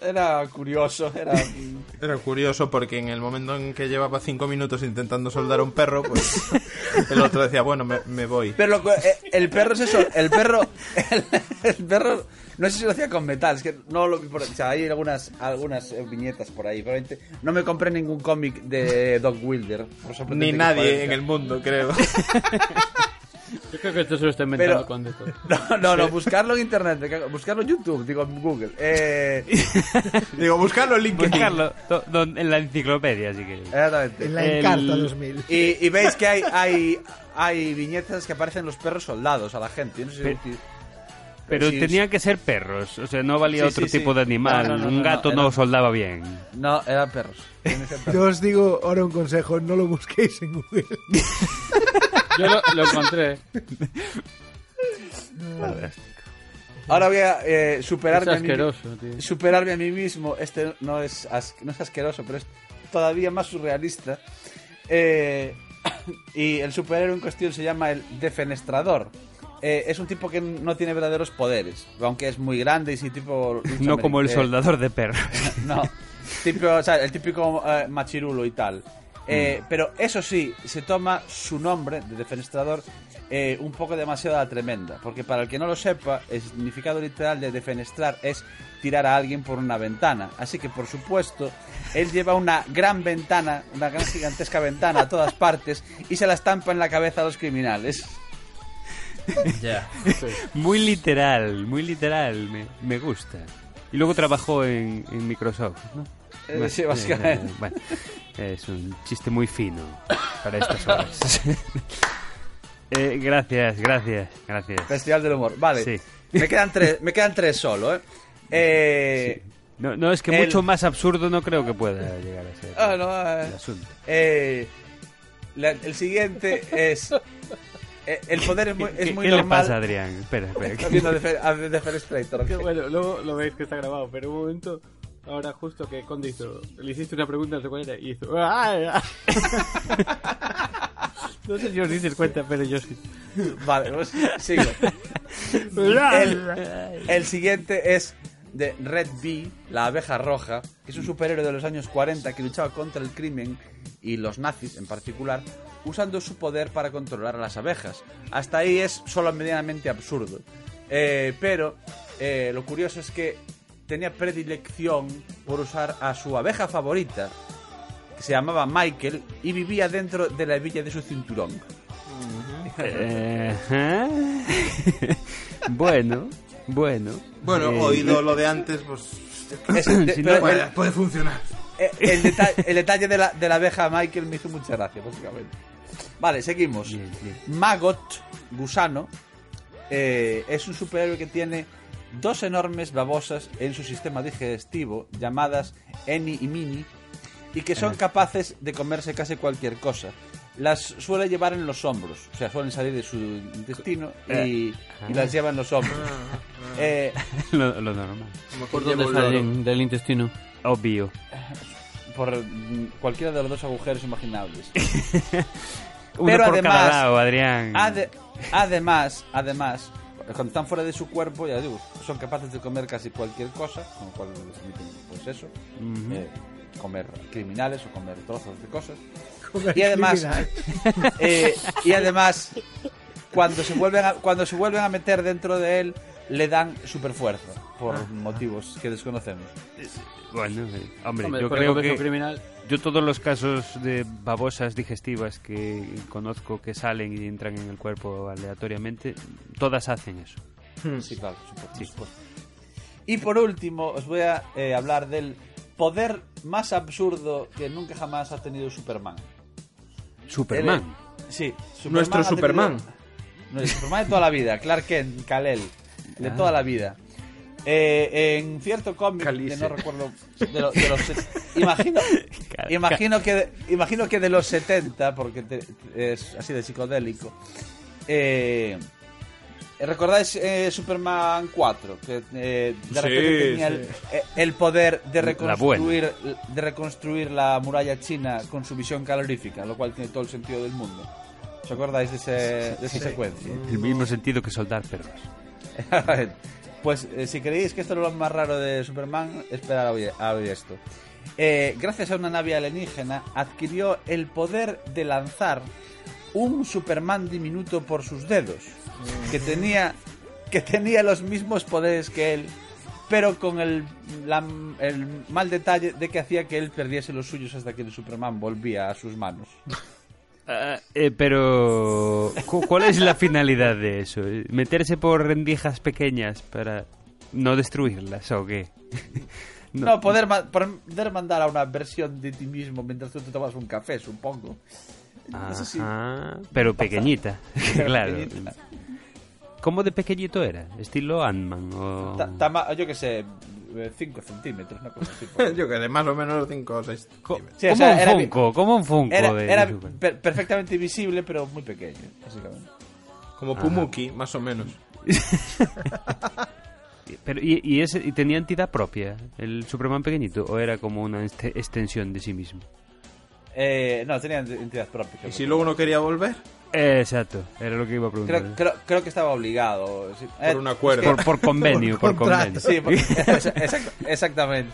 [SPEAKER 6] Era curioso, era... *laughs*
[SPEAKER 4] Era curioso porque en el momento en que llevaba cinco minutos intentando soldar a un perro, pues *laughs* el otro decía, bueno, me, me voy.
[SPEAKER 6] Pero lo eh, el perro es eso, el perro... El, el perro... No sé si lo hacía con metal, es que no lo vi por... O sea, hay algunas, algunas eh, viñetas por ahí, probablemente no me compré ningún cómic de Doc Wilder. por
[SPEAKER 4] Ni nadie en el mundo, creo. *laughs*
[SPEAKER 7] Yo creo que esto se lo está inventando
[SPEAKER 6] Pero-
[SPEAKER 7] con de todo. *laughs*
[SPEAKER 6] No, no, no, buscarlo en internet, buscarlo en YouTube, digo en Google. Eh, *laughs*
[SPEAKER 4] Digo, buscarlo en LinkedIn.
[SPEAKER 3] Buscarlo do- do- en la enciclopedia, si queréis.
[SPEAKER 6] exactamente.
[SPEAKER 5] En la
[SPEAKER 3] El-
[SPEAKER 5] Encarta 2000.
[SPEAKER 6] Y, y veis que hay, hay, hay viñetas que aparecen los perros soldados a la gente. Yo no sé
[SPEAKER 3] Pero-
[SPEAKER 6] si-
[SPEAKER 3] Pero
[SPEAKER 6] Sí,
[SPEAKER 3] tenían que ser perros, o sea, no valía
[SPEAKER 6] Sí,
[SPEAKER 3] otro
[SPEAKER 6] sí, sí.
[SPEAKER 3] tipo de animal.
[SPEAKER 6] No, no, no,
[SPEAKER 3] Un gato
[SPEAKER 6] no,
[SPEAKER 3] no,
[SPEAKER 6] era-
[SPEAKER 3] soldaba bien.
[SPEAKER 6] No, eran perros.
[SPEAKER 5] Yo os digo ahora un consejo, no lo busquéis en Google. *laughs*
[SPEAKER 7] Yo lo, lo encontré.
[SPEAKER 6] Ahora voy a eh,
[SPEAKER 7] Es
[SPEAKER 6] superarme, a mí,
[SPEAKER 7] asqueroso, tío.
[SPEAKER 6] superarme a mí mismo. Este no es, as- no es asqueroso, pero es todavía más surrealista. Eh, *coughs* y el superhéroe en cuestión se llama el Defenestrador. Eh, es un tipo que no tiene verdaderos poderes, aunque es muy grande y sí tipo...
[SPEAKER 3] No como el soldador de perros. *laughs*
[SPEAKER 6] No, tipo, o sea, el típico eh, machirulo y tal.
[SPEAKER 3] Mm.
[SPEAKER 6] Eh, Pero eso sí, se toma su nombre de defenestrador eh, un poco demasiado a la tremenda. Porque para el que no lo sepa, el significado literal de defenestrar es tirar a alguien por una ventana. Así que, por supuesto, él lleva una gran ventana, una gran gigantesca ventana a todas *laughs* partes y se la estampa en la cabeza a los criminales.
[SPEAKER 4] Ya.
[SPEAKER 3] Muy literal, muy literal, me, me gusta. Y luego trabajó en, en Microsoft, ¿no?
[SPEAKER 6] Eh, *laughs* sí, básicamente.
[SPEAKER 3] eh, bueno, es un chiste muy fino para estas *laughs* horas. Eh, gracias, gracias, gracias.
[SPEAKER 6] Festival del humor. Vale.
[SPEAKER 3] Sí.
[SPEAKER 6] Me quedan tres, me quedan tres solo, ¿eh? Eh,
[SPEAKER 3] No, no, es que
[SPEAKER 6] El-
[SPEAKER 3] mucho más absurdo no creo que pueda llegar a ser
[SPEAKER 6] Ah, no, eh.
[SPEAKER 3] el asunto.
[SPEAKER 6] Eh, la- el siguiente es. eh, el poder es muy, es
[SPEAKER 3] ¿Qué,
[SPEAKER 6] muy
[SPEAKER 3] qué le
[SPEAKER 6] normal.
[SPEAKER 3] pasa, Adrián? Espera, espera.
[SPEAKER 6] Está viendo Defenestrator,
[SPEAKER 7] Qué
[SPEAKER 6] ok.
[SPEAKER 7] bueno, luego lo veis que está grabado, pero un momento, ahora justo que Conde hizo, le hiciste una pregunta, sé cuál era, y hizo... *laughs* No sé si os dices cuenta, pero yo sí.
[SPEAKER 6] Vale, pues sigo. *laughs* El, el siguiente es de Red Bee, la abeja roja, que es un superhéroe de los años 40 que luchaba contra el crimen y los nazis en particular, usando su poder para controlar a las abejas. Hasta ahí es solo medianamente absurdo. Eh, pero eh, lo curioso es que tenía predilección por usar a su abeja favorita, que se llamaba Michael, y vivía dentro de la hebilla de su cinturón.
[SPEAKER 3] Eh, ajá. *laughs* bueno, bueno.
[SPEAKER 4] Bueno,
[SPEAKER 3] Eh,
[SPEAKER 4] oído lo de antes, pues.
[SPEAKER 6] Es- *laughs* de-
[SPEAKER 3] Si
[SPEAKER 6] pero
[SPEAKER 3] no,
[SPEAKER 6] el-
[SPEAKER 4] Puede, puede funcionar.
[SPEAKER 6] Eh, el, deta- el detalle de la, de la abeja Michael me hizo mucha gracia, básicamente. Vale, seguimos.
[SPEAKER 3] Bien, bien.
[SPEAKER 6] Maggot, gusano, eh, es un superhéroe que tiene dos enormes babosas en su sistema digestivo llamadas Eni y Mini y que son capaces de comerse casi cualquier cosa. Las suele llevar en los hombros, o sea, suelen salir de su intestino y, y las lleva en los hombros. *laughs* Eh,
[SPEAKER 3] Lo, lo normal.
[SPEAKER 7] ¿Por dónde salen del intestino?
[SPEAKER 3] Obvio.
[SPEAKER 6] por cualquiera de los dos agujeros imaginables. *laughs*
[SPEAKER 3] Uno
[SPEAKER 6] Pero
[SPEAKER 3] por cada
[SPEAKER 6] además-
[SPEAKER 3] lado, Adrián.
[SPEAKER 6] Ade- además, además, cuando están fuera de su cuerpo, ya digo, son capaces de comer casi cualquier cosa, con lo cual les permiten, pues eso,
[SPEAKER 3] Ujú.
[SPEAKER 6] eh, comer criminales o comer trozos de cosas. Y además, *laughs* eh, y además, cuando se vuelven a, cuando se vuelven a meter dentro de él, le dan super fuerza por motivos que desconocemos.
[SPEAKER 3] Bueno, eh, hombre,
[SPEAKER 7] Hombre,
[SPEAKER 3] yo creo que
[SPEAKER 7] criminal.
[SPEAKER 3] Yo todos los casos de babosas digestivas que conozco que salen y entran en el cuerpo aleatoriamente, todas hacen eso.
[SPEAKER 6] Sí, claro, supuesto, por supuesto. Y por último, os voy a eh, hablar del poder más absurdo que nunca jamás ha tenido Superman.
[SPEAKER 3] Superman.
[SPEAKER 6] Sí, Superman
[SPEAKER 4] Nuestro
[SPEAKER 6] ha tenido-
[SPEAKER 4] Superman. *laughs*
[SPEAKER 6] No, el Superman de toda la vida, Clark Kent, Kal-El, de toda la vida. Eh, en cierto cómic, que
[SPEAKER 4] Calice.
[SPEAKER 6] no recuerdo, de, lo- de los... Imagino, imagino, que, imagino que de los 70, porque te- es así de psicodélico. Eh, ¿Recordáis eh, Superman 4? Que eh, de
[SPEAKER 4] Sí,
[SPEAKER 6] repente tenía el,
[SPEAKER 4] sí.
[SPEAKER 6] eh, el poder de
[SPEAKER 3] La
[SPEAKER 6] reconstruir, de reconstruir la muralla china con su visión calorífica, lo cual tiene todo el sentido del mundo. ¿Os acordáis de, ese, de esa secuencia?
[SPEAKER 3] El mismo sentido que soldar perros. *laughs*
[SPEAKER 6] pues eh, si creéis que esto es lo más raro de Superman, esperad a oír, a oír esto. Eh, gracias a una nave alienígena, adquirió el poder de lanzar un Superman diminuto por sus dedos, que tenía, que tenía los mismos poderes que él, pero con el, la- el mal detalle de que hacía que él perdiese los suyos hasta que el Superman volvía a sus manos. *laughs*
[SPEAKER 3] Ah, eh, pero, cu- ¿cuál es la finalidad de eso? ¿Meterse por rendijas pequeñas para no destruirlas o qué? *laughs*
[SPEAKER 6] No, poder, ma- poder mandar a una versión de ti mismo mientras tú te tomas un café, supongo. Eso sí.
[SPEAKER 3] Ajá, pero pequeñita, *laughs*
[SPEAKER 6] Pero *laughs*
[SPEAKER 3] claro.
[SPEAKER 6] pequeñita.
[SPEAKER 3] ¿Cómo de pequeñito era? ¿Estilo Ant-Man? O...
[SPEAKER 6] Yo qué sé, 5 centímetros, una cosa así. *laughs*
[SPEAKER 4] Yo que de más o menos 5 o 6.
[SPEAKER 3] Co-
[SPEAKER 6] Sí, o
[SPEAKER 3] como
[SPEAKER 6] sea,
[SPEAKER 3] un
[SPEAKER 6] era-
[SPEAKER 3] Funko, como un Funko
[SPEAKER 6] Era,
[SPEAKER 3] de,
[SPEAKER 6] era
[SPEAKER 3] de Super-
[SPEAKER 6] per- perfectamente visible, pero muy pequeño, básicamente.
[SPEAKER 4] Como Pumuki, más o menos. *laughs*
[SPEAKER 3] Pero, ¿y, y, ese, ¿Y tenía entidad propia el Superman pequeñito? ¿O era como una este- extensión de sí mismo?
[SPEAKER 6] Eh, no, tenían entidad propia.
[SPEAKER 4] Y si luego no quería volver,
[SPEAKER 3] Eh, exacto, era lo que iba a preguntar.
[SPEAKER 6] creo, creo, creo que estaba obligado. sí. Eh,
[SPEAKER 4] por un acuerdo.
[SPEAKER 3] Por, por convenio, por,
[SPEAKER 5] Por
[SPEAKER 3] convenio.
[SPEAKER 6] Sí, por- *laughs* *laughs* exact- exactamente.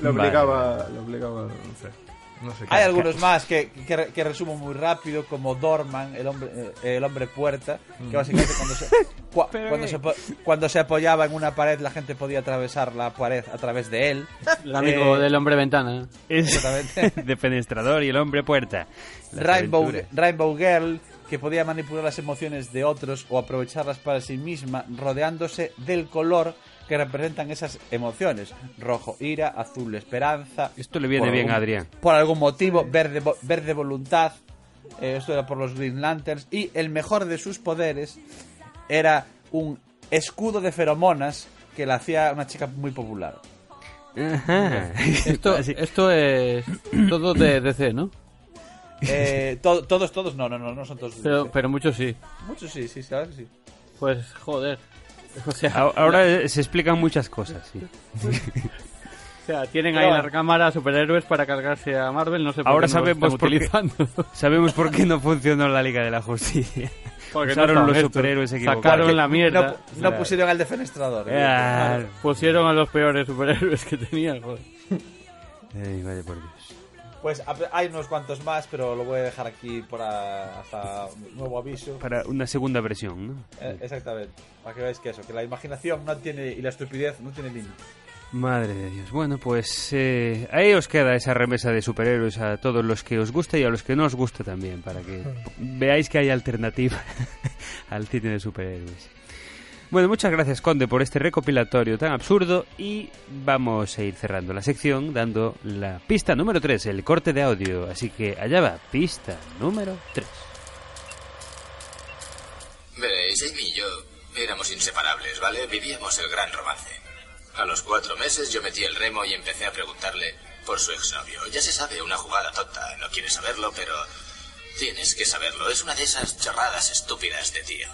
[SPEAKER 3] Vale.
[SPEAKER 4] obligaba, le obligaba, no sé. No sé qué.
[SPEAKER 6] Hay algunos más que, que, que resumo muy rápido, como Dorman, el hombre, eh, el hombre puerta, que básicamente cuando se, *laughs* cua- cuando,
[SPEAKER 3] qué-
[SPEAKER 6] se, cuando se apoyaba en una pared, la gente podía atravesar la pared a través de él.
[SPEAKER 7] El amigo
[SPEAKER 6] Eh,
[SPEAKER 7] del hombre ventana.
[SPEAKER 3] Es
[SPEAKER 6] Exactamente. *laughs*
[SPEAKER 3] de Penestrador y el hombre puerta. Las
[SPEAKER 6] Rainbow,
[SPEAKER 3] aventuras.
[SPEAKER 6] Rainbow Girl, que podía manipular las emociones de otros o aprovecharlas para sí misma, rodeándose del color que representan esas emociones. Rojo, ira, azul, esperanza.
[SPEAKER 3] Esto le viene bien a Adrián.
[SPEAKER 6] Por algún motivo, verde, verde voluntad. eh, esto era por los Green Lanterns. Y el mejor de sus poderes era un escudo de feromonas que la hacía una chica muy popular.
[SPEAKER 3] Ajá. *laughs*
[SPEAKER 7] Esto, esto es todo de DC, ¿no?
[SPEAKER 6] Eh, to- todos, todos, no, no, no, no son todos.
[SPEAKER 7] Pero, pero muchos sí.
[SPEAKER 6] Muchos sí, sí, sabes que sí.
[SPEAKER 7] Pues, joder. O sea,
[SPEAKER 3] A- Ahora se explican muchas cosas, sí.
[SPEAKER 7] o sea, tienen
[SPEAKER 6] Pero
[SPEAKER 7] ahí en la recámara superhéroes para cargarse a Marvel, no sé por
[SPEAKER 3] Ahora
[SPEAKER 7] qué no
[SPEAKER 3] sabemos
[SPEAKER 7] están
[SPEAKER 3] por qué. *laughs* Sabemos por qué no funcionó la Liga de la Justicia.
[SPEAKER 7] Porque no
[SPEAKER 3] Usaron los superhéroes equivocados.
[SPEAKER 7] Sacaron la mierda.
[SPEAKER 6] No, no pusieron al defenestrador.
[SPEAKER 3] Ah,
[SPEAKER 7] Pusieron a los peores superhéroes que tenían, joder.
[SPEAKER 3] ay, vaya por Dios.
[SPEAKER 6] Pues a- hay unos cuantos más, pero lo voy a dejar aquí por a- hasta nuevo aviso.
[SPEAKER 3] Para una segunda versión, ¿no?
[SPEAKER 6] Eh, exactamente. Para que veáis que eso, que la imaginación no tiene y la estupidez no tiene límite.
[SPEAKER 3] Madre de Dios. Bueno, pues eh, ahí os queda esa remesa de superhéroes a todos los que os gusta y a los que no os gusta también, para que veáis que hay alternativa *laughs* al cine de superhéroes. Bueno, muchas gracias Conde por este recopilatorio tan absurdo y vamos a ir cerrando la sección dando la pista número 3, el corte de audio. Así que allá va, pista número 3.
[SPEAKER 8] Veréis, Amy y yo éramos inseparables, ¿vale? Vivíamos el gran romance. A los cuatro meses yo metí el remo y empecé a preguntarle por su exnovio. Ya se sabe, una jugada tonta. No quieres saberlo, pero tienes que saberlo. Es una de esas chorradas estúpidas de tío.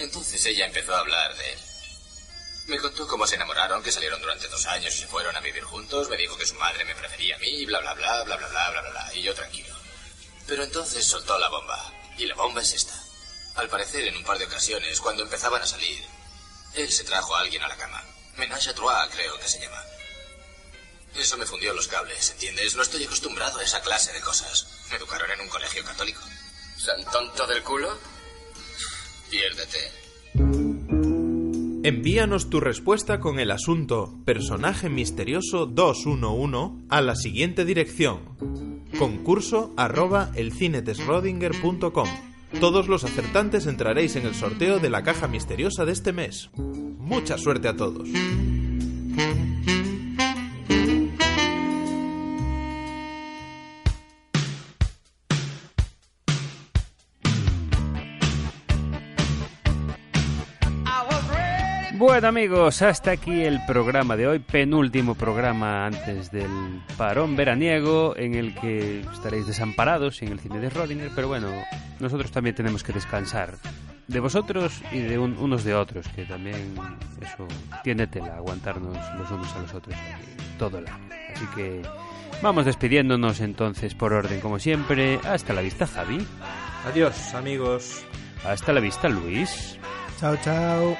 [SPEAKER 8] Entonces ella empezó a hablar de él. Me contó cómo se enamoraron, que salieron durante dos años y se fueron a vivir juntos. Me dijo que su madre me prefería a mí, bla, bla, bla, bla, bla, bla, bla, bla. Y yo tranquilo. Pero entonces soltó la bomba. Y la bomba es esta. Al parecer, en un par de ocasiones, cuando empezaban a salir, él se trajo a alguien a la cama. Menage à trois, creo que se llama. Eso me fundió los cables, ¿entiendes? No estoy acostumbrado a esa clase de cosas. Me educaron en un colegio católico. ¿San tonto del culo? Piérdete.
[SPEAKER 2] Envíanos tu respuesta con el asunto Personaje Misterioso 211 a la siguiente dirección. Concurso arroba elcinetesrodinger.com. Todos los acertantes entraréis en el sorteo de la caja misteriosa de este mes. Mucha suerte a todos.
[SPEAKER 3] Bueno amigos, hasta aquí el programa de hoy, penúltimo programa antes del parón veraniego en el que estaréis desamparados en el cine de Rodinger, pero bueno, nosotros también tenemos que descansar de vosotros y de un- unos de otros, que también eso tiene tela, aguantarnos los unos a los otros todo el año. Así que vamos despidiéndonos entonces por orden como siempre. Hasta la vista Javi,
[SPEAKER 4] Adiós, amigos.
[SPEAKER 3] hasta la vista Luis,
[SPEAKER 5] Chao, chao.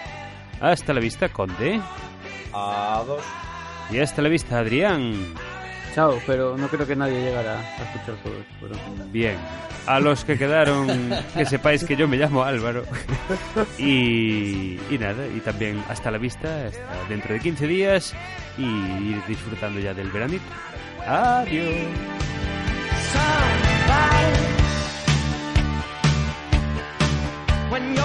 [SPEAKER 3] Hasta la vista Conde
[SPEAKER 6] A dos.
[SPEAKER 3] y hasta la vista Adrián.
[SPEAKER 7] Chao, pero no creo que nadie llegara a escuchar todo esto. pero-
[SPEAKER 3] Bien, a los que quedaron, que sepáis que yo me llamo Álvaro. *laughs* Y, y nada, y también hasta la vista, hasta dentro de 15 días y ir disfrutando ya del veranito. Adiós.
[SPEAKER 9] When you're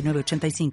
[SPEAKER 1] 906985.